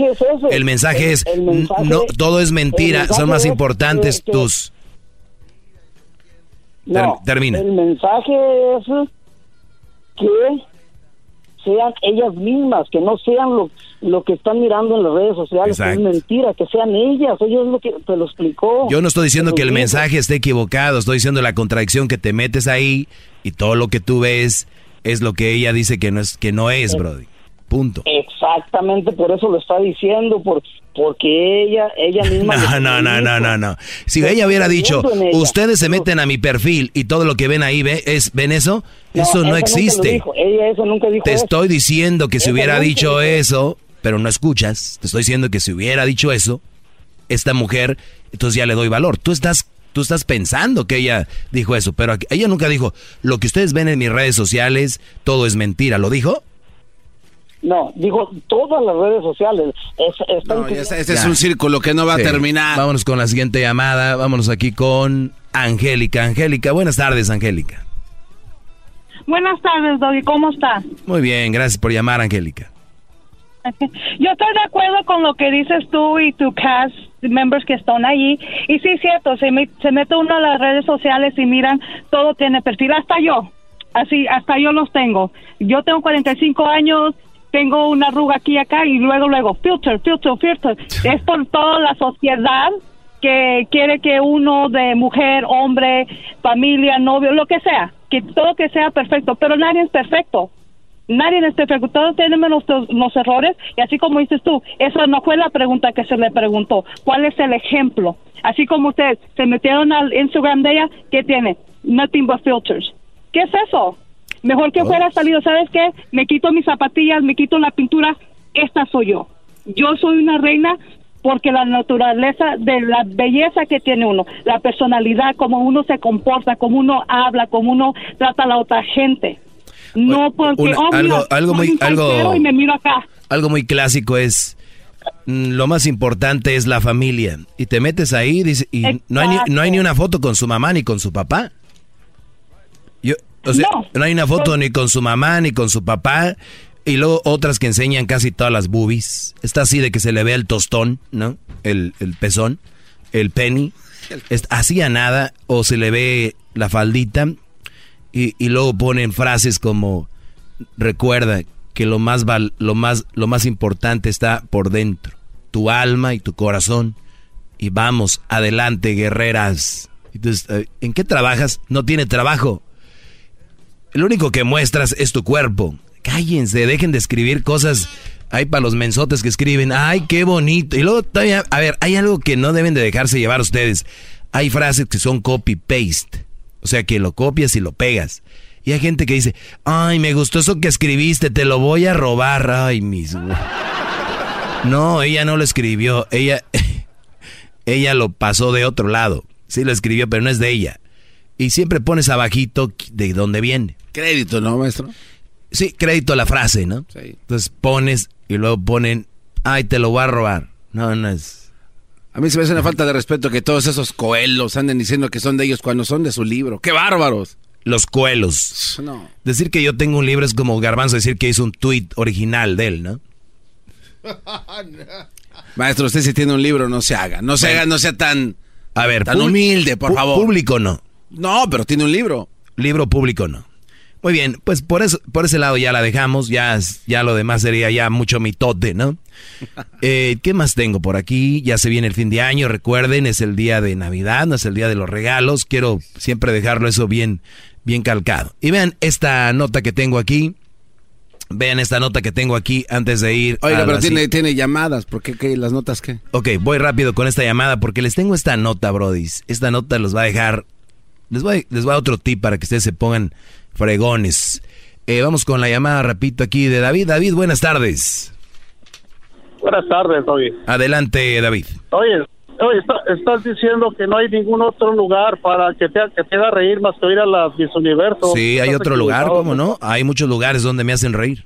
el mensaje es, no todo es mentira son más importantes tus no, termina. el mensaje es que sean ellas mismas, que no sean lo, lo que están mirando en las redes sociales, es mentira, que sean ellas, ellos lo que te lo explicó. Yo no estoy diciendo que el mensaje esté equivocado, estoy diciendo la contradicción que te metes ahí y todo lo que tú ves es lo que ella dice que no es, que no es, Brody. Punto. Exactamente, por eso lo está diciendo, por, porque ella, ella misma. No, no, no, no, no, no. Si ella hubiera dicho, ustedes se meten a mi perfil y todo lo que ven ahí ve, es, ven eso, eso no existe. Ella eso nunca dijo te estoy diciendo que si hubiera dicho eso, pero no escuchas, te estoy diciendo que si hubiera dicho eso, esta mujer, entonces ya le doy valor. Tú estás tú estás pensando que ella dijo eso, pero ella nunca dijo, lo que ustedes ven en mis redes sociales, todo es mentira. ¿Lo dijo? No, digo, todas las redes sociales. este es un círculo que no va a terminar. Vámonos con la siguiente llamada. Vámonos aquí con Angélica. Angélica, buenas tardes, Angélica. Buenas tardes, Doggy. ¿Cómo está? Muy bien, gracias por llamar, Angélica. Yo estoy de acuerdo con lo que dices tú y tu cast members que están allí. Y sí, es cierto, se, se mete uno a las redes sociales y miran, todo tiene perfil, hasta yo. Así, hasta yo los tengo. Yo tengo 45 años, tengo una arruga aquí y acá y luego, luego, filter, filter, filter. es por toda la sociedad que quiere que uno de mujer, hombre, familia, novio, lo que sea, que todo que sea perfecto, pero nadie es perfecto. Nadie es perfecto, todos tenemos los errores y así como dices tú, esa no fue la pregunta que se le preguntó. ¿Cuál es el ejemplo? Así como ustedes se metieron al Instagram de ella, ¿qué tiene? Nothing but filters. ¿Qué es eso? Mejor que fuera salido, ¿sabes qué? Me quito mis zapatillas, me quito la pintura, esta soy yo. Yo soy una reina porque la naturaleza de la belleza que tiene uno, la personalidad, como uno se comporta, como uno habla, como uno trata a la otra gente. No porque oh, algo, algo muy algo y me miro acá. Algo muy clásico es mm, lo más importante es la familia y te metes ahí y no hay, ni, no hay ni una foto con su mamá ni con su papá. Yo, o sea, no. hay una foto ni con su mamá ni con su papá. Y luego otras que enseñan casi todas las boobies. Está así de que se le ve el tostón, ¿no? El, el pezón, el penny. Así a nada. O se le ve la faldita. Y, y luego ponen frases como, recuerda que lo más, val, lo, más, lo más importante está por dentro. Tu alma y tu corazón. Y vamos, adelante, guerreras. Entonces, eh, ¿en qué trabajas? No tiene trabajo. Lo único que muestras es tu cuerpo. Cállense, dejen de escribir cosas. Hay para los mensotes que escriben, ay, qué bonito. Y luego todavía, a ver, hay algo que no deben de dejarse llevar ustedes. Hay frases que son copy-paste. O sea, que lo copias y lo pegas. Y hay gente que dice, ay, me gustó eso que escribiste, te lo voy a robar. Ay, mis... No, ella no lo escribió, ella, ella lo pasó de otro lado. Sí lo escribió, pero no es de ella. Y siempre pones abajito de dónde viene. Crédito, ¿no, maestro? Sí, crédito a la frase, ¿no? Sí. Entonces pones y luego ponen, ay, te lo voy a robar. No, no es... A mí se me hace una falta de respeto que todos esos coelos anden diciendo que son de ellos cuando son de su libro. ¡Qué bárbaros! Los coelos. No. Decir que yo tengo un libro es como Garbanzo decir que hizo un tweet original de él, ¿no? Maestro, usted si tiene un libro, no se haga. No se Bueno. haga, no sea tan, A ver, tan humilde, por favor. Público no. No, pero tiene un libro. Libro público no. Muy bien, pues por eso, por ese lado ya la dejamos, ya, ya lo demás sería ya mucho mitote, ¿no? Eh, ¿Qué más tengo por aquí? Ya se viene el fin de año, recuerden, es el día de Navidad, no es el día de los regalos, quiero siempre dejarlo eso bien, bien calcado. Y vean esta nota que tengo aquí, vean esta nota que tengo aquí antes de ir. Oiga, a pero tiene, tiene llamadas. ¿Por qué, qué? las notas qué? Ok, voy rápido con esta llamada porque les tengo esta nota, brodis. Esta nota los va a dejar. Les voy, les voy a otro tip para que ustedes se pongan fregones. Eh, vamos con la llamada, repito, aquí de David. David, buenas tardes. Buenas tardes, oye. Adelante, David. Oye, oye está- estás diciendo que no hay ningún otro lugar para que te, que te haga reír más que ir a las Miss Universo. Sí, hay otro lugar. ¿cómo no? Hay muchos lugares donde me hacen reír.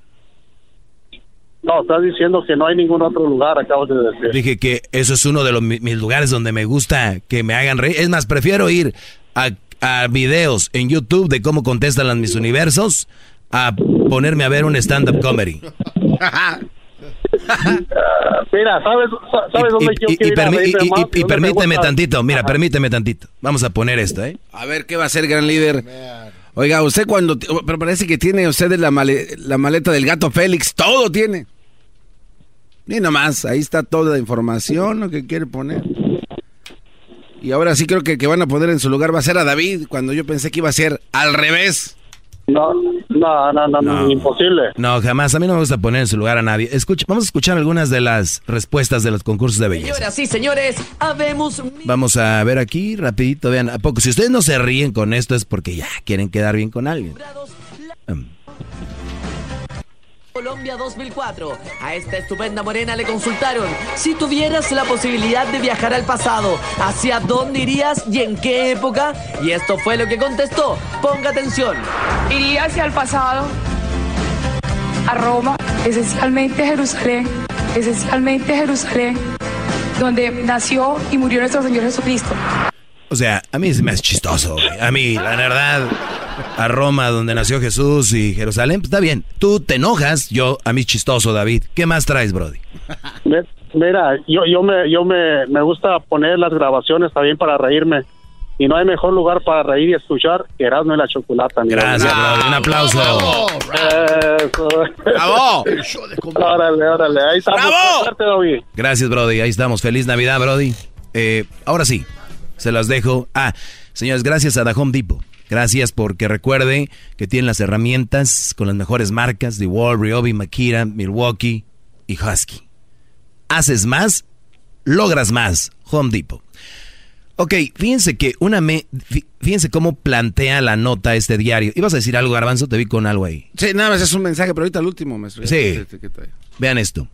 No, estás diciendo que no hay ningún otro lugar, acabas de decir. Dije que eso es uno de los, mi- mis lugares donde me gusta que me hagan reír. Es más, prefiero ir a, a videos en YouTube de cómo contestan las mis universos a ponerme a ver un stand-up comedy. Mira, ¿sabes, sabes dónde y, y- y- permíteme tantito, mira, permíteme tantito. Vamos a poner esto, ¿eh? A ver qué va a hacer, gran líder. Oiga, usted cuando... Pero parece que tiene usted la, male- la maleta del gato Félix. Todo tiene. Y nomás, ahí está toda la información, lo que quiere poner. Y ahora sí creo que el que van a poner en su lugar va a ser a David, cuando yo pensé que iba a ser al revés. No, no, no, no, no, imposible. No, jamás. A mí no me gusta poner en su lugar a nadie. Escucha, vamos a escuchar algunas de las respuestas de los concursos de belleza. Señoras y señores, habemos Vamos a ver aquí, rapidito, vean. ¿A poco? Si ustedes no se ríen con esto es porque ya quieren quedar bien con alguien. Colombia 2004. A esta estupenda morena le consultaron, si tuvieras la posibilidad de viajar al pasado, ¿hacia dónde irías y en qué época? Y esto fue lo que contestó. Ponga atención. Iría hacia el pasado, a Roma, esencialmente Jerusalén, esencialmente Jerusalén, donde nació y murió nuestro Señor Jesucristo. O sea, a mí me hace chistoso. güey. A mí, la verdad, a Roma, donde nació Jesús y Jerusalén, pues está bien. Tú te enojas, yo, a mí chistoso, David. ¿Qué más traes, Brody? Mi- Mira, yo, yo, me, yo me, me gusta poner las grabaciones también para reírme. Y no hay mejor lugar para reír y escuchar que Erasmo y la Chocolata. Gracias, hermano. Brody. Un aplauso. Eso. ¡Bravo! órale, órale. Ahí estamos. ¡Bravo! Suerte, David. Gracias, Brody. Ahí estamos. Feliz Navidad, Brody. Eh, ahora sí, se las dejo. Ah, señores, gracias a The Home Depot. Gracias porque recuerde que tienen las herramientas con las mejores marcas de Wall, Ryobi, Makita, Milwaukee y Husky. Haces más, logras más. Home Depot. Ok, fíjense que una me, fíjense cómo plantea la nota este diario. ¿Ibas a decir algo, Garbanzo? Te vi con algo ahí. Sí, nada más es un mensaje, pero ahorita el último, maestro. Sí. Vean esto.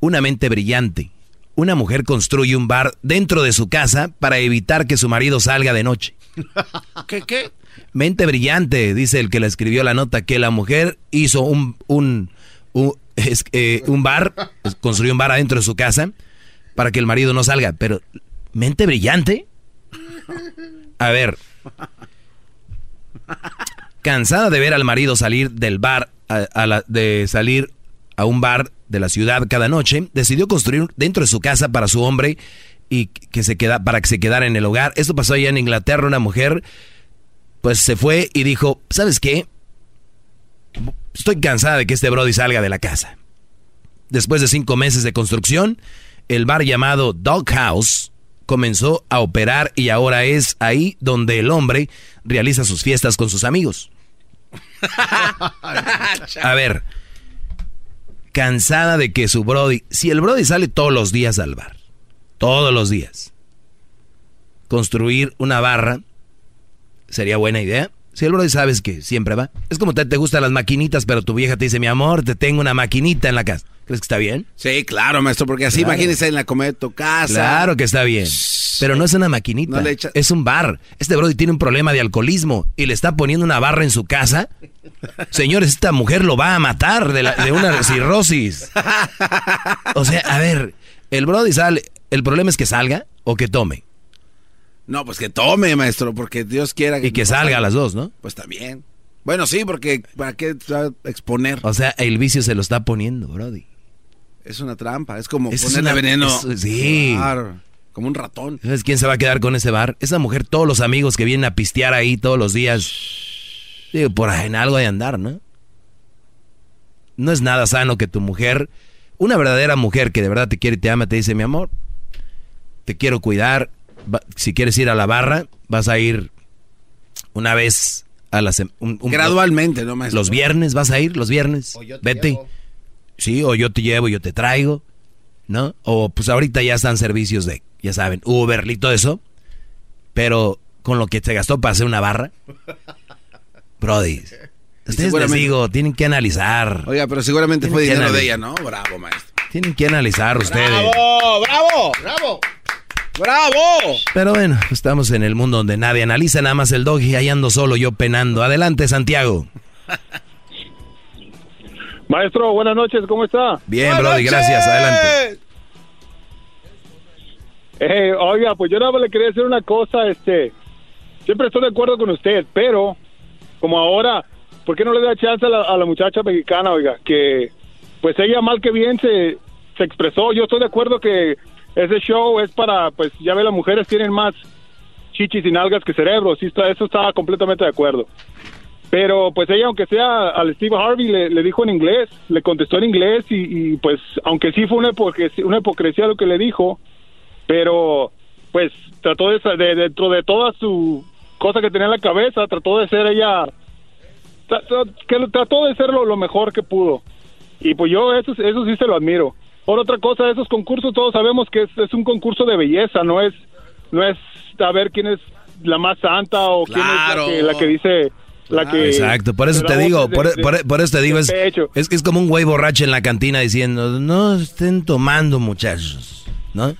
Una mente brillante. Una mujer construye un bar dentro de su casa para evitar que su marido salga de noche. ¿Qué, qué? Mente brillante, dice el que le escribió la nota, que la mujer hizo un, un, un, es- eh, un bar, construyó un bar adentro de su casa para que el marido no salga. Pero, ¿mente brillante? A ver. Cansada de ver al marido salir del bar, a- la- de salir a un bar de la ciudad cada noche, decidió construir dentro de su casa para su hombre y que se queda, para que se quedara en el hogar. Esto pasó allá en Inglaterra, una mujer pues se fue y dijo, ¿sabes qué? Estoy cansada de que este Brody salga de la casa. Después de cinco meses de construcción, el bar llamado Dog House comenzó a operar y ahora es ahí donde el hombre realiza sus fiestas con sus amigos. A ver, cansada de que su Brody, si el Brody sale todos los días al bar, todos los días, construir una barra sería buena idea. Si el Brody sabes que siempre va. Es como te, te gustan las maquinitas, pero tu vieja te dice, mi amor, te tengo una maquinita en la casa. ¿Crees que está bien? Sí, claro, maestro, porque así Claro. imagínese en la comida de tu casa. Claro que está bien. Pero no es una maquinita. No le echa- Es un bar. Este Brody tiene un problema de alcoholismo y le está poniendo una barra en su casa. Señores, esta mujer lo va a matar de, la- de una cirrosis. O sea, a ver, el Brody sale. El problema es que salga o que tome. No, pues que tome, maestro, porque Dios quiera Y que salga a las dos, ¿no? Pues también. Bueno, sí, porque ¿para qué se va a exponer? O sea, el vicio se lo está poniendo, Brody. Es una trampa, es como Es ponerle una- veneno. es- sí. Claro, como un ratón. ¿Sabes quién se va a quedar con ese bar? Esa mujer, todos los amigos que vienen a pistear ahí todos los días. Digo, por ahí en algo de andar, ¿no? No es nada sano que tu mujer, una verdadera mujer que de verdad te quiere y te ama, te dice, mi amor, te quiero cuidar. va- si quieres ir a la barra, vas a ir una vez a la semana. Gradualmente, ¿no, maestro? Los viernes vas a ir, los viernes. Vete. Sí, o yo te llevo, yo te traigo, ¿no? O pues ahorita ya están servicios de, ya saben, Uber y todo eso. Pero con lo que te gastó para hacer una barra. Brody. Ustedes les digo, tienen que analizar. Oiga, pero seguramente fue dinero de ella, ¿no? Bravo, maestro. Tienen que analizar ustedes. ¡Bravo! ¡Bravo! ¡Bravo! ¡Bravo! Pero bueno, estamos en el mundo donde nadie analiza, nada más el dog y ahí ando solo yo penando. Adelante, Santiago. Maestro, buenas noches, ¿cómo está? Bien, Brody, gracias. Adelante. Eh, oiga, pues yo nada más le quería decir una cosa, este, siempre estoy de acuerdo con usted, pero como ahora, ¿por qué no le da chance a la, a la muchacha mexicana, oiga? Que pues ella mal que bien se, se expresó, yo estoy de acuerdo que ese show es para, pues ya ve, las mujeres tienen más chichis y nalgas que cerebros, sí está, eso estaba completamente de acuerdo. Pero pues ella, aunque sea al Steve Harvey, le, dijo en inglés, le contestó en inglés y, y, pues aunque sí fue una hipocresía, una hipocresía lo que le dijo, pero pues trató de, dentro de toda su cosa que tenía en la cabeza, trató de ser ella, tra- tra- que trató de ser lo, lo mejor que pudo. Y pues yo eso, eso sí se lo admiro. Por otra cosa, esos concursos todos sabemos que es, es un concurso de belleza, no es no es a ver quién es la más santa o Claro. quién es la que, la que dice la que Exacto, por eso te digo, por, de- por- por eso te digo, es que es como un güey borracho en la cantina diciendo, no estén tomando muchachos, ¿no?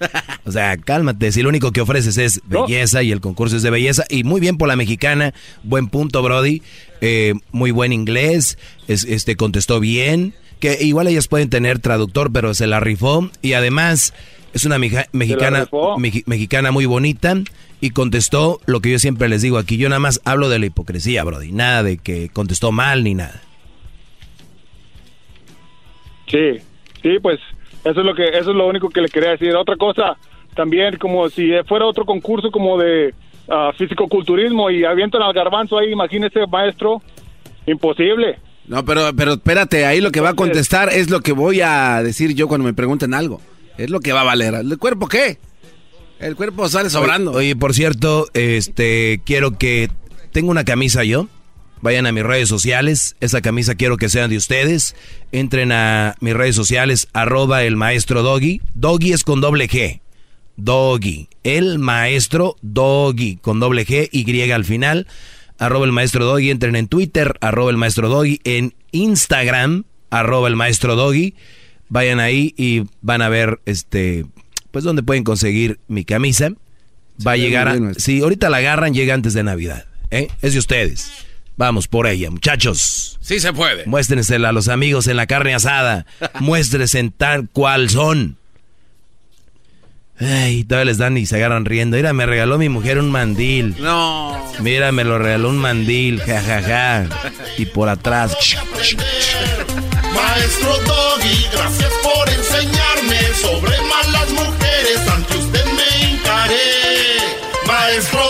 O sea, cálmate, si lo único que ofreces es belleza y el concurso es de belleza, y muy bien por la mexicana, buen punto Brody, eh, muy buen inglés, es- este contestó bien, que igual ellas pueden tener traductor, pero se la rifó, y además es una meja- mexicana, mexicana muy bonita, y contestó lo que yo siempre les digo aquí, yo nada más hablo de la hipocresía, Brody, nada de que contestó mal ni nada. Sí, sí, pues eso es lo que eso es lo único que le quería decir. Otra cosa, también como si fuera otro concurso como de ah, fisicoculturismo y avientan al garbanzo ahí, imagínese, maestro, imposible. No, pero, pero espérate, ahí lo que va a contestar es lo que voy a decir yo cuando me pregunten algo. Es lo que va a valer. ¿El cuerpo qué? El cuerpo sale sobrando. Oye, oye, por cierto, este, quiero que tengo una camisa yo. Vayan a mis redes sociales. Esa camisa quiero que sean de ustedes. Entren a mis redes sociales, arroba el maestro Doggy. Doggy es con doble G. Doggy. El maestro Doggy con doble G, Y al final. Arroba el maestro Doggy. Entren en Twitter, arroba el maestro Doggy. En Instagram, arroba el maestro Doggy. Vayan ahí y van a ver este pues dónde pueden conseguir mi camisa. Va a llegar a, si ahorita la agarran llega antes de Navidad, ¿eh? Es de ustedes. Vamos por ella, muchachos. Sí se puede. Muéstrensela a los amigos en la carne asada. Muéstrense en tal cual son. Ay, todavía les dan y se agarran riendo. Mira, me regaló mi mujer un mandil. No. Mira, me lo regaló un mandil, jajaja. Y por atrás. Maestro Doggy, gracias por enseñarme sobre malas mujeres. Ante usted me hincaré. Maestro Doggy.